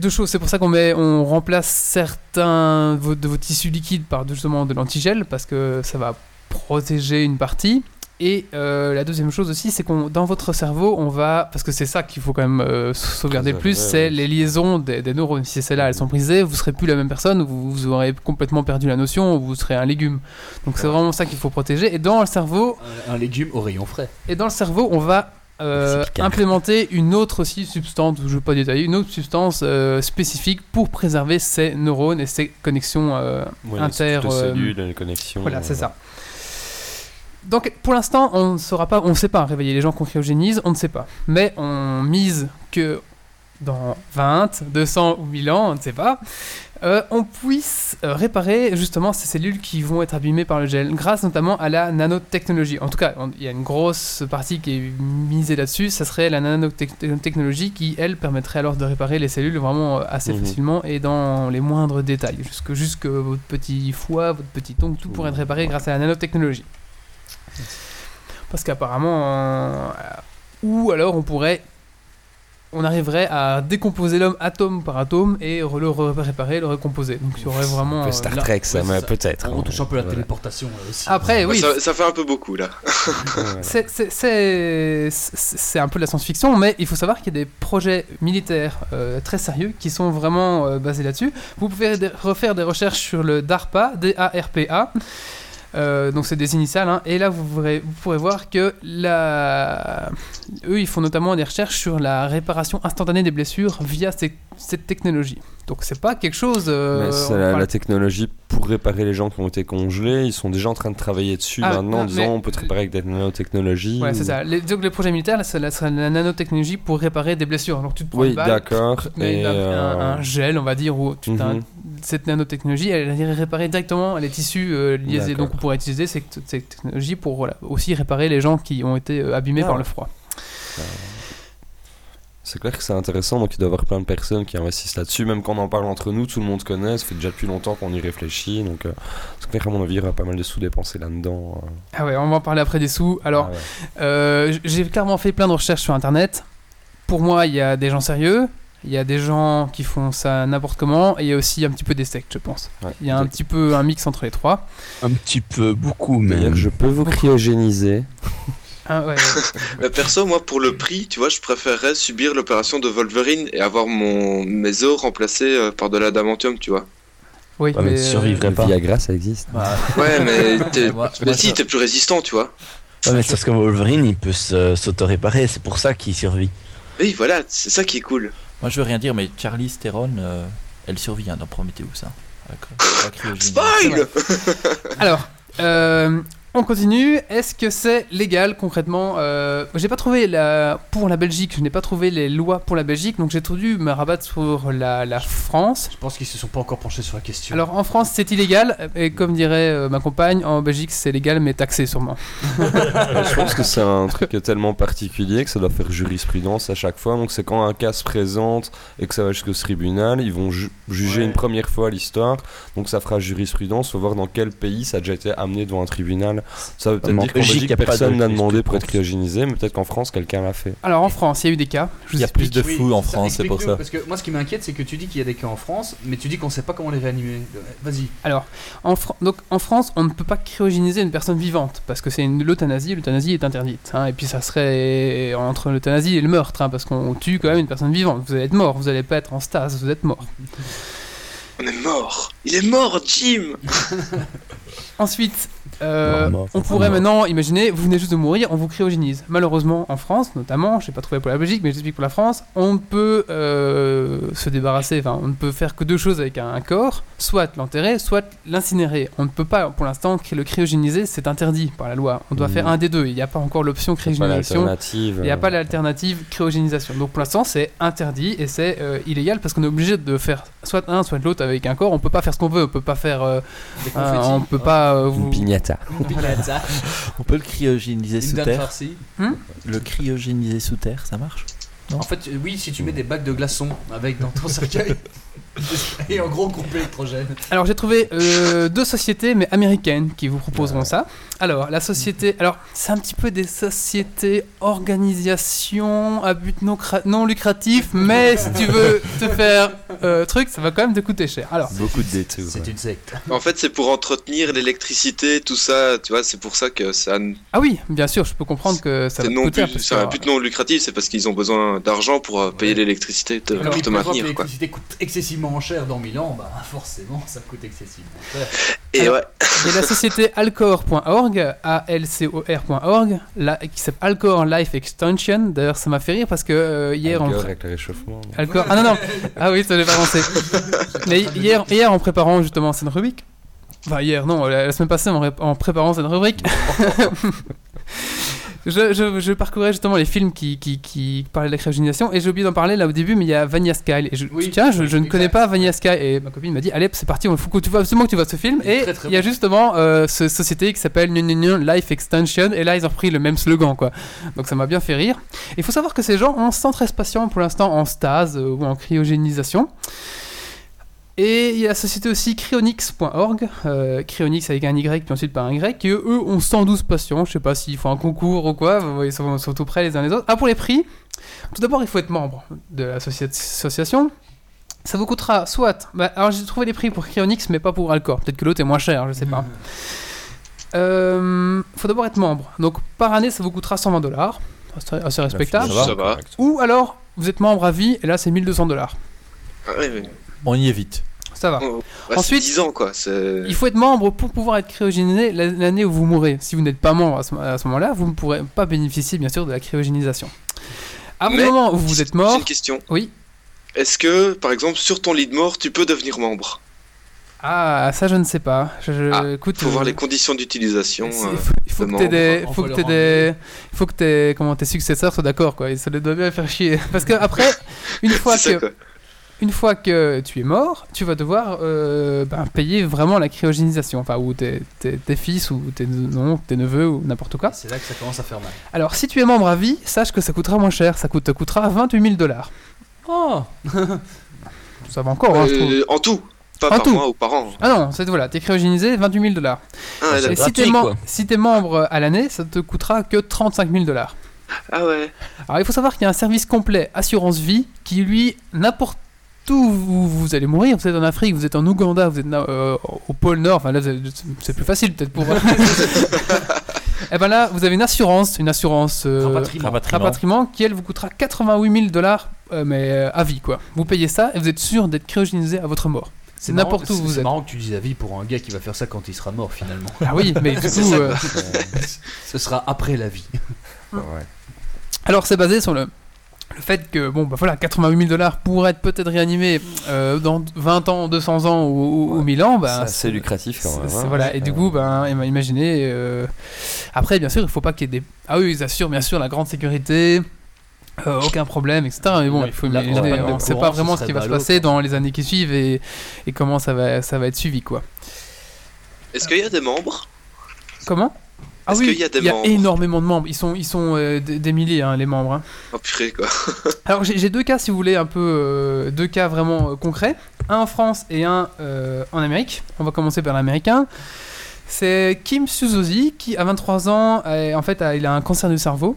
S1: deux choses, c'est pour ça qu'on met, on remplace certains de vos, de vos tissus liquides par justement de l'antigel, parce que ça va protéger une partie. Et euh, la deuxième chose aussi, c'est qu'on dans votre cerveau, on va, parce que c'est ça qu'il faut quand même euh, sauvegarder le plus, c'est les liaisons des, des neurones. Si celles-là, elles sont brisées, vous serez plus la même personne, vous, vous aurez complètement perdu la notion, vous serez un légume. Donc c'est vraiment ça qu'il faut protéger. Et dans le cerveau,
S4: Un, un légume au rayon frais.
S1: et dans le cerveau, on va euh, implémenter une autre aussi substance, je ne vais pas détailler, une autre substance euh, spécifique pour préserver ces neurones et ces connexions euh,
S2: Ouais,
S1: inter.
S2: les
S1: euh,
S2: cellules, les connexions.
S1: voilà, c'est ça. Donc pour l'instant, on ne saura pas, on ne sait pas réveiller les gens qu'on cryogénise, on ne sait pas. Mais on mise que dans 20, 200 ou 1000 ans, on ne sait pas, euh, on puisse euh, réparer justement ces cellules qui vont être abîmées par le gel, grâce notamment à la nanotechnologie. En tout cas, il y a une grosse partie qui est misée là-dessus, ça serait la nanotechnologie qui, elle, permettrait alors de réparer les cellules vraiment euh, assez
S2: Mhm.
S1: facilement et dans les moindres détails, jusque, jusque votre petit foie, votre petit ongle, tout pourrait être réparé grâce à la nanotechnologie. Parce qu'apparemment, euh, ou alors on pourrait on arriverait à décomposer l'homme atome par atome et le re- réparer, le recomposer. Donc il y aurait vraiment.
S2: Un peu
S1: euh,
S2: Star
S1: là-
S2: Trek, ça,
S4: Ouais,
S2: peut-être.
S4: On touche un peu la
S2: Voilà.
S4: téléportation là aussi.
S1: Après, oui,
S6: ça, ça fait un peu beaucoup là. [laughs]
S1: C'est- un peu de la science-fiction, mais il faut savoir qu'il y a des projets militaires euh, très sérieux qui sont vraiment euh, basés là-dessus. Vous pouvez refaire des recherches sur le DARPA, D-A-R-P-A. Euh, donc c'est des initiales, hein. et là vous pourrez, vous pourrez voir que la... eux ils font notamment des recherches sur la réparation instantanée des blessures via ces- cette technologie. Donc c'est pas quelque chose. euh,
S2: Mais c'est la, technologie pour réparer les gens qui ont été congelés. Ils sont déjà en train de travailler dessus
S1: Ah,
S2: maintenant en disant on peut te réparer avec des nanotechnologies.
S1: Ouais,
S2: ou-
S1: c'est ça. Les, donc les projets militaires, c'est la, la nanotechnologie pour réparer des blessures. Alors tu te prends
S2: Oui, d'accord. Et,
S1: un,
S2: euh,
S1: gel, on va dire, ou tu un-
S2: Mhm.
S1: Cette nanotechnologie, elle irait réparer directement les tissus euh, liés. Donc on pourrait utiliser cette, cette technologie pour voilà, aussi réparer les gens qui ont été euh, abîmés
S2: Ah.
S1: par le froid.
S2: C'est clair que c'est intéressant, donc il doit y avoir plein de personnes qui investissent là-dessus. Même quand on en parle entre nous, tout le monde connaît. Ça fait déjà depuis longtemps qu'on y réfléchit. Donc, euh, c'est clair, à mon avis, il y aura pas mal de sous dépensés là-dedans. euh.
S1: Ah ouais, on va en parler après des sous. Alors,
S2: Ah ouais.
S1: Euh, j'ai clairement fait plein de recherches sur internet. Pour moi, il y a des gens sérieux, il y a des gens qui font ça n'importe comment, et il y a aussi un petit peu des sectes, je pense.
S2: Ouais.
S1: Il y a un petit peu un mix entre les trois.
S9: Un petit peu, beaucoup, mais.
S2: Je peux vous cryogéniser. [laughs]
S1: Ah, ouais, [laughs]
S6: Mais perso, moi, pour le prix, tu vois, je préférerais subir l'opération de Wolverine et avoir mon mes os remplacés euh, par de l'adamantium, tu vois.
S1: oui,
S9: Ouais, mais
S1: mais,
S9: tu
S1: euh,
S9: survivrais pas.
S2: Viagra, ça existe.
S3: Bah,
S6: Ouais, mais [laughs]
S3: Moi-
S6: mais
S3: moi,
S6: si, t'es plus résistant, tu vois.
S9: Ouais, mais c'est parce que Wolverine, il peut se- s'auto-réparer, c'est pour ça qu'il survit.
S6: Oui, voilà, c'est ça qui est cool.
S3: Moi, je veux rien dire, mais Charlie Theron, euh, elle survit hein, dans Prometheus. Hein.
S6: Spoil [laughs]
S1: Alors, euh, on continue. Est-ce que c'est légal concrètement euh, J'ai pas trouvé la pour la Belgique. Je n'ai pas trouvé les lois pour la Belgique, donc j'ai dû me rabattre sur la, la France.
S4: Je pense qu'ils se sont pas encore penchés sur la question.
S1: Alors en France c'est illégal et comme dirait euh, ma compagne, en Belgique c'est légal mais taxé sûrement. [laughs]
S2: je pense que c'est un truc tellement particulier que ça doit faire jurisprudence à chaque fois. Donc, c'est quand un cas se présente et que ça va jusqu'au tribunal, ils vont ju- juger
S4: Ouais.
S2: une première fois l'histoire. Donc, ça fera jurisprudence. Faut voir dans quel pays ça a déjà été amené devant un tribunal. Ça veut peut-être dire qu'en
S9: Belgique,
S2: personne n'a demandé pour être cryogénisé, mais peut-être qu'en France, quelqu'un l'a fait.
S1: Alors en France il y a eu des cas. Je vous
S3: Il y a plus de fous en France, c'est pour ça.
S4: Parce que moi, ce qui m'inquiète, c'est que tu dis qu'il y a des cas en France, mais tu dis qu'on sait pas comment les réanimer. Vas-y.
S1: Alors en, donc, en France on ne peut pas cryogéniser une personne vivante parce que c'est l'euthanasie. L'euthanasie est interdite. hein, et puis ça serait entre l'euthanasie et le meurtre hein, parce qu'on tue quand même une personne vivante. Vous allez être mort. Vous allez pas être en stase. Vous êtes mort.
S6: On est mort Il est mort, Jim
S1: Ensuite, euh, on pourrait maintenant imaginer, vous venez juste de mourir, on vous cryogénise. Malheureusement, en France, notamment, je n'ai pas trouvé pour la Belgique, mais j'explique pour la France, on ne peut euh, se débarrasser, enfin, on ne peut faire que deux choses avec un, un corps, soit l'enterrer, soit l'incinérer. On ne peut pas, pour l'instant, le cryogéniser, c'est interdit par la loi. On doit faire un des deux. Il n'y a pas encore l'option cryogénisation. Il n'y a
S2: euh,
S1: pas l'alternative cryogénisation. Donc pour l'instant, c'est interdit et c'est euh, illégal parce qu'on est obligé de faire soit un, soit l'autre avec un corps. On peut pas faire ce qu'on veut. On peut pas faire. euh,
S4: Des
S1: un-
S4: confettis.
S1: on peut pas. euh, vous...
S2: Une
S4: Une [laughs]
S3: On peut le cryogéniser
S4: une
S3: sous terre.
S4: farcie.
S3: Le cryogéniser sous terre, ça marche?
S4: En fait, euh, oui, si tu mets des bacs de glaçons avec dans ton cercueil. [laughs] Et en gros, groupe électrogène.
S1: Alors j'ai trouvé euh, deux sociétés mais américaines qui vous proposeront ça. Alors la société, alors c'est un petit peu des sociétés organisations à but non, cra- non lucratif, mais si tu veux te faire euh, truc, ça va quand même te coûter cher. Alors
S2: Beaucoup de détours.
S4: C'est
S2: ouais.
S4: une secte.
S6: En fait, c'est pour entretenir l'électricité, tout ça, tu vois, c'est pour ça que ça
S1: ah oui, bien sûr, je peux comprendre que ça va
S6: non
S1: coûter
S6: plus,
S1: parce
S6: c'est un but non lucratif, c'est parce qu'ils ont besoin d'argent pour euh, payer l'électricité pour te maintenir, quoi.
S4: l'électricité coûte excessivement excessivement cher dans Milan, bah forcément ça coûte excessivement cher.
S6: Et
S1: Alors-
S6: ouais,
S1: Il y a la société alcor.org, A-L-C-O-R.org, qui s'appelle Alcor Life Extension. D'ailleurs, ça m'a fait rire parce que euh, hier, on,
S2: Alcool avec le réchauffement.
S1: Alcor. Ah non, non. Ah oui, ça devait avancer. Mais hier, hier, en préparant justement cette rubrique, enfin hier, non, la, la semaine passée, en, ré- en préparant cette rubrique, [laughs] je, je, je parcourais justement les films qui, qui, qui parlaient de la cryogénisation et j'ai oublié d'en parler là au début, mais il y a Vanilla Sky. Et je,
S4: Oui,
S1: tiens, je, je ne connais pas Vanilla Sky et ma copine m'a dit, allez, c'est parti, il faut que tu vois absolument que tu vois ce film. Et
S4: très, très
S1: il y a justement euh, ce société qui s'appelle Life Extension et là ils ont repris le même slogan quoi. Donc ça m'a bien fait rire. Il faut savoir que ces gens ont 113 patients pour l'instant en stase euh, ou en cryogénisation. Et il y a la société aussi cryonix.org, euh, cryonix avec un Y puis ensuite par un Y, qui eux ont 112 patients. Je sais pas s'ils font un concours ou quoi, vous voyez, ils sont, sont tout près les uns les autres. Ah, pour les prix, tout d'abord il faut être membre de l'association. Ça vous coûtera soit. bah, alors j'ai trouvé les prix pour Cryonix, mais pas pour Alcor. Peut-être que l'autre est moins cher, je sais pas. [laughs] Euh, faut d'abord être membre. Donc par année, ça vous coûtera 120 dollars. Assez, respectable.
S2: Ça va,
S6: Ça va.
S2: correct.
S1: Ou alors, vous êtes membre à vie, et là c'est 1200 dollars.
S6: Ah ouais, ouais.
S3: On y est vite.
S1: Ça va.
S6: Oh, bah,
S1: Ensuite-
S6: c'est 10 ans quoi. c'est-
S1: Il faut être membre pour pouvoir être cryogénisé la- l'année où vous mourrez. Si vous n'êtes pas membre à ce, moment-là, vous ne pourrez pas bénéficier bien sûr de la cryogénisation. À
S6: Mais-
S1: un moment où vous êtes
S6: J'ai
S1: mort,
S6: une question.
S1: Oui.
S6: Est-ce que, par exemple, sur ton lit de mort, tu peux devenir membre?
S1: Ah ça je ne sais pas. Je, je-
S6: Ah,
S1: écoute,
S6: Faut voir
S1: euh,
S6: les conditions d'utilisation. euh.
S1: il faut, faut
S6: de
S1: que t'aies des, faut que des, il faut que t'aies, comment tes successeurs soient d'accord quoi. Et ça les doit bien faire chier. [laughs] Parce que après, une fois
S6: ça,
S1: que
S6: quoi.
S1: Une fois que tu es mort, tu vas devoir euh, ben, payer vraiment la cryogénisation, enfin ou tes, tes, tes fils ou tes non, tes neveux ou n'importe quoi.
S4: C'est là que ça commence à faire mal.
S1: Alors si tu es membre à vie, sache que ça coûtera moins cher, ça coûte, te coûtera 28 000 dollars.
S4: Oh [laughs]
S1: Ça va encore, hein, je trouve.
S6: Euh, en tout, pas
S1: En
S6: par
S1: tout.
S6: mois ou par an.
S1: Ah non, c'est voilà, t'es cryogénisé, 28 000 dollars.
S6: Ah,
S9: c'est
S1: Et si t'es mem-
S9: quoi.
S1: si t'es membre à l'année, ça te coûtera que 35 000 dollars.
S6: ah ouais.
S1: Alors il faut savoir qu'il y a un service complet assurance vie qui lui n'importe où vous, vous allez mourir, vous êtes en Afrique, vous êtes en Ouganda, vous êtes euh, au pôle Nord, enfin là c'est plus facile peut-être pour. [laughs] Et ben là vous avez une assurance, une assurance euh,
S4: Rapatriement.
S3: Rapatriement.
S1: rapatriement qui elle vous coûtera 88 000 dollars mais euh, à vie quoi. Vous payez ça et vous êtes sûr d'être cryogénisé à votre mort. C'est n'importe où
S4: c'est-
S1: vous
S4: C'est
S1: êtes.
S4: marrant que tu dises la vie pour un gars qui va faire ça quand il sera mort finalement.
S1: Ah oui, mais du [laughs]
S6: C'est
S1: coup,
S6: ça,
S1: euh, [laughs]
S4: Ce sera après la vie.
S2: Ouais.
S1: alors c'est basé sur le, le fait que bon bah voilà 88 000 dollars pour être peut-être réanimé euh, dans 20 ans, 200 ans ou, ou- ou 1000 ans, bah,
S2: C'est assez lucratif quand même.
S1: c'est-
S2: hein.
S1: voilà et du coup ben ima- imaginez euh, après bien sûr il faut pas qu'il y ait des ah oui ils assurent bien sûr la grande sécurité euh, aucun problème etc mais bon
S4: La-
S1: il faut
S4: la
S1: imaginer on sait
S4: courant,
S1: pas vraiment ce qui va se passer
S4: quoi.
S1: dans les années qui suivent et, et comment ça va ça va être suivi quoi
S6: Est-ce qu'il y a des membres?
S1: Comment? Ah oui,
S6: qu'il y a des
S1: il y a énormément de membres. Ils sont, ils sont euh, des, milliers, hein, les membres. hein.
S6: Oh purée quoi. [laughs]
S1: Alors j'ai deux cas, si vous voulez, un peu euh, deux cas vraiment euh, concrets. Un en France et un en Amérique. On va commencer par l'américain. C'est Kim Suzuki qui, à 23 ans, en fait, a- il a un cancer du cerveau.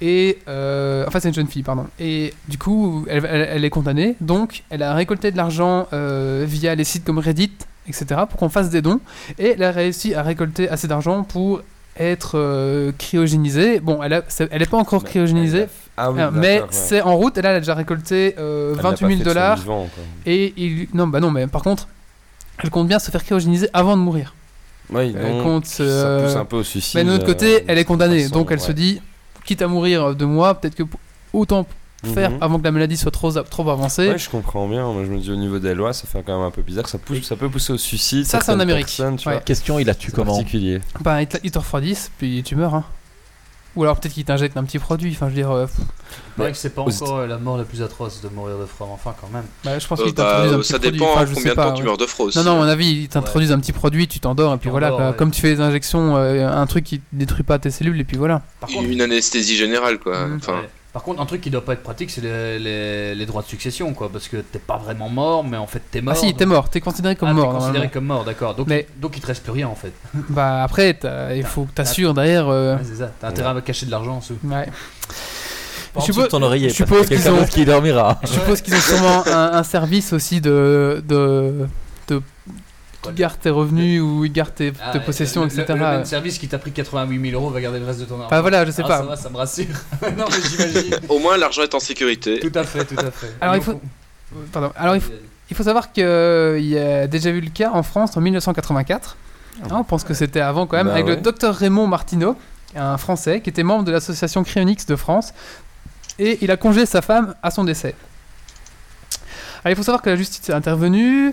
S1: Et enfin, c'est une jeune fille, pardon. Et du coup, elle, elle- elle est condamnée. Donc, elle a récolté de l'argent via les sites comme Reddit, etc., pour qu'on fasse des dons. Et elle a réussi à récolter assez d'argent pour être euh, cryogénisée. Bon, elle, a- elle est pas encore cryogénisée.
S2: Ah oui,
S1: Ah, mais
S2: ouais.
S1: c'est en route et là elle a déjà récolté euh,
S2: Elle l'a pas
S1: 28 000
S2: fait de son
S1: dollars et il... non bah non mais par contre elle compte bien se faire cryogéniser avant de mourir
S2: Oui,
S1: elle
S2: non,
S1: compte
S2: ça pousse
S1: euh,
S2: un peu au suicide.
S1: mais d'un autre
S2: euh,
S1: côté elle est condamnée
S2: façon,
S1: donc elle
S2: ouais.
S1: se dit quitte à mourir de moi peut-être que autant faire
S2: Mhm.
S1: avant que la maladie soit trop, trop avancée
S2: Ouais, je comprends bien. Moi, je me dis au niveau des lois, ça fait quand même un peu bizarre. Ça, pousse, ça peut pousser au suicide.
S1: Ça, c'est en Amérique.
S2: personnes, tu
S1: Ouais.
S2: vois.
S3: Question, il a tué
S2: C'est
S3: comment
S2: particulier.
S1: bah, ils te, refroidissent puis tu meurs hein. ou alors peut-être qu'ils t'injectent un petit produit enfin je veux dire euh,
S4: C'est vrai que c'est pas encore euh, la mort la plus atroce de mourir de froid, mais enfin quand même.
S1: bah, je pense
S6: Euh,
S1: qu'ils
S6: bah,
S1: t'introduisent un petit
S6: ça
S1: produit
S6: dépend
S1: enfin,
S6: hein,
S1: je
S6: combien
S1: sais
S6: de temps tu meurs de froid aussi.
S1: Non, non, à mon avis, ils t'introduisent un petit produit, tu t'endors, et puis
S4: Tu
S1: voilà,
S4: ouais.
S1: comme tu fais des injections, euh, un truc qui détruit pas tes cellules, et puis voilà.
S4: Par contre,
S6: Une anesthésie générale quoi. Enfin,
S4: ouais. Par contre, un truc qui doit pas être pratique, c'est les, les- les droits de succession, quoi, parce que t'es pas vraiment mort, mais en fait t'es mort.
S1: ah si,
S4: donc-
S1: t'es mort, t'es considéré comme
S4: Ah, t'es
S1: mort.
S4: considéré
S1: normalement.
S4: comme mort, d'accord. Donc,
S1: Mais-
S4: donc il te reste plus rien en fait. [laughs]
S1: Bah après, t'as- il faut que t'assures derrière. euh,
S4: Ouais, c'est ça. T'as intérêt à cacher de l'argent en dessous.
S1: ouais. Je suppose- je qu'ils ont-
S3: d'autre qui dormira.
S1: Je suppose qu'ils ont sûrement un, un service aussi de
S4: Quoi,
S1: qui garde tes revenus ou il garde tes,
S4: Ah,
S1: possessions,
S4: le- le-
S1: etc.
S4: Le, même service qui t'a pris 88 000 euros va garder le reste de ton argent.
S1: Bah voilà, je sais
S4: Ah,
S1: pas.
S4: Ça va, ça me rassure. [laughs] non, mais j'imagine. [laughs]
S6: au moins l'argent est en sécurité.
S4: tout à fait, tout à fait.
S1: Alors, il faut- Pardon. Alors il faut, Il faut savoir qu'il y a déjà eu le cas en France en 1984. Hein, on pense que c'était avant quand même,
S2: Bah
S1: avec le docteur Raymond Martineau, un Français qui était membre de l'association Cryonix de France, et il a congé sa femme à son décès. Alors, il faut savoir que la justice est intervenue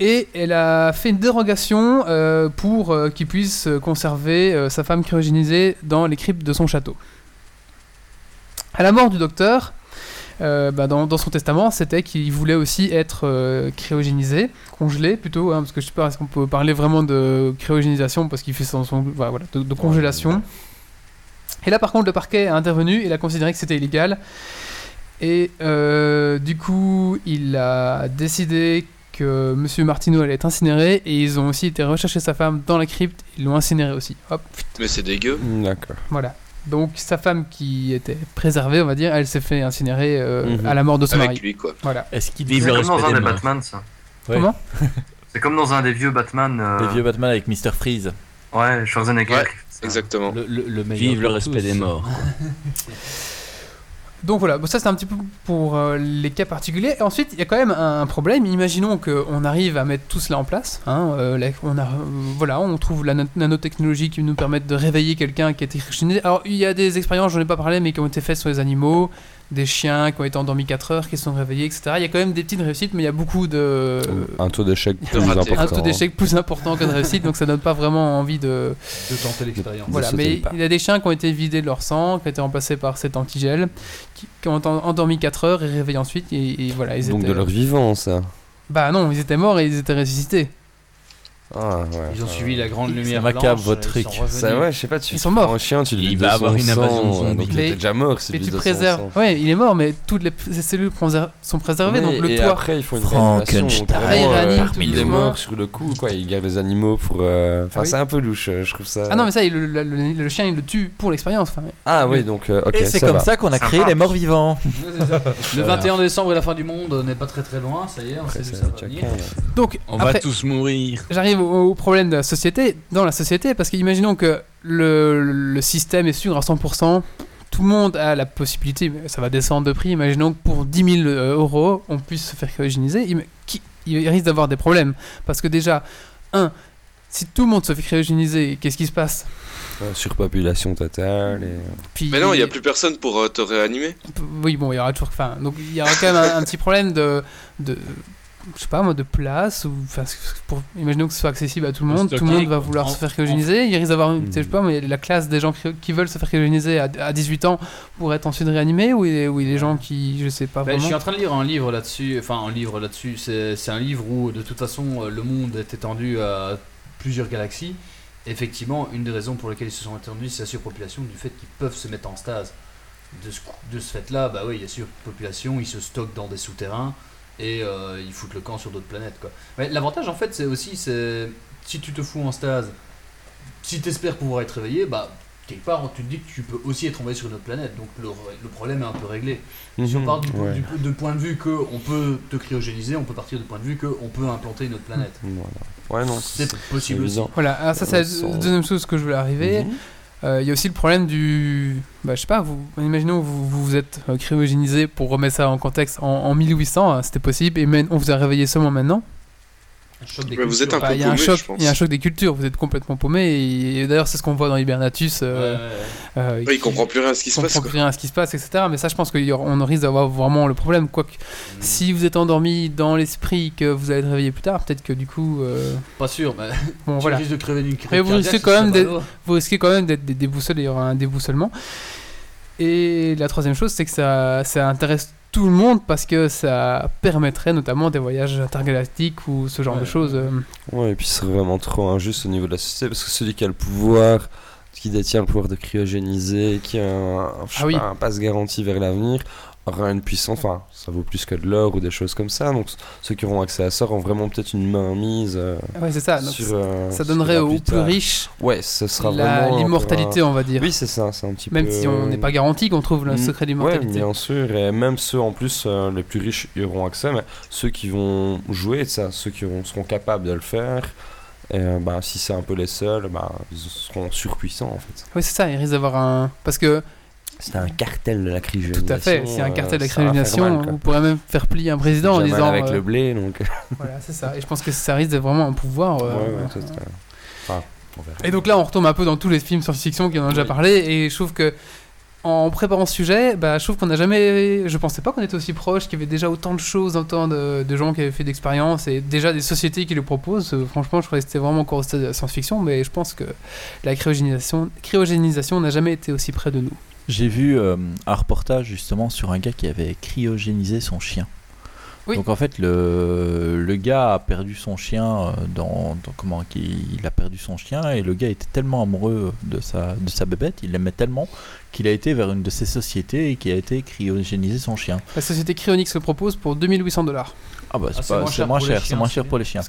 S1: et elle a fait une dérogation euh, pour euh, qu'il puisse euh, conserver euh, sa femme cryogénisée dans les cryptes de son château. À la mort du docteur, bah, dans, dans son testament, c'était qu'il voulait aussi être cryogénisé, congelé plutôt, hein, parce que je sais pas est-ce qu'on peut parler vraiment de cryogénisation parce qu'il fait son, son- voilà, voilà, de, de congélation. Et là, par contre, le parquet a intervenu, il a considéré que c'était illégal. Et euh, du coup, il a décidé que Monsieur Martineau allait être incinéré et ils ont aussi été rechercher sa femme dans la crypte, ils l'ont incinéré aussi. Hop,
S6: Mais c'est dégueu.
S2: D'accord.
S1: voilà. Donc sa femme qui était préservée, on va dire, elle s'est fait incinérer euh,
S2: Mhm.
S1: à la mort de son
S6: Avec
S1: mari.
S6: lui, quoi.
S1: Voilà.
S3: Est-ce qu'il
S7: C'est
S9: le
S7: comme dans un
S9: des
S7: des. Batman, ça.
S3: Ouais.
S1: Comment? [laughs]
S7: C'est comme dans un des vieux Batman. euh,
S3: Les vieux Batman avec Mr. Freeze.
S7: Ouais, Schwarzenegger.
S6: Ouais. Exactement.
S3: Le, le, le meilleur
S9: Vive le respect
S3: tous.
S9: des morts. [laughs]
S1: Donc voilà, bon, ça c'est un petit peu pour euh, les cas particuliers. Ensuite, il y a quand même un, problème. Imaginons qu'on arrive à mettre tout cela en place. hein, euh, on euh, on trouve la na- nanotechnologie qui nous permet de réveiller quelqu'un qui a été. Alors, il y a des expériences, j'en ai pas parlé, mais qui ont été faites sur les animaux, des chiens qui ont été endormis 4 heures, qui se sont réveillés, etc. Il y a quand même des petites réussites, mais il y a beaucoup de.
S2: Un taux [laughs] d'échec plus important.
S1: un taux d'échec plus important que de réussite, donc ça donne pas vraiment envie de,
S4: De tenter l'expérience.
S1: Voilà, mais il y a des chiens qui ont été vidés de leur sang, qui ont été remplacés par cet antigel, qui, qui ont en- endormi 4 heures et réveillés ensuite, et, et voilà, ils
S2: Donc
S1: étaient...
S2: de leur vivant, ça.
S1: Bah non, ils étaient morts et ils étaient ressuscités.
S2: Ah, ouais.
S4: Ils ont suivi la grande
S3: C'est
S4: lumière
S3: macabre,
S4: blanche,
S3: votre
S4: ils sont
S3: truc.
S2: Ça, ouais, je sais pas, tu
S1: Ils sont morts.
S2: un chien, tu lui
S9: Il va avoir une invasion zombies.
S2: Donc il était déjà mort,
S1: Mais tu préserves... Ouais, il est mort, mais toutes les, ces cellules sont préservées, donc le
S2: et
S1: toit...
S2: après, ils font une
S3: Frankenstein.
S1: il
S2: euh, il est mort sur le coup, quoi. Il garde les animaux pour. euh, Enfin,
S1: Ah
S2: c'est un peu louche, euh, je trouve ça.
S1: Ah non, mais ça, il- le, chien, il le tue pour l'expérience.
S2: Ah oui, donc, euh, ok,
S3: Et c'est comme ça qu'on a créé les morts vivants. [laughs]
S4: Le 21 décembre et la fin du monde n'est pas très très loin, ça y est, on sait ça.
S1: Donc,
S9: On va tous mourir.
S1: J'arrive au, au problème de la société, dans la société, parce qu'imaginons que le, le système est sûr à 100%, tout le monde a la possibilité, ça va descendre de prix, imaginons que pour 10 000 euh, euros, on puisse se faire cryogéniser, il, qui- il risque d'avoir des problèmes. Parce que déjà, un, si tout le monde se fait cryogéniser, qu'est-ce qui se passe?
S2: Euh, Surpopulation totale. Et...
S1: Puis-
S6: Mais non, il n'y a plus personne pour euh, te réanimer.
S1: Oui, bon, il y aura toujours. Enfin, donc il y aura quand même un, un petit problème de, de, je sais pas moi, de place ou, enfin, pour, imaginons que ce soit accessible à tout le
S9: De
S1: monde. Tout le monde va vouloir
S4: En-
S1: se faire cryogéniser. Il risque d'avoir,
S2: Hmm.
S1: je sais pas, mais la classe des gens qui, qui veulent se faire cryogéniser à, à 18 ans pour être ensuite réanimés ou il ou il y a des gens qui, je sais pas
S4: Ben, je
S1: vraiment.
S4: suis en train de lire un livre là-dessus, enfin un livre là-dessus, c'est c'est un livre où de toute façon euh, le monde est étendu à plusieurs galaxies. Effectivement, une des raisons pour lesquelles ils se sont étendus, c'est la surpopulation, du fait qu'ils peuvent se mettre en stase. De ce, de ce fait-là, bah oui, il y a surpopulation, ils se stockent dans des souterrains et euh, ils foutent le camp sur d'autres planètes. quoi. Mais l'avantage en fait, c'est aussi, c'est si tu te fous en stase, si tu espères pouvoir être réveillé, bah quelque part tu te dis que tu peux aussi être envoyé sur une autre planète, donc le, le problème est un peu réglé. Si on
S2: Mhm,
S4: part du,
S2: ouais.
S4: du- de point de vue qu'on peut te cryogéniser, on peut partir du point de vue qu'on peut implanter une autre planète.
S2: Voilà. Ouais, non,
S4: C'est possible aussi.
S1: Voilà, alors ça c'est la deuxième chose que je voulais arriver.
S2: Mhm.
S1: Euh, Il y a aussi le problème du. Bah, je sais pas, vous, imaginons vous vous, êtes euh, cryogénisé pour remettre ça en contexte en, en 1800, hein, c'était possible, et on vous a réveillé seulement maintenant.
S4: Un choc des
S6: Mais vous êtes
S4: cultures.
S6: un peu
S1: Il y a un choc,
S6: je pense.
S1: il y a un choc des cultures, vous êtes complètement paumé, et, et d'ailleurs c'est ce qu'on voit dans Hibernatus. Euh,
S4: ouais, ouais.
S1: euh,
S6: Ouais, il comprend plus rien à ce qui se passe.
S1: comprend
S6: Quoi.
S1: plus rien à ce qui se passe, etc. Mais ça, je pense qu'on risque d'avoir vraiment le problème. Quoique,
S6: Mm.
S1: si vous êtes endormi dans l'esprit que vous allez être réveillé plus tard, peut-être que du coup, euh,
S4: Pas sûr, mais
S1: bon voilà,
S4: de crever d'une crise
S1: Mais vous risquez quand même d'être- vous risquez quand même d'être dé- déboussolé, il y aura un déboussolement. Et la troisième chose, c'est que ça, ça intéresse tout le monde parce que ça permettrait notamment des voyages intergalactiques ou ce genre
S4: Ouais.
S1: de choses. euh.
S2: Ouais, et puis c'est vraiment trop injuste au niveau de la société parce que celui qui a le pouvoir, qui détient le pouvoir de cryogéniser, qui a un,
S1: Ah oui.
S2: pas, un passe garanti vers l'avenir, une puissance, enfin, ça vaut plus que de l'or ou des choses comme ça. Donc ceux qui auront accès à ça auront vraiment peut-être une main mise euh,
S1: Ouais, c'est ça.
S2: Sur. euh,
S1: ça donnerait aux
S2: plus
S1: riches
S2: Ouais, ce sera
S1: la-
S2: vraiment.
S1: l'immortalité, on va dire.
S2: Oui, c'est ça, c'est un petit
S1: Même
S2: peu.
S1: si on n'est pas garanti qu'on trouve le
S2: Mm.
S1: secret de
S2: Ouais,
S1: l'immortalité.
S2: bien sûr, et même ceux en plus, euh, les plus riches y auront accès, mais ceux qui vont jouer ça, ceux qui auront- seront capables de le faire, et, euh, bah, si c'est un peu les seuls, bah, ils seront surpuissants en fait.
S1: Oui, c'est ça, il risque d'avoir un. Parce que
S2: C'est un cartel de la cryogénisation.
S1: Tout à fait, c'est un cartel de la
S2: quoi.
S1: Vous pourrez même faire plier un président en disant.
S2: avec
S1: euh,
S2: le blé, donc.
S1: Voilà, c'est ça. Et je pense que ça risque d'être vraiment un pouvoir. euh,
S2: Ouais, ouais, c'est ça. Enfin, on.
S1: Et donc là, on retombe un peu dans tous les films science-fiction qui en ont déjà parlé. Et je trouve que, en préparant ce sujet, bah, je trouve qu'on n'a jamais. Je pensais pas qu'on était aussi proche, qu'il y avait déjà autant de choses, autant de, de gens qui avaient fait d'expériences et déjà des sociétés qui le proposent. Franchement, je croyais que c'était vraiment encore au stade de la science-fiction, mais je pense que la cryogénisation n'a jamais été aussi près de nous.
S3: J'ai vu euh, un reportage justement sur un gars qui avait cryogénisé son chien.
S1: Oui.
S3: Donc en fait, le, le gars a perdu son chien euh, dans, dans- comment qu'il il a perdu son chien et le gars était tellement amoureux de sa de sa bébête, il l'aimait tellement qu'il a été vers une de ces sociétés et qui a été cryogéniser son chien.
S1: La société Cryonix le propose pour 2800 dollars.
S3: Ah bah c'est
S4: Ah, moins cher
S3: moins c'est
S4: chiens,
S3: moins
S4: c'est
S3: cher pour les chiens.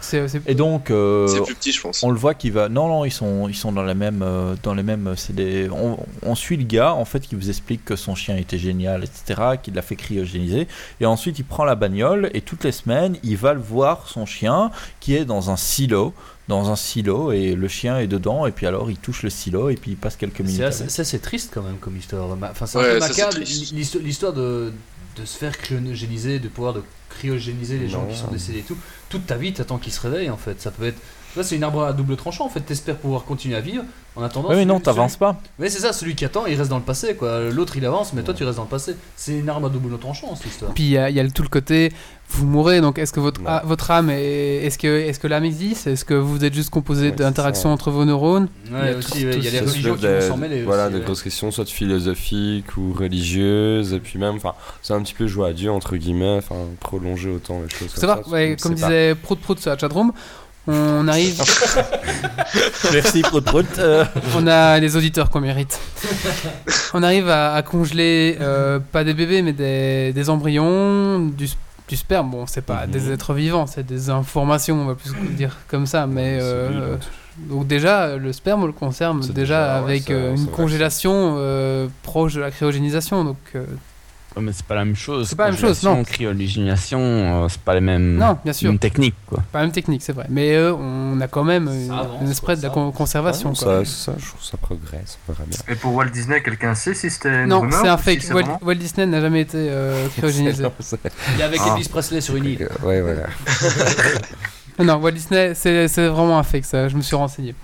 S3: Et donc euh,
S6: C'est plus petit, je pense.
S3: on le voit qu'il va. Non, non, ils sont, ils sont dans la même, euh, dans les mêmes. C'est des. On, on suit le gars en fait qui vous explique que son chien était génial, etc. Qu'il l'a fait cryogéniser. Et ensuite, il prend la bagnole et toutes les semaines, il va le voir son chien qui est dans un silo, dans un silo et le chien est dedans. Et puis alors, il touche le silo et puis il passe quelques minutes.
S4: Assez- Ça, c'est triste quand même comme histoire. Enfin, c'est
S6: Ouais.
S4: L'histoire- L'histoire de, de se faire cryogéniser, de pouvoir de cryogéniser les gens
S2: Non.
S4: qui sont décédés et tout. Toute ta vie, t'attends qu'ils se réveillent en fait. Ça peut être. C'est une arbre à double tranchant en fait. T'espères pouvoir continuer à vivre en attendant.
S3: Ouais, mais non, t'avances pas.
S4: celui- Mais c'est ça, celui qui attend, il reste dans le passé quoi. L'autre il avance, mais toi tu restes dans le passé. C'est une arme à double tranchant cette histoire.
S1: Puis il y, y a le- tout le côté, vous mourrez, donc est-ce que votre,
S2: Ouais.
S1: votre âme, est, est-ce que, est-ce que l'âme existe? Est-ce que vous êtes juste composé
S2: Ouais, c'est
S1: d'interactions entre vos neurones? Il y
S4: Ouais,
S1: a
S4: aussi,
S1: tout-
S4: ouais,
S1: tout
S4: il y a les religions qui s'en mêler.
S2: Voilà, des grosses questions, soit philosophiques ou religieuses, et puis même, enfin, c'est un petit peu jouer à Dieu, entre guillemets, enfin, prolonger autant les choses.
S1: Ouais,
S2: je
S1: comme disait Prout Prout sur la chatroom, on arrive, [laughs]
S3: Merci. Euh,
S1: on a les auditeurs qu'on mérite. On arrive à, à congeler euh, pas des bébés mais des, des embryons, du, du sperme. Bon, c'est pas
S3: Mhm.
S1: des êtres vivants, c'est des informations, on va plus dire comme ça. Mais euh,
S2: vivant.
S1: donc déjà, le sperme on le conserve déjà, avec euh,
S2: ça
S1: une congélation euh, proche de la cryogénisation. Donc euh,
S9: Ouais, mais c'est pas la même chose.
S1: C'est pas la même chose, non.
S9: Cryogénisation, euh, c'est pas les mêmes
S1: non, bien sûr.
S9: mêmes techniques, quoi.
S1: Pas la même technique, c'est vrai. Mais euh, on a quand même une,
S4: avance,
S1: une espèce de la con-
S2: Ah
S1: conservation.
S2: non,
S1: quoi.
S2: ça, ça, je trouve ça progresse, on verra bien.
S7: Et pour Walt Disney, quelqu'un sait si c'était une
S1: Non, c'est un
S7: si
S1: fake. Walt,
S7: vraiment
S1: Walt Disney n'a jamais été euh, [laughs] cryogénisé.
S4: Il est avec
S7: Ah.
S4: Elvis Presley sur une île.
S2: Ouais, voilà. [laughs]
S1: non, Walt Disney, c'est vraiment un fake, ça. Je me suis renseigné.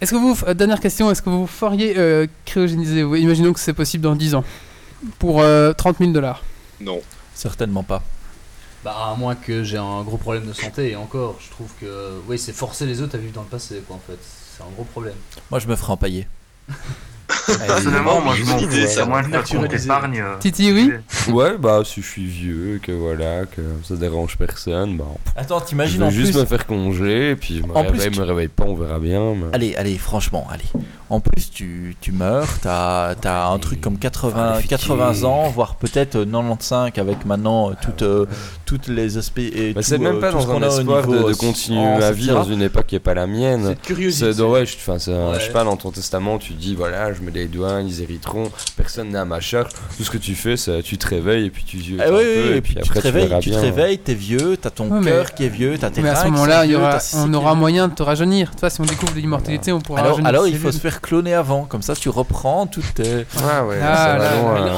S1: Est-ce que vous, euh, dernière question, est-ce que vous feriez euh, cryogéniser? Imaginons que c'est possible dans 10 ans. Pour euh, 30 000 dollars.
S6: Non.
S3: certainement pas.
S4: Bah, à moins que j'ai un gros problème de santé, et encore, je trouve que. Oui, c'est forcer les autres à vivre dans le passé, quoi, en fait. C'est un gros problème.
S3: Moi, je me ferai empailler. [laughs]
S7: Personnellement, moi je m'en fous.
S6: ça.
S7: C'est moins de faire compte
S4: Naturalisé.
S7: épargne. euh,
S1: Titi, oui
S2: Ouais, bah, si je suis vieux, que voilà, que ça dérange personne, bah,
S3: Attends,
S2: je
S3: t'imagines
S2: vais
S3: en
S2: juste
S3: plus.
S2: me faire congeler, et puis je me
S3: En plus,
S2: réveille, me réveille pas, on verra bien.
S3: Allez, allez, franchement, allez. En plus, tu, tu meurs, t'as as un truc comme 80,
S2: Allez,
S3: 80 ans, voire peut-être euh, 95 avec maintenant euh, toutes, euh, toutes les aspects. et
S2: Bah,
S3: tout,
S2: c'est même
S3: euh,
S2: pas dans
S3: qu'on
S2: un espoir de, de
S3: euh,
S2: continuer vivre
S3: etc.
S2: dans une époque qui est pas la mienne.
S4: C'est curiosité.
S2: C'est de- ouais, je- enfin, c'est un-
S4: Ouais.
S2: je sais pas, dans ton testament, tu dis voilà, je mets les doigts, ils hériteront, personne n'est à ma charge. Tout ce que tu fais, c'est tu te réveilles et puis tu yeux
S3: Eh oui, oui, et puis, tu te réveilles,
S2: verras
S3: tu te réveilles, t'es vieux, t'as ton
S1: Ouais, mais-
S3: cœur qui est vieux, t'as tes
S1: Mais à ce moment-là,
S3: vieux,
S1: on aura
S3: vieux.
S1: moyen de te rajeunir. Tu vois, si on découvre l'immortalité, on pourra
S3: Alors,
S1: rajeunir.
S3: alors
S1: ses
S3: il faut se faire cloner avant, comme ça tu reprends toutes tes...
S2: Ouais, ouais,
S1: Ah,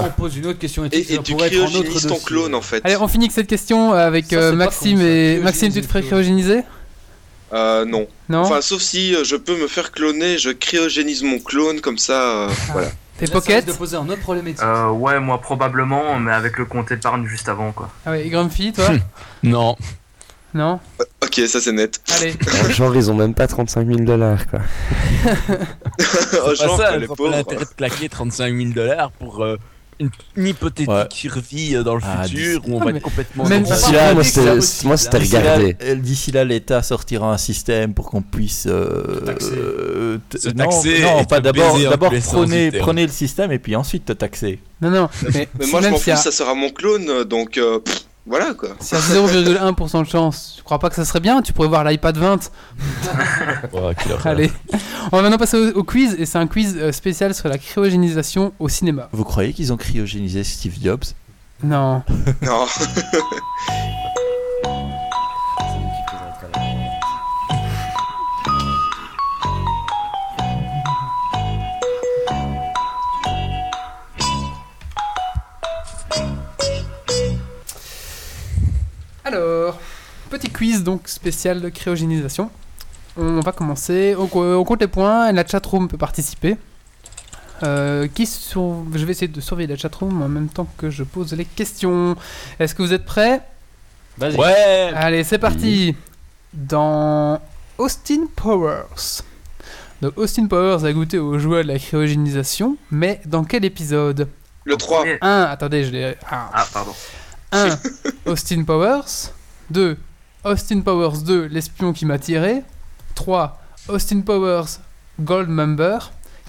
S4: on pose une autre question
S6: Et, et tu cryogénises ton clone en fait.
S1: Allez, on finit avec cette question avec euh, Maxime et Maxime. Tu te ferais cryogéniser
S6: Euh, non.
S1: Non
S6: Enfin, sauf si euh, je peux me faire cloner, je cryogénise mon clone comme ça. euh, voilà.
S1: Tes pockets
S4: de poser un autre problème éthique.
S7: Euh, ouais, moi probablement, mais avec le compte épargne juste avant quoi.
S1: Ah ouais, et Grumpy, toi
S9: Non.
S1: Non
S6: Ok, ça c'est net.
S1: Allez. [laughs]
S2: Genre, ils ont même pas 35 000 dollars, quoi. [laughs]
S6: oh, genre,
S9: pas ça,
S6: les
S9: faut pas
S6: pauvres.
S9: l'intérêt de claquer 35 000 dollars pour euh, une, une hypothétique
S3: Ouais.
S9: survie euh, dans le
S3: Ah,
S9: futur où on va
S1: mais
S9: être complètement
S1: même
S3: D'ici là,
S2: moi, c'était regardé.
S3: D'ici là, l'État sortira un système pour qu'on puisse euh,
S4: taxer.
S3: euh,
S9: Se taxer
S3: non, pas d'abord. prenez, prenez le système et puis ensuite te taxer.
S1: Non, non. Mais,
S6: Mais
S1: si
S6: moi je m'en fous, ça sera mon clone, donc euh, pff, voilà quoi.
S1: A 0,1% de chance, tu crois pas que ça serait bien Tu pourrais voir l'iPad 20. [laughs]
S3: Ouais, quelle horreur.
S1: Allez. On va maintenant passer au, au quiz et c'est un quiz euh, spécial sur la cryogénisation au cinéma.
S3: Vous croyez qu'ils ont cryogénisé Steve Jobs?
S1: Non.
S6: Non. [laughs]
S1: quiz donc spécial de cryogénisation. On va commencer. On, on compte les points. La chatroom peut participer. Euh, qui sur- Je vais essayer de surveiller la chatroom en même temps que je pose les questions. Est-ce que vous êtes prêts?
S4: Vas-y.
S9: Ouais
S1: Allez, c'est parti. Dans Austin Powers. Donc Austin Powers a goûté aux joies de la cryogénisation, mais dans quel épisode?
S6: Le 3.
S1: 1. Attendez, je l'ai. Ah.
S7: Ah, pardon.
S1: 1. [laughs] Austin Powers. 2. Austin Powers 2. L'espion qui m'a tiré. 3. Austin Powers Goldmember.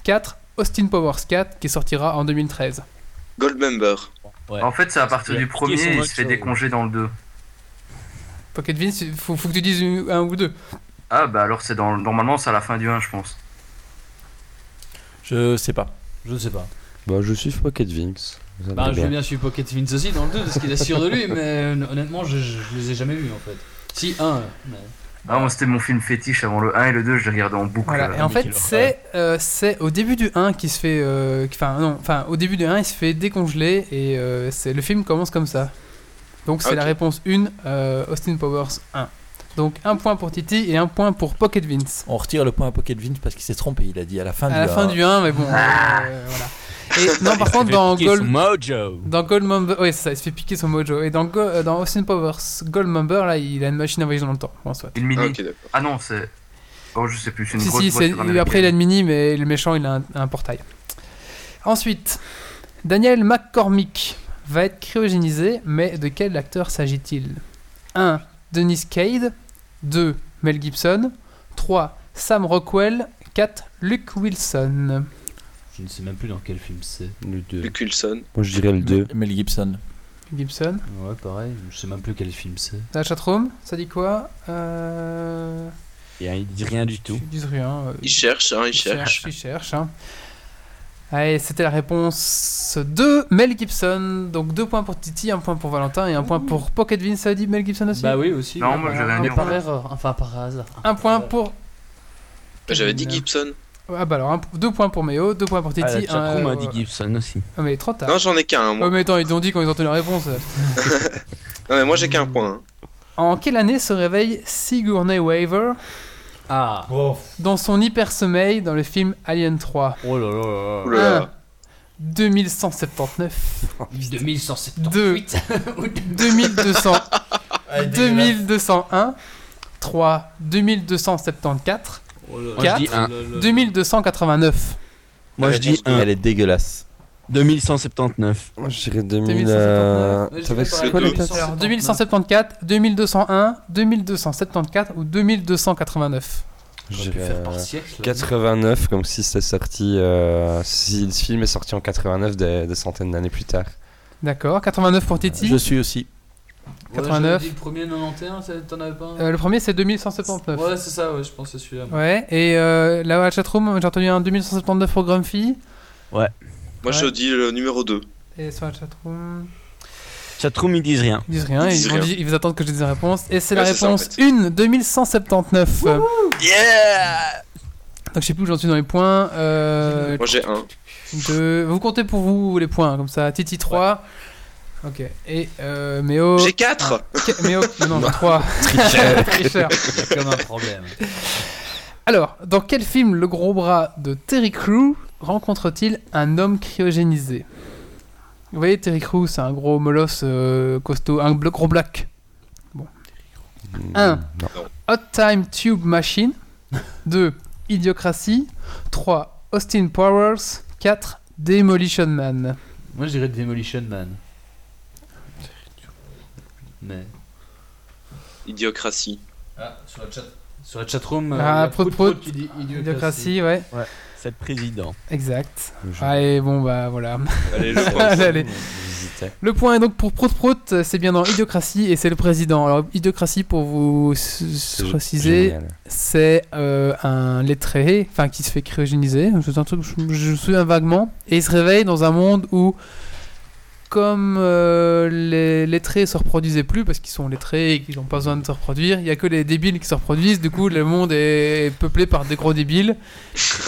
S1: 4. Austin Powers 4 qui sortira en 2013.
S6: Goldmember.
S9: Ouais.
S7: En fait, c'est à partir du premier, il se fait déconger dans le 2.
S1: Pocket Vince, il faut, faut que tu dises une- un ou deux.
S7: Ah, bah alors c'est dans. Normalement, c'est à la fin du 1, je pense.
S3: Je sais pas.
S4: Je ne sais pas.
S2: Bah, je suis Pocket Vince.
S4: Bah, je
S2: bien.
S4: veux bien suivre Pocket Vince aussi dans le 2 parce qu'il est sûr de lui, mais euh, honnêtement, je, je, je les ai jamais vus en fait. Si, un. Mais...
S7: Ah, moi, c'était mon film fétiche avant le 1 et le 2, je les regardais en boucle.
S1: Voilà.
S7: euh,
S1: Et en fait, c'est euh, c'est au début du 1 qui se fait. euh, Enfin, non, enfin, au début du 1, il se fait décongeler et euh, c'est le film commence comme ça. Donc, c'est
S6: Ok.
S1: la réponse 1, euh, Austin Powers 1. Donc, un point pour Titi et un point pour Pocket Vince.
S3: On retire le point à Pocket Vince parce qu'il s'est trompé. Il a dit à la fin
S1: À
S3: du
S1: la fin du 1, mais bon. euh, voilà. Et non, par contre, dans Gold.
S9: mojo
S1: Dans Goldmember, oui, c'est ça, il se fait piquer son mojo. Et dans, Go- euh, dans Austin Powers Goldmember, là, il a une machine à voyager dans le temps. Bon, soit.
S7: Une mini.
S6: Ah, ok, d'accord.
S7: Ah non, c'est. Oh, je sais plus, c'est une
S1: Si,
S7: grosse
S1: si, après il a une mini, mais le méchant il a un, un portail. Ensuite, Daniel McCormick va être cryogénisé, mais de quel acteur s'agit-il? 1. Dennis Quaid 2. Mel Gibson 3. Sam Rockwell 4. Luke Wilson
S4: Je ne sais même plus dans quel film c'est.
S2: Le 2.
S6: Luke Wilson.
S2: Moi, je dirais le 2.
S3: Mel Gibson.
S1: Gibson
S4: Ouais, pareil, je sais même plus quel film c'est.
S1: La chatroom, ça dit quoi euh...
S9: Et il dit rien du tout.
S1: Ils disent rien. euh,
S6: Il cherche, hein, il
S1: Il
S6: cherche.
S1: il cherche. hein. Allez, c'était la réponse de Mel Gibson. Donc deux points pour Titi, un point pour Valentin et un point pour Pocket Vince. Ça a dit Mel Gibson aussi
S4: Bah oui, aussi.
S7: Non, moi,
S4: bah,
S7: j'avais un nom.
S4: par erreur, enfin par hasard.
S1: Un point pour.
S6: J'avais dit Gibson.
S1: Ah bah alors, un- deux points pour Méo, deux points pour Titi.
S9: Ah,
S1: un-
S9: a dit Gibson aussi.
S1: Ah, mais trop tard.
S6: Non, j'en ai qu'un,
S1: Oh,
S6: moi.
S1: mais attends, ils ont dit quand ils ont tenu la réponse. [laughs]
S6: Non, mais moi j'ai qu'un point. hein.
S1: En quelle année se réveille Sigourney Weaver?
S4: Ah
S1: dans son hyper sommeil dans le film Alien 3
S4: Oh là là là là.
S6: là
S1: Un.
S6: là.
S1: 2179
S4: 2178
S1: 2200 2201 3 2274
S4: Oh là là.
S9: Moi, je dis
S1: Quatre.
S9: un.
S1: 2289
S9: Moi je dis 1.
S3: Elle est dégueulasse.
S9: 2179.
S2: Moi, je dirais 2000.
S1: 2179.
S2: euh,
S4: Ouais,
S2: quoi
S6: le
S2: les
S6: deux.
S2: dates
S1: Alors 2174 2201 2274 ou 2289
S2: Je dirais,
S4: faire par
S2: euh,
S4: siècle. là.
S2: 89, comme si c'était sorti. euh, si le film est sorti en 89, des, des centaines d'années plus tard.
S1: D'accord 89 pour Titi
S3: Je suis aussi.
S4: Ouais,
S1: 89.
S4: j'avais dit le premier 91, ça- t'en avais pas un
S1: Euh, Le premier c'est 2179
S4: Ouais, c'est ça, ouais, je pense que c'est celui-là. moi.
S1: Ouais et euh, là à la chatroom j'ai entendu un 2179 pour Grumpy
S6: Moi
S1: Ouais.
S6: je dis le numéro 2.
S1: et sur la chatroom
S9: Chatroom ils disent rien.
S1: ils disent rien
S6: Ils
S1: ils,
S6: disent rien.
S1: dire- ils vous attendent que je dise la réponse et c'est la
S6: Ouais, c'est ça, en
S1: réponse
S6: fait.
S1: 1 2179
S3: Yeah
S1: donc je sais plus où j'en suis dans les points euh,
S6: Moi j'ai un.
S1: deux- vous comptez pour vous les points comme ça Titi 3 ok et euh, Méo
S6: J'ai 4
S1: Qu- Méo [laughs] non, non 3
S2: Tricheur. [laughs]
S1: Tricheur.
S4: Il y a comme un problème.
S1: Alors, dans quel film le gros bras de Terry Crews rencontre-t-il un homme cryogénisé? Vous voyez, Terry Crews, c'est un gros molosse euh, costaud, un gros black. Bon.
S2: Hmm, 1.
S1: Hot Time Tube Machine. 2. Idiocratie. 3. Austin Powers. 4. Demolition Man.
S4: Moi, je dirais Demolition Man. Mais.
S6: Idiocratie.
S4: Ah, sur la chat. Sur la chatroom, euh,
S1: ah,
S4: il y a
S1: Ah,
S4: Prout
S1: Prout
S4: Prout qui dit idiocratie.
S1: Idiocratie, ouais.
S9: Ouais. 7 présidents.
S1: Exact. Allez, bon, bah voilà.
S6: Allez,
S1: le, point est donc pour Prot Prot, c'est bien dans Idiocratie et c'est le président. Alors, Idiocratie, pour vous préciser, c'est un lettré enfin qui se fait cryogéniser. C'est un truc je, je me souviens vaguement. Et il se réveille dans un monde où comme euh, les lettrés se reproduisaient plus parce qu'ils sont lettrés et qu'ils n'ont pas besoin de se reproduire, il y a que les débiles qui se reproduisent. Du coup, le monde est peuplé par des gros débiles.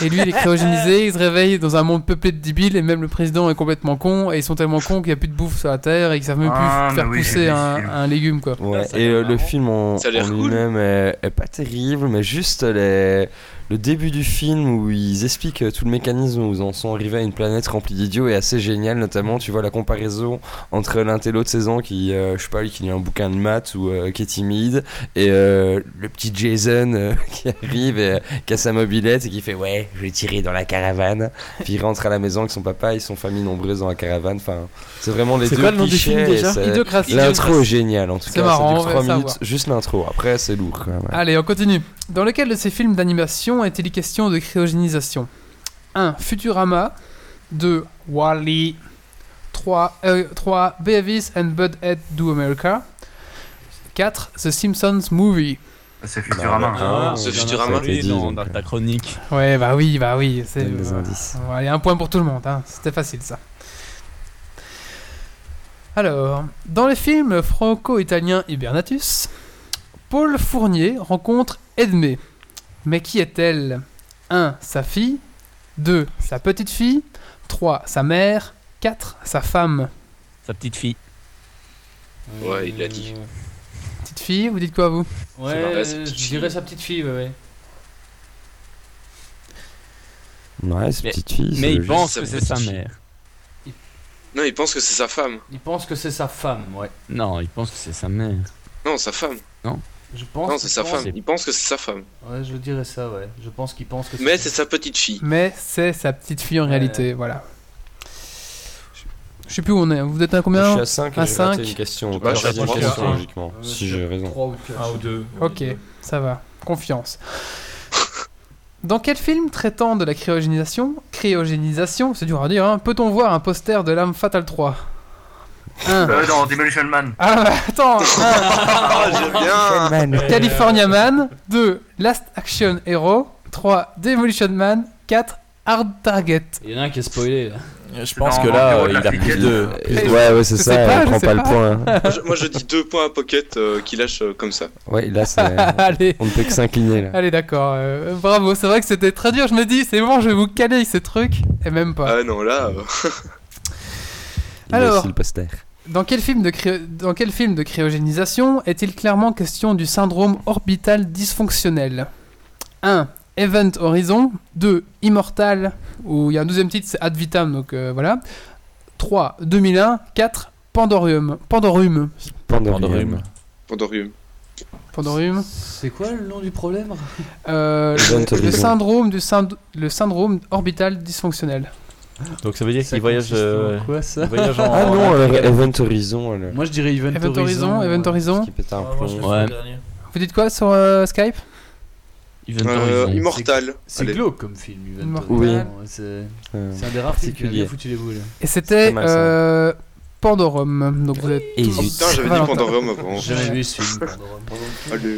S1: Et lui, il est cryogénisé, il se réveille dans un monde peuplé de débiles et même le président est complètement con et ils sont tellement cons qu'il n'y a plus de bouffe sur la terre et qu'ils savent même
S7: Ah,
S1: plus faire
S7: oui, j'ai
S1: pousser un, légume quoi.
S2: Ouais,
S3: ça a
S2: et euh, le film en, en
S6: cool.
S2: lui-même est, est pas terrible, mais juste les, le début du film où ils expliquent euh, tout le mécanisme où ils en sont arrivés à une planète remplie d'idiots est assez génial, notamment tu vois la comparaison entre l'un et l'autre saison qui, euh, je sais pas, lui qui lit un bouquin de maths ou euh, qui est timide, et euh, le petit Jason [laughs] qui arrive et qui a sa mobilette et qui fait ouais, je vais tirer dans la caravane, puis il rentre à la maison avec son papa et son famille nombreuse dans la caravane, enfin c'est vraiment les
S3: C'est
S2: deux
S3: quoi le
S2: clichés c'est-. L'intro est géniale en tout
S1: C'est
S2: cas,
S1: marrant,
S2: dure
S1: va
S2: 3
S1: savoir.
S2: minutes, juste l'intro. Après, c'est lourd quand même. ouais.
S1: Allez, on continue. Dans lequel de ces films d'animation est-il question de cryogénisation? 1. Futurama 2. Wall-E 3. euh, 3. Beavis and Butthead Do America 4. The Simpsons Movie
S7: C'est Futurama.
S2: Ah,
S6: Ce
S2: ça
S6: Futurama.
S2: dit,
S9: dans, dans
S2: euh,
S9: ta chronique.
S1: Ouais, bah oui, bah oui. C'est
S2: des
S1: euh,
S2: indices.
S1: Allez, un point pour tout le monde. hein. C'était facile ça. Alors, dans le film franco-italien Hibernatus, Paul Fournier rencontre Edmé. Mais qui est-elle? 1. Sa fille 2. Sa petite fille 3. Sa mère 4. Sa femme
S9: Sa petite fille.
S6: Ouais, il l'a dit.
S1: Petite fille, vous dites quoi vous?
S4: Ouais, je
S6: fille.
S4: dirais sa petite fille, ouais. ouais.
S2: Ouais, c'est petite fille.
S9: Mais il pense
S6: sa
S9: que c'est sa mère.
S6: Non, il pense que c'est sa femme.
S4: Il pense que c'est sa femme, ouais.
S9: Non, il pense que c'est sa mère.
S6: Non, sa femme.
S4: Je pense.
S6: Non, c'est sa
S4: je pense-
S6: femme. Il pense que c'est sa femme.
S4: Ouais, je dirais ça, ouais. Je pense qu'il pense que
S6: Mais c'est sa petite fille.
S1: Mais c'est sa petite fille en
S4: Ouais.
S1: réalité, voilà. Je sais plus où on est. Vous êtes à
S2: Je
S1: combien
S2: suis à 5
S1: À
S2: et j'ai raté
S1: cinq.
S2: une question.
S6: Bah, je
S2: une question
S6: que-
S2: logiquement. Si
S4: je-
S2: j'ai raison.
S4: trois ou quatre.
S3: Un ou deux.
S1: Ok, ça va. Confiance. Dans quel film traitant de la cryogénisation, cryogénisation, c'est dur à dire, hein, peut-on voir un poster de l'âme fatale 3 1.
S7: Euh, dans Demolition Man.
S1: Ah bah attends
S6: Ah, j'aime bien.
S1: California Man 2. Last Action Hero 3. Demolition Man 4. Hard Target
S4: Il y en a un qui est spoilé là.
S3: Je pense que là, euh, il a plus de.
S1: Eh,
S2: Ouais, ouais, c'est ça,
S1: pas, je
S2: prend pas le point.
S6: Moi, je, moi, je dis deux points à Pocket euh, qui lâche euh, comme ça.
S2: Ouais, là, c'est. [laughs]
S1: Allez,
S2: On ne peut que s'incliner là.
S1: allez d'accord. euh, bravo, c'est vrai que c'était très dur. Je me dis, c'est bon, je vais vous caler avec ces trucs. Et même pas.
S6: Ah non, là. [laughs]
S1: Alors.
S2: aussi le poster.
S1: Dans quel, film de cryo- Dans quel film de cryogénisation est-il clairement question du syndrome orbital dysfonctionnel? 1. Event Horizon 2. Immortal, où il y a un deuxième titre, c'est Ad Vitam, donc euh, voilà. 3. 2001 4. Pandorium. Pandorium.
S2: Pandorium.
S3: Pandorium.
S6: Pandorium.
S1: Pandorium.
S4: C'est quoi le nom du problème?
S1: Euh, le, syndrome du synd- le syndrome orbital dysfonctionnel.
S3: Donc ça veut dire qu'il voyage, euh,
S4: quoi ça
S3: voyage en.
S2: Ah non,
S3: en-
S2: alors Event Horizon. elle-
S4: Moi je dirais Event,
S1: Event Horizon, Event
S4: ouais.
S1: Horizon.
S2: Qui pète un
S3: Ah,
S9: Ouais.
S1: Vous dites quoi sur euh, Skype
S9: Event
S6: Euh,
S9: Horizon.
S6: Immortal.
S4: C'est glauque comme film, Event
S1: Immortal.
S4: Horizon.
S2: Oui.
S4: C'est
S2: Euh,
S4: un des rares films qui a bien foutu les boules.
S1: Et c'était euh, Pandorum. Donc vous êtes
S2: Et
S1: tous-
S2: zut.
S6: Putain, j'avais dit. Pandorium avant.
S4: J'ai jamais vu ce film. Pandorum.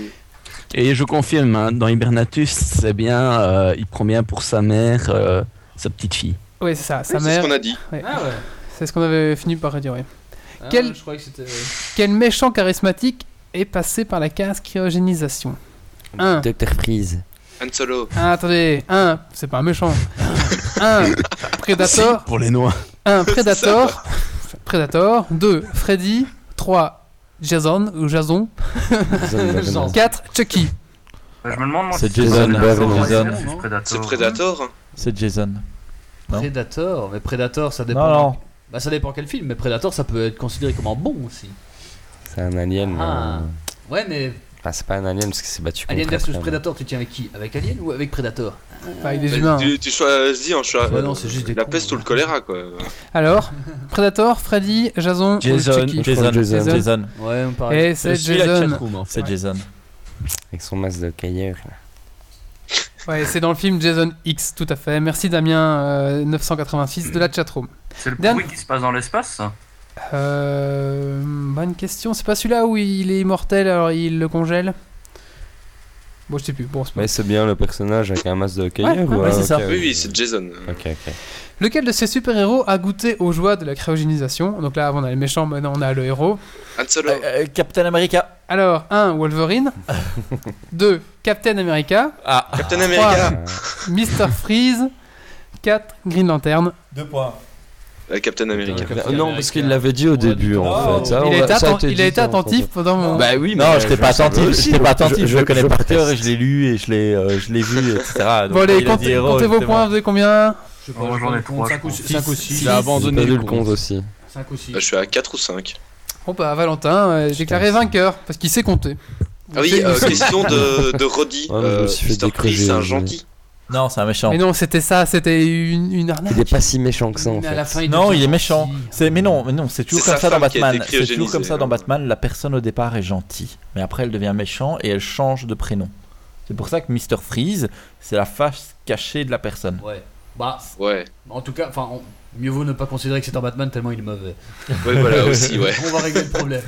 S9: Et je confirme, hein, dans Hibernatus, c'est bien, euh, il prend bien pour sa mère sa petite fille.
S1: Oui, c'est ça, sa
S6: Oui, C'est
S1: mère.
S6: ce qu'on a dit.
S1: ouais.
S4: Ah ouais.
S1: C'est ce qu'on avait fini par dire, oui.
S4: Ah,
S1: Quel-
S4: Je que c'était.
S1: Quel méchant charismatique est passé par la case cryogénisation Un.
S2: Docteur Freeze.
S6: Han Solo.
S1: Ah, attendez, un, c'est pas un méchant. [laughs] un, Predator.
S9: Pour les noix.
S1: Un, [laughs] Predator. Predator. 2. Freddy. 3. Jason ou Jason.
S4: Jason.
S1: 4. Chucky.
S7: Euh, Je me demande, moi,
S3: C'est Jason
S7: ouais,
S3: Jason.
S6: C'est Predator.
S3: C'est Jason. Non.
S4: Predator, mais Predator ça dépend.
S3: Non, non.
S4: Bah ça dépend quel film, mais Predator ça peut être considéré comme un bon aussi.
S2: C'est un alien.
S4: Ah.
S2: euh,
S4: Ouais, mais
S2: Enfin, c'est pas un alien parce qu'il s'est battu contre
S4: Alien versus
S2: après,
S4: Predator, tu tiens avec qui? Avec Alien ou avec Predator?
S1: Enfin, avec des
S6: Bah,
S1: humains. hein.
S6: tu, tu choisis en choix.
S4: Ouais, non, c'est juste des
S6: La
S4: cons,
S6: peste ou le
S4: ouais.
S6: choléra, quoi.
S1: Alors, Predator, Freddy, Jason
S9: Jason.
S1: ou Chucky.
S3: Jason.
S2: Jason.
S3: Jason.
S4: Ouais, on parle.
S1: Et c'est Jason.
S9: fait.
S3: C'est Jason.
S2: Avec son masque de cailleur. là.
S1: Ouais, c'est dans le film Jason X, tout à fait. Merci Damien euh, 986 de la chatroom.
S7: C'est le
S1: Dan-
S7: bruit qui se passe dans l'espace ça?
S1: Euh, bonne question. C'est pas celui-là où il est immortel alors il le congèle? Bon, je sais plus. Bon, pas-
S2: Mais c'est bien le personnage avec un masque de hockey
S1: Ouais, ouais,
S3: ouais, c'est ça.
S2: ok,
S6: Oui, c'est Jason.
S2: Ok, ok.
S1: Lequel de ces super-héros a goûté aux joies de la cryogénisation? Donc là, avant, on a les méchants, maintenant on a le héros.
S6: Han Solo.
S3: Euh, euh, Captain America.
S1: Alors, 1. Wolverine. [laughs] 2. Captain America.
S3: Ah,
S6: Captain America.
S1: Mr. Freeze. 4. Green Lantern.
S3: deux points.
S6: Euh, Captain America.
S2: Euh, Non, parce qu'il l'avait dit au début en
S3: Oh.
S2: fait. Ça,
S1: il
S2: on
S1: a
S2: ça
S1: atten-
S2: été
S1: il a été attentif pendant mon.
S2: Bah oui,
S3: Non,
S2: mais
S3: j'étais
S2: je
S3: pas
S2: savais
S3: attentif, j'étais pas attentif, je, le connais par cœur et je l'ai lu et je l'ai euh, je l'ai vu, etc. Donc,
S1: bon, allez,
S3: a
S1: comptez,
S3: héros,
S1: comptez vos points, vous avez combien
S4: Je sais
S7: Oh,
S4: pas,
S7: j'en ai
S4: je
S7: trois,
S4: 5 ou
S7: je
S4: 6.
S7: crois.
S4: 5 ou 6.
S9: Il a abandonné
S2: J'ai perdu
S9: le compte.
S2: aussi.
S4: 5 ou 6.
S6: Bah, je suis à 4 ou 5.
S1: Bon, bah, Valentin, euh, déclaré vainqueur, parce qu'il sait compter.
S6: Ah oui, euh, question de, de Roddy.
S2: Je
S6: Mr. Freeze, c'est un
S2: je-
S6: gentil.
S3: Non, c'est un méchant.
S1: Mais non, c'était ça, c'était une, une arnaque.
S2: Il est pas si méchant que ça en fait.
S4: fin,
S3: Non, il est méchant. C'est mais non, mais non, c'est toujours comme ça dans Batman. C'est toujours comme ça dans. Batman. La personne au départ est gentille, mais après elle devient méchant et elle change de prénom. C'est pour ça que Mr Freeze, c'est la face cachée de la personne.
S4: Ouais. Bah,
S6: Ouais.
S4: en tout cas, enfin, on- mieux vaut ne pas considérer que c'est un Batman tellement il est mauvais.
S6: Ouais, voilà aussi, ouais. [laughs]
S4: On va régler le problème.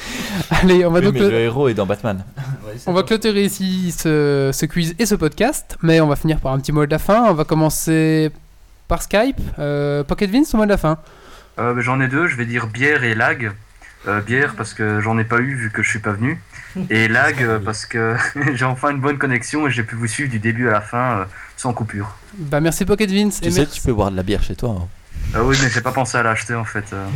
S4: [laughs]
S1: Allez, on va
S3: Oui,
S1: donc
S3: mais
S1: le-
S3: le héros est dans Batman. [laughs]
S4: Ouais,
S1: On va clôturer ici ce, ce quiz et ce podcast, mais on va finir par un petit mot de la fin. On va commencer par Skype. Euh, Pocket Vince, au mot de la fin.
S7: Euh, j'en ai deux, je vais dire bière et lag. Euh, bière parce que j'en ai pas eu vu que je suis pas venu. Et lag euh, parce que j'ai enfin une bonne connexion et j'ai pu vous suivre du début à la fin euh, sans coupure.
S1: Bah, merci Pocket Vince.
S3: Tu
S1: et
S3: sais,
S1: merci,
S3: tu peux boire de la bière chez toi. hein.
S7: Ah oui mais j'ai pas pensé à l'acheter en fait. euh.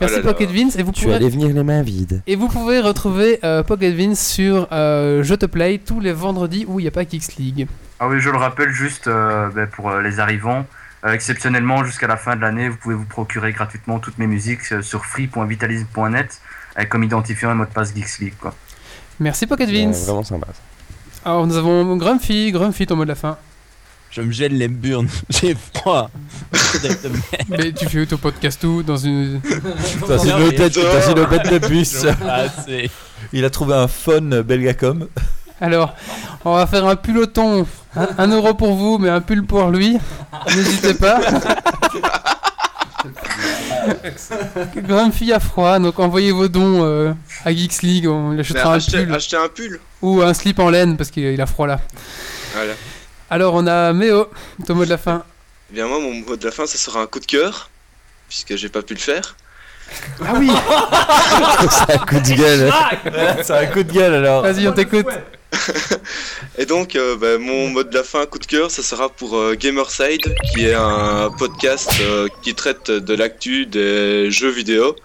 S1: merci
S6: Oh là là.
S1: Pocket Vince. Et vous,
S2: Tu allais venir les mains vides.
S1: et vous pouvez retrouver euh, Pocket Vince sur euh, Je te play tous les vendredis où il n'y a pas Kicks League.
S7: Ah oui je le rappelle juste euh, bah, pour euh, les arrivants. euh, exceptionnellement jusqu'à la fin de l'année vous pouvez vous procurer gratuitement toutes mes musiques sur free.vitalisme.net avec comme identifiant un mot de passe Geeks League quoi.
S1: Merci Pocket
S2: Ouais,
S1: Vince.
S2: Vraiment sympa.
S1: Alors nous avons Grumpy, Grumpy, ton mot de la fin.
S9: Je me gèle les burnes, [laughs] j'ai froid.
S1: Mais tu fais ton podcast où Dans une.
S3: Dans une hôtesse dans une hôtesse de bus.
S9: Ah,
S3: Il a trouvé un phone Belgacom.
S1: Alors, on va faire un puloton. Un, un euro pour vous, mais un pull pour lui. N'hésitez pas. Grumpy a froid, donc envoyez vos dons euh, à Geeks League. On lui achètera un
S6: achetez,
S1: pull
S6: achetez un pull.
S1: ou un slip en laine parce qu'il il a froid là.
S6: Voilà.
S1: Alors, on a Méo, ton mot de la fin.
S6: Eh bien, moi, mon mot de la fin, ça sera un coup de cœur. Puisque j'ai pas pu le faire.
S1: Ah oui, [laughs]
S2: C'est un coup de gueule.
S3: c'est un coup de gueule alors.
S1: vas-y, on t'écoute. [laughs]
S6: Et donc, euh, bah, mon mot de la fin, coup de cœur, ça sera pour euh, Gamerside, qui est un podcast euh, qui traite de l'actu des jeux vidéo,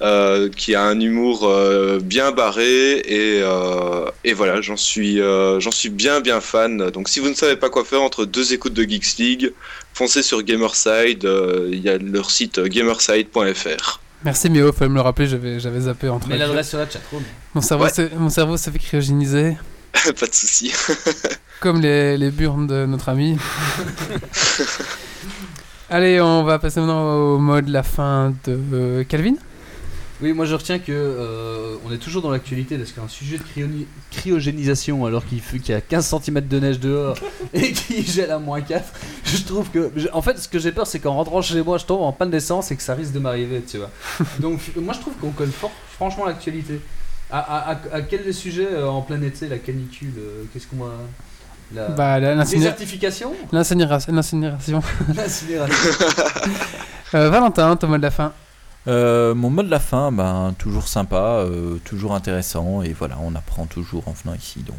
S6: euh, qui a un humour euh, bien barré et, euh, et voilà, j'en suis, euh, j'en suis bien bien fan. Donc, si vous ne savez pas quoi faire entre deux écoutes de Geeks League, foncez sur Gamerside. euh, Il y a leur site euh, gamerside.fr.
S1: Merci Méo, fallait me le rappeler, j'avais j'avais zappé entre les-
S4: l'adresse sur la chatroom.
S1: Mon cerveau,
S6: Ouais.
S1: s'est- mon cerveau s'est fait cryogéniser. [laughs]
S6: pas de souci. [laughs]
S1: Comme les, les burnes de notre ami. [laughs] Allez, on va passer maintenant au mode la fin de Calvin.
S4: Oui, moi je retiens que euh, on est toujours dans l'actualité parce qu'un sujet de cryogénisation alors qu'il qu'il y a 15 cm de neige dehors [laughs] et qu'il gèle à moins 4, je trouve que. En fait, ce que j'ai peur, c'est qu'en rentrant chez moi, je tombe en panne d'essence et que ça risque de m'arriver, tu vois. [laughs] Donc, moi je trouve qu'on connaît fort, franchement l'actualité. À, à, à- à quel sujet euh, en plein été, la canicule euh, Qu'est-ce qu'on va. La
S1: Bah, l'incinération. l'incinération. [laughs]
S4: L'incinération.
S1: Euh, Valentin, mot de la fin.
S3: Euh, mon mot de la fin, ben toujours sympa, euh, toujours intéressant et voilà, on apprend toujours en venant ici donc.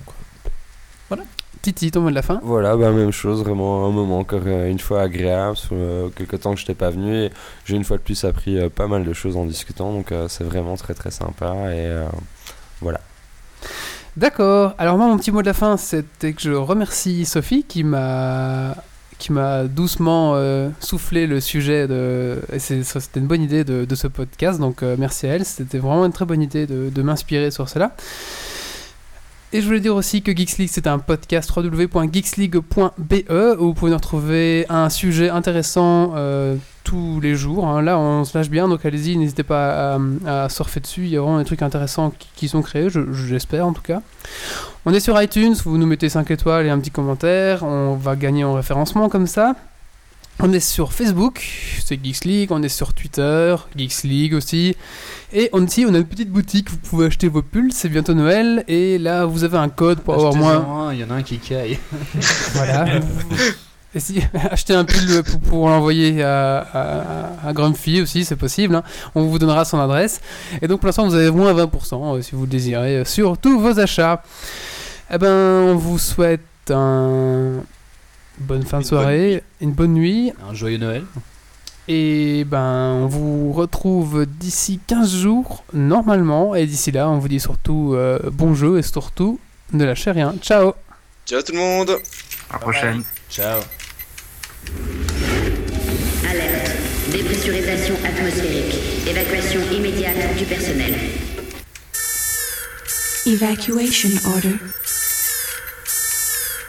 S1: Titi, ton mot de la fin?
S2: Voilà, bah, même chose, vraiment un moment encore euh, une fois agréable. Fait quelques temps que je n'étais pas venu et j'ai une fois de plus appris euh, pas mal de choses en discutant, donc euh, c'est vraiment très très sympa. Et euh, voilà.
S1: D'accord. Alors moi, mon petit mot de la fin, c'était que je remercie Sophie qui m'a qui m'a doucement euh, soufflé le sujet de c'était une bonne idée de, de ce podcast. Donc euh, merci à elle. C'était vraiment une très bonne idée de, de m'inspirer sur cela et je voulais dire aussi que Geeks League c'est un podcast www.geeksleague.be où vous pouvez nous retrouver un sujet intéressant euh, tous les jours. hein. Là, on se lâche bien, donc allez-y, n'hésitez pas à, surfer dessus. Il y a vraiment des trucs intéressants qui, sont créés, je- j'espère en tout cas. On est sur iTunes, vous nous mettez 5 étoiles et un petit commentaire, on va gagner en référencement comme ça. On est sur Facebook, c'est Geeks League, on est sur Twitter, Geeks League aussi. Et on, aussi, on a une petite boutique, vous pouvez acheter vos pulls, c'est bientôt Noël. Et là, vous avez un code pour avoir moins.
S4: Il y en a un qui caille. [laughs]
S1: Voilà. Et si, [laughs] acheter un pull pour, pour l'envoyer à, à, à Grumpy aussi, c'est possible. hein. On vous donnera son adresse. Et donc pour l'instant, vous avez moins 20% euh, si vous le désirez euh, sur tous vos achats. Eh ben, on vous souhaite un bonne fin de soirée, une bonne nuit.
S4: Un joyeux Noël.
S1: Et ben, on vous retrouve d'ici 15 jours, normalement. Et d'ici là, on vous dit surtout euh, bon jeu et surtout ne lâchez rien. Ciao
S6: Ciao tout le monde
S7: À la prochaine.
S3: Ciao.
S8: Alerte. Dépressurisation atmosphérique. Évacuation immédiate du personnel.
S10: Evacuation order.